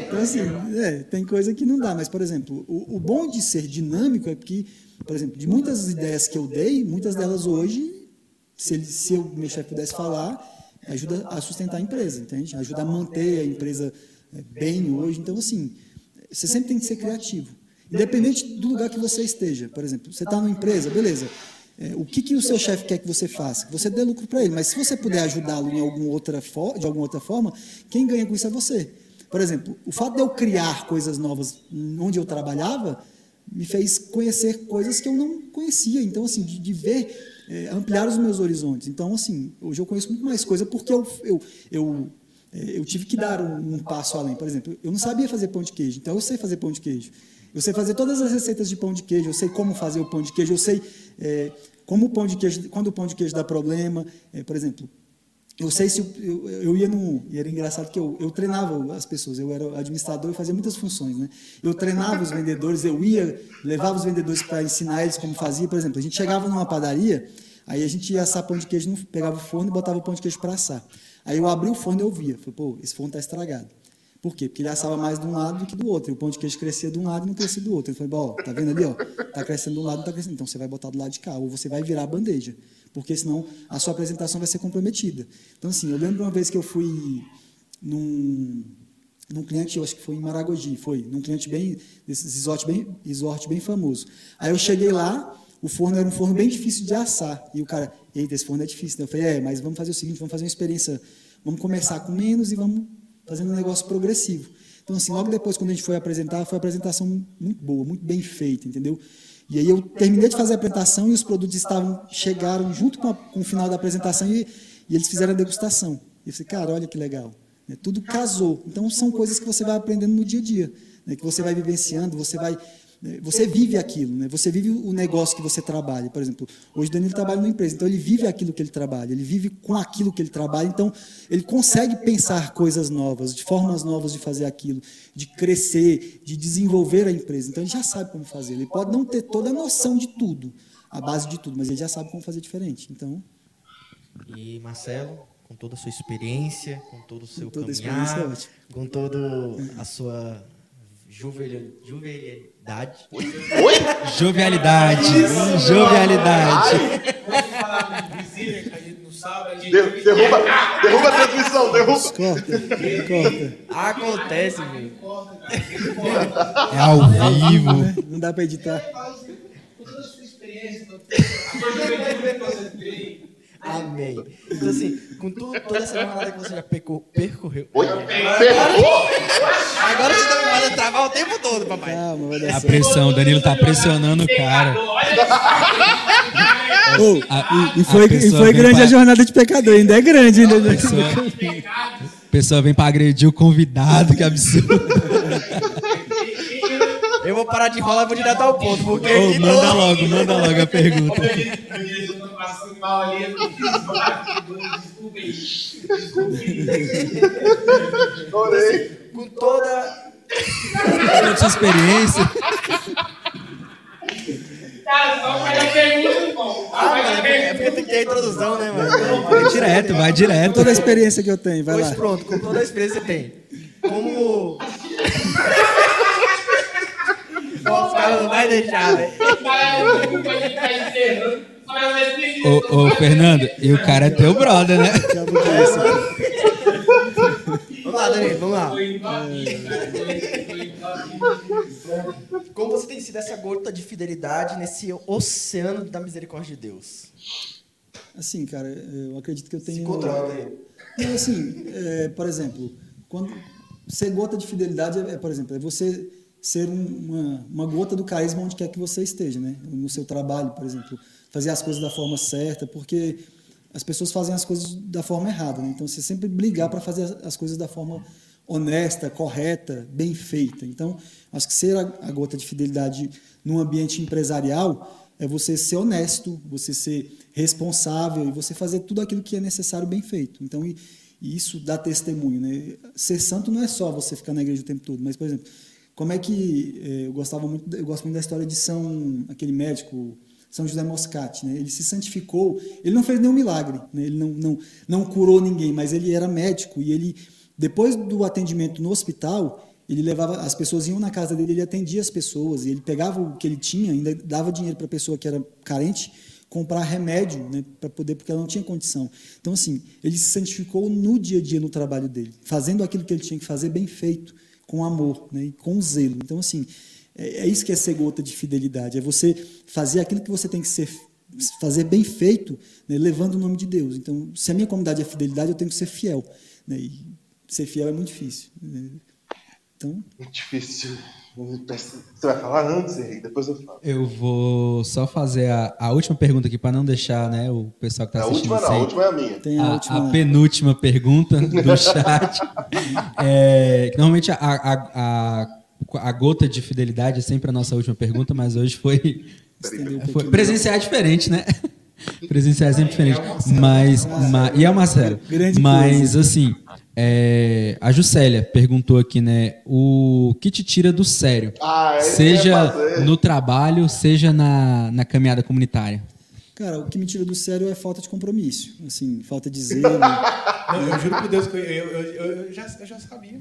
Então, assim, é, tem coisa que não dá. Mas, por exemplo, o, o bom de ser dinâmico é que, por exemplo, de muitas ideias que eu dei, muitas delas hoje, se, ele, se o meu chefe pudesse falar, ajuda a sustentar a empresa, entende? Ajuda a manter a empresa é, bem hoje. Então, assim, você sempre tem que ser criativo. Independente do lugar que você esteja. Por exemplo, você está numa empresa, beleza. É, o que, que o seu chefe quer que você faça? Que você dê lucro para ele. Mas se você puder ajudá-lo de alguma outra forma, quem ganha com isso é você. Por exemplo, o fato de eu criar coisas novas onde eu trabalhava me fez conhecer coisas que eu não conhecia. Então, assim, de, de ver, é, ampliar os meus horizontes. Então, assim, hoje eu conheço muito mais coisa porque eu, eu, eu é, eu tive que dar um, um, passo além. Por exemplo, eu não sabia fazer pão de queijo, então eu sei fazer pão de queijo. Eu sei fazer todas as receitas de pão de queijo, eu sei como fazer o pão de queijo, eu sei é, como o pão de queijo, quando o pão de queijo dá problema. É, por exemplo, eu sei se eu, eu, ia no. E era engraçado que eu, eu treinava as pessoas, eu era administrador e fazia muitas funções. Né? Eu treinava os vendedores, eu ia, levava os vendedores para ensinar eles como fazia. Por exemplo, a gente chegava numa padaria, aí a gente ia assar pão de queijo, pegava o forno e botava o pão de queijo para assar. Aí eu abri o forno e eu via. Falei, pô, esse forno está estragado. Por quê? Porque ele assava mais de um lado do que do outro. E o pão de queijo crescia de um lado e não crescia do outro. Ele falou, ó, tá vendo ali, ó? Tá crescendo de um lado, não tá crescendo. Então você vai botar do lado de cá, ou você vai virar a bandeja. Porque senão a sua apresentação vai ser comprometida. Então, assim, eu lembro uma vez que eu fui num, num cliente, eu acho que foi em Maragogi, foi, num cliente bem, desses resort bem, resort bem famoso. Aí eu cheguei lá, o forno era um forno bem difícil de assar. E o cara, eita, esse forno é difícil. Eu falei, é, mas vamos fazer o seguinte, vamos fazer uma experiência, vamos começar com menos e vamos fazendo um negócio progressivo. Então, assim, logo depois, quando a gente foi apresentar, foi uma apresentação muito boa, muito bem feita, entendeu? E aí eu terminei de fazer a apresentação e os produtos estavam chegaram junto com, a, com o final da apresentação e, e, eles fizeram a degustação. E eu falei, cara, olha que legal. Né? Tudo casou. Então, são coisas que você vai aprendendo no dia a dia, né? que você vai vivenciando, você vai? Você vive aquilo, né? você vive o negócio que você trabalha. Por exemplo, hoje o Danilo trabalha numa empresa, então ele vive aquilo que ele trabalha, ele vive com aquilo que ele trabalha, então ele consegue pensar coisas novas, de formas novas de fazer aquilo, de crescer, de desenvolver a empresa. Então ele já sabe como fazer. Ele pode não ter toda a noção de tudo, a base de tudo, mas ele já sabe como fazer diferente. Então. E Marcelo, com toda a sua experiência, com todo o seu com toda caminhar, a com toda a sua Jovialidade. Oi? Jovialidade. Jovialidade. derruba, derruba a transmissão, derruba. Corta, corta. Acontece, velho. É ao vivo. Não dá pra editar. Amém. Então, assim, com tudo, toda essa jornada que você já percorreu. Oi? Agora, agora você tá me fazendo travar o tempo todo, papai. Calma, vai dar A certo. pressão, o Danilo tá pressionando o cara. Oh, A- e foi, a e pessoa foi vem grande pra- a jornada de pecador, ainda é grande. Ainda. A pessoa, a pessoa vem pra agredir o convidado, que absurdo. Eu vou parar de enrolar e vou direto ao ponto, porque. Ô, manda logo, manda logo a pergunta. Chorei. Com toda. Toda a sua experiência. Cara, só faz a pergunta, irmão. Ah, mano, é porque- é tem que ter a introdução, né, mano? Vai direto, vai direto. Toda a experiência que eu tenho, vai Pois lá. pronto, com toda a experiência que tem. Como. Os caras não vai deixar, velho. Cara, desculpa, a gente tá encerrando. Ô, ô, Fernando, e o cara é teu brother, né? Vamos lá, Danilo, vamos lá. Como você tem sido essa gota de fidelidade nesse oceano da misericórdia de Deus? Assim, cara, eu acredito que eu Se tenho. controla aí. Assim, é, por exemplo, quando ser gota de fidelidade é, é, por exemplo, é você ser um- uma, uma gota do carisma onde quer que você esteja, né? No seu trabalho, por exemplo, fazer as coisas da forma certa, porque as pessoas fazem as coisas da forma errada, né? Então você sempre brigar para fazer as, as coisas da forma honesta, correta, bem feita. Então, acho que ser a gota de fidelidade num ambiente empresarial é você ser honesto, você ser responsável e você fazer tudo aquilo que é necessário bem feito. Então, e, e isso dá testemunho, né? Ser santo não é só você ficar na igreja o tempo todo, mas, por exemplo, como é que eh, eu gostava muito, eu gosto muito da história de São, aquele médico São José Moscati, né? Ele se santificou, ele não fez nenhum milagre, né? Ele não, não não curou ninguém, mas ele era médico e ele depois do atendimento no hospital, ele levava, as pessoas iam na casa dele, ele atendia as pessoas, e ele pegava o que ele tinha, ainda dava dinheiro para a pessoa que era carente comprar remédio, né, para poder, porque ela não tinha condição. Então, assim, ele se santificou no dia a dia no trabalho dele, fazendo aquilo que ele tinha que fazer bem feito, com amor, né, e com zelo. Então, assim, é, é isso que é ser gota de fidelidade, é você fazer aquilo que você tem que ser fazer bem feito, né, levando o nome de Deus. Então, se a minha comunidade é fidelidade, eu tenho que ser fiel. Né, e ser fiel é muito difícil. Né? Então, Muito difícil. Você vai falar antes, Henrique? Depois eu falo. Eu vou só fazer a, a última pergunta aqui para não deixar né, o pessoal que está A assistindo última não, a última é a minha. tem a, a, última. a penúltima pergunta do chat. É, normalmente a, a, gota de fidelidade é sempre a nossa última pergunta, mas hoje foi, foi presenciar é diferente, né? Presenciar é sempre diferente. Mas, ma- e é o Marcelo. Grande Mas, assim, é, a Juscelia perguntou aqui, né? O que te tira do sério? Ah, é seja no trabalho, seja na, na caminhada comunitária. Cara, o que me tira do sério é falta de compromisso, assim, falta de zelo. Não, eu juro por Deus que eu, eu, eu- eu já, eu já sabia.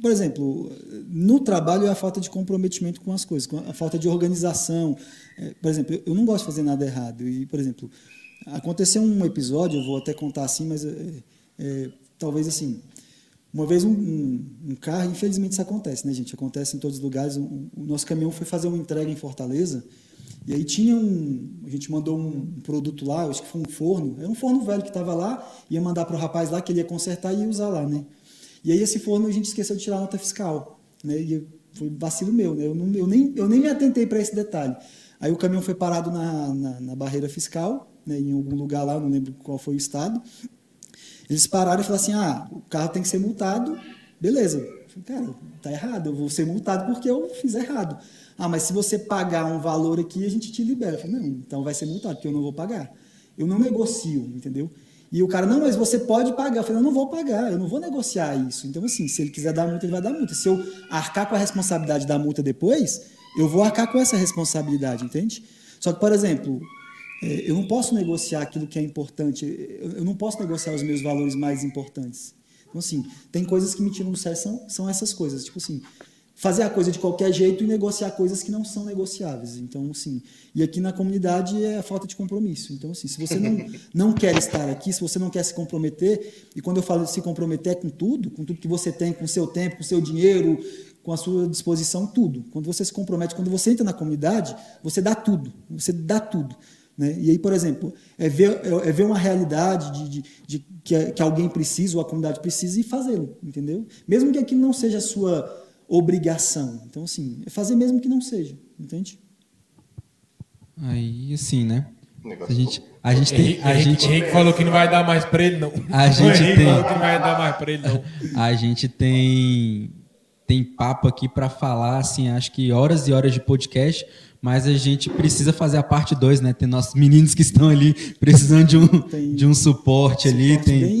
Por exemplo, no trabalho é a falta de comprometimento com as coisas, a falta de organização. É, Por exemplo, eu- não gosto de fazer nada errado. E, por exemplo, aconteceu um episódio, eu vou até contar assim, mas é, é, talvez assim. Uma vez um, um- um carro, infelizmente isso acontece, né, gente? Acontece em todos os lugares. Um- o nosso caminhão foi fazer uma entrega em Fortaleza. E aí tinha um. A gente mandou um, um produto lá, acho que foi um forno. Era um forno velho que estava lá, ia mandar para o rapaz lá que ele ia consertar e ia usar lá, né? E aí esse forno a gente esqueceu de tirar a nota fiscal, né? E foi vacilo meu, né? Eu, não, eu, nem, eu nem me atentei para esse detalhe. Aí o caminhão foi parado na, na, na barreira fiscal, né? em algum lugar lá, não lembro qual foi o estado. Eles pararam e falaram assim: ah, o carro tem que ser multado, beleza. Falei, cara, tá errado, eu vou ser multado porque eu fiz errado. Ah, mas se você pagar um valor aqui, a gente te libera. Eu falei, não, então vai ser multado, porque eu não vou pagar. Eu não negocio, entendeu? E o cara, não, mas você pode pagar. Eu falei, eu não vou pagar, eu não vou negociar isso. Então, assim, se ele quiser dar multa, ele vai dar multa. Se eu arcar com a responsabilidade da multa depois, eu vou arcar com essa responsabilidade, entende? Só que, por exemplo, é, eu não posso negociar aquilo que é importante, eu não posso negociar os meus valores mais importantes. Então, assim, tem coisas que me tiram do sério, são, são essas coisas. Tipo assim, fazer a coisa de qualquer jeito e negociar coisas que não são negociáveis. Então, assim, e aqui na comunidade é a falta de compromisso. Então, assim, se você não, não quer estar aqui, se você não quer se comprometer, e quando eu falo de se comprometer é com tudo, com tudo que você tem, com o seu tempo, com o seu dinheiro, com a sua disposição, tudo. Quando você se compromete, quando você entra na comunidade, você dá tudo, você dá tudo. Né? E aí, por exemplo, é ver, é ver uma realidade de, de, de que, que alguém precisa, ou a comunidade precisa, e fazê-lo, entendeu? Mesmo que aquilo não seja a sua obrigação. Então, assim, é fazer mesmo que não seja, entende? Aí, assim, né? A gente, a gente tem. A gente, Henrique falou que não vai dar mais pra ele, não. A gente tem- falou que não vai dar mais pra ele, não. a gente tem tem papo aqui para falar, assim, acho que horas e horas de podcast, mas a gente precisa fazer a parte 2, né? Tem nossos meninos que estão ali precisando de um, Tem- de um suporte ali, tem, bem-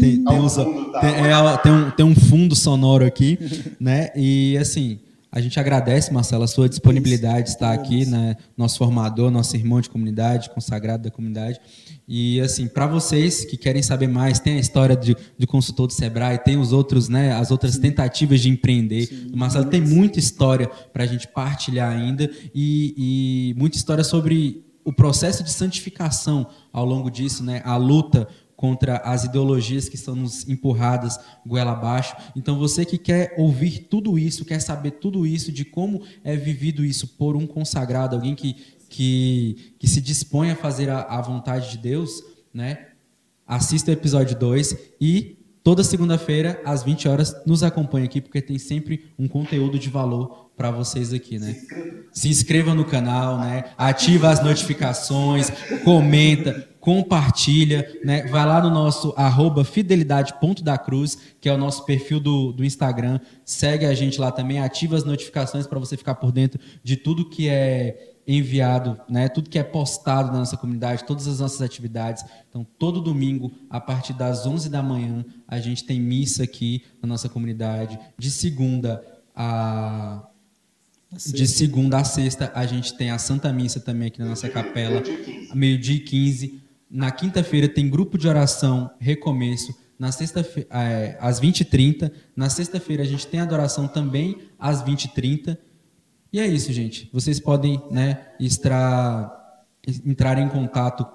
tem- é, tem um, tem um fundo sonoro aqui, né? E assim, a gente agradece, Marcelo, a sua disponibilidade de estar aqui, né? Nosso formador, nosso irmão de comunidade, consagrado da comunidade. E assim, para vocês que querem saber mais, tem a história de, de consultor do Sebrae, tem os outros, né? As outras tentativas de empreender. O Marcelo tem muita história para a gente partilhar ainda e, e muita história sobre o processo de santificação ao longo disso, né? A luta contra as ideologias que estão nos empurradas goela abaixo. Então você que quer ouvir tudo isso, quer saber tudo isso de como é vivido isso por um consagrado, alguém que que, que se dispõe a fazer a, a vontade de Deus, né? Assista o episódio 2 e toda segunda-feira às 20 horas nos acompanhe aqui porque tem sempre um conteúdo de valor para vocês aqui, né? Se inscreva no canal, né? Ativa as notificações, comenta, compartilha, né? Vai lá no nosso arroba fidelidade.dacruz, que é o nosso perfil do, do Instagram. Segue a gente lá também, ativa as notificações para você ficar por dentro de tudo que é enviado, né? Tudo que é postado na nossa comunidade, todas as nossas atividades. Então, todo domingo, a partir das 11 da manhã, a gente tem missa aqui na nossa comunidade. De segunda a de segunda a sexta, a gente tem a Santa Missa também aqui na nossa capela, meio-dia e 15. Na quinta-feira tem grupo de oração Recomeço. na sexta-feira, é, às 20h30. Na sexta-feira a gente tem adoração também às 20h30. E é isso, gente. Vocês podem né, entrar em contato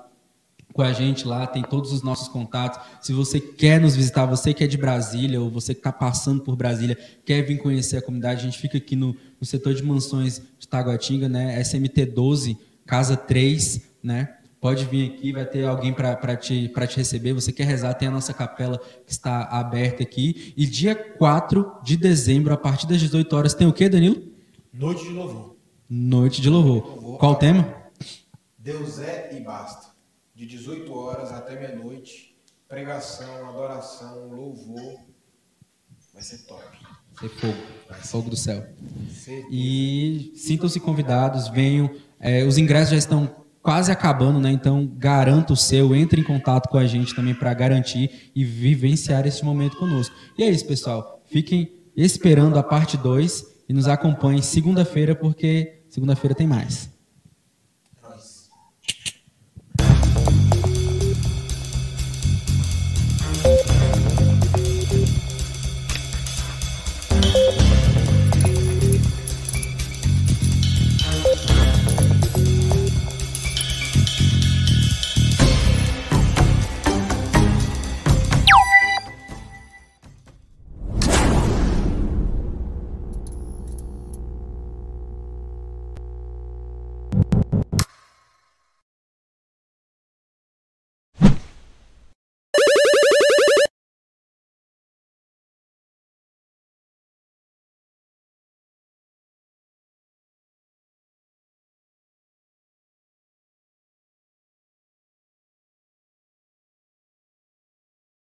com a gente lá, tem todos os nossos contatos. Se você quer nos visitar, você que é de Brasília ou você que está passando por Brasília, quer vir conhecer a comunidade, a gente fica aqui no, no setor de mansões de Taguatinga, né? SMT 12, casa 3, né? Pode vir aqui, vai ter alguém para te, te receber. Você quer rezar, tem a nossa capela que está aberta aqui. E dia 4 de dezembro, a partir das 18 horas, tem o que, Danilo? Noite de louvor. Noite de louvor. Qual o tema? Deus é e basta. De 18 horas até meia-noite. Pregação, adoração, louvor. Vai ser top. Vai ser fogo. Fogo do céu. E sintam-se convidados, venham. É, os ingressos já estão quase acabando, né? Então, garanta o seu, entre em contato com a gente também para garantir e vivenciar esse momento conosco. E é isso, pessoal. Fiquem esperando a parte 2 e nos acompanhem segunda-feira, porque segunda-feira tem mais.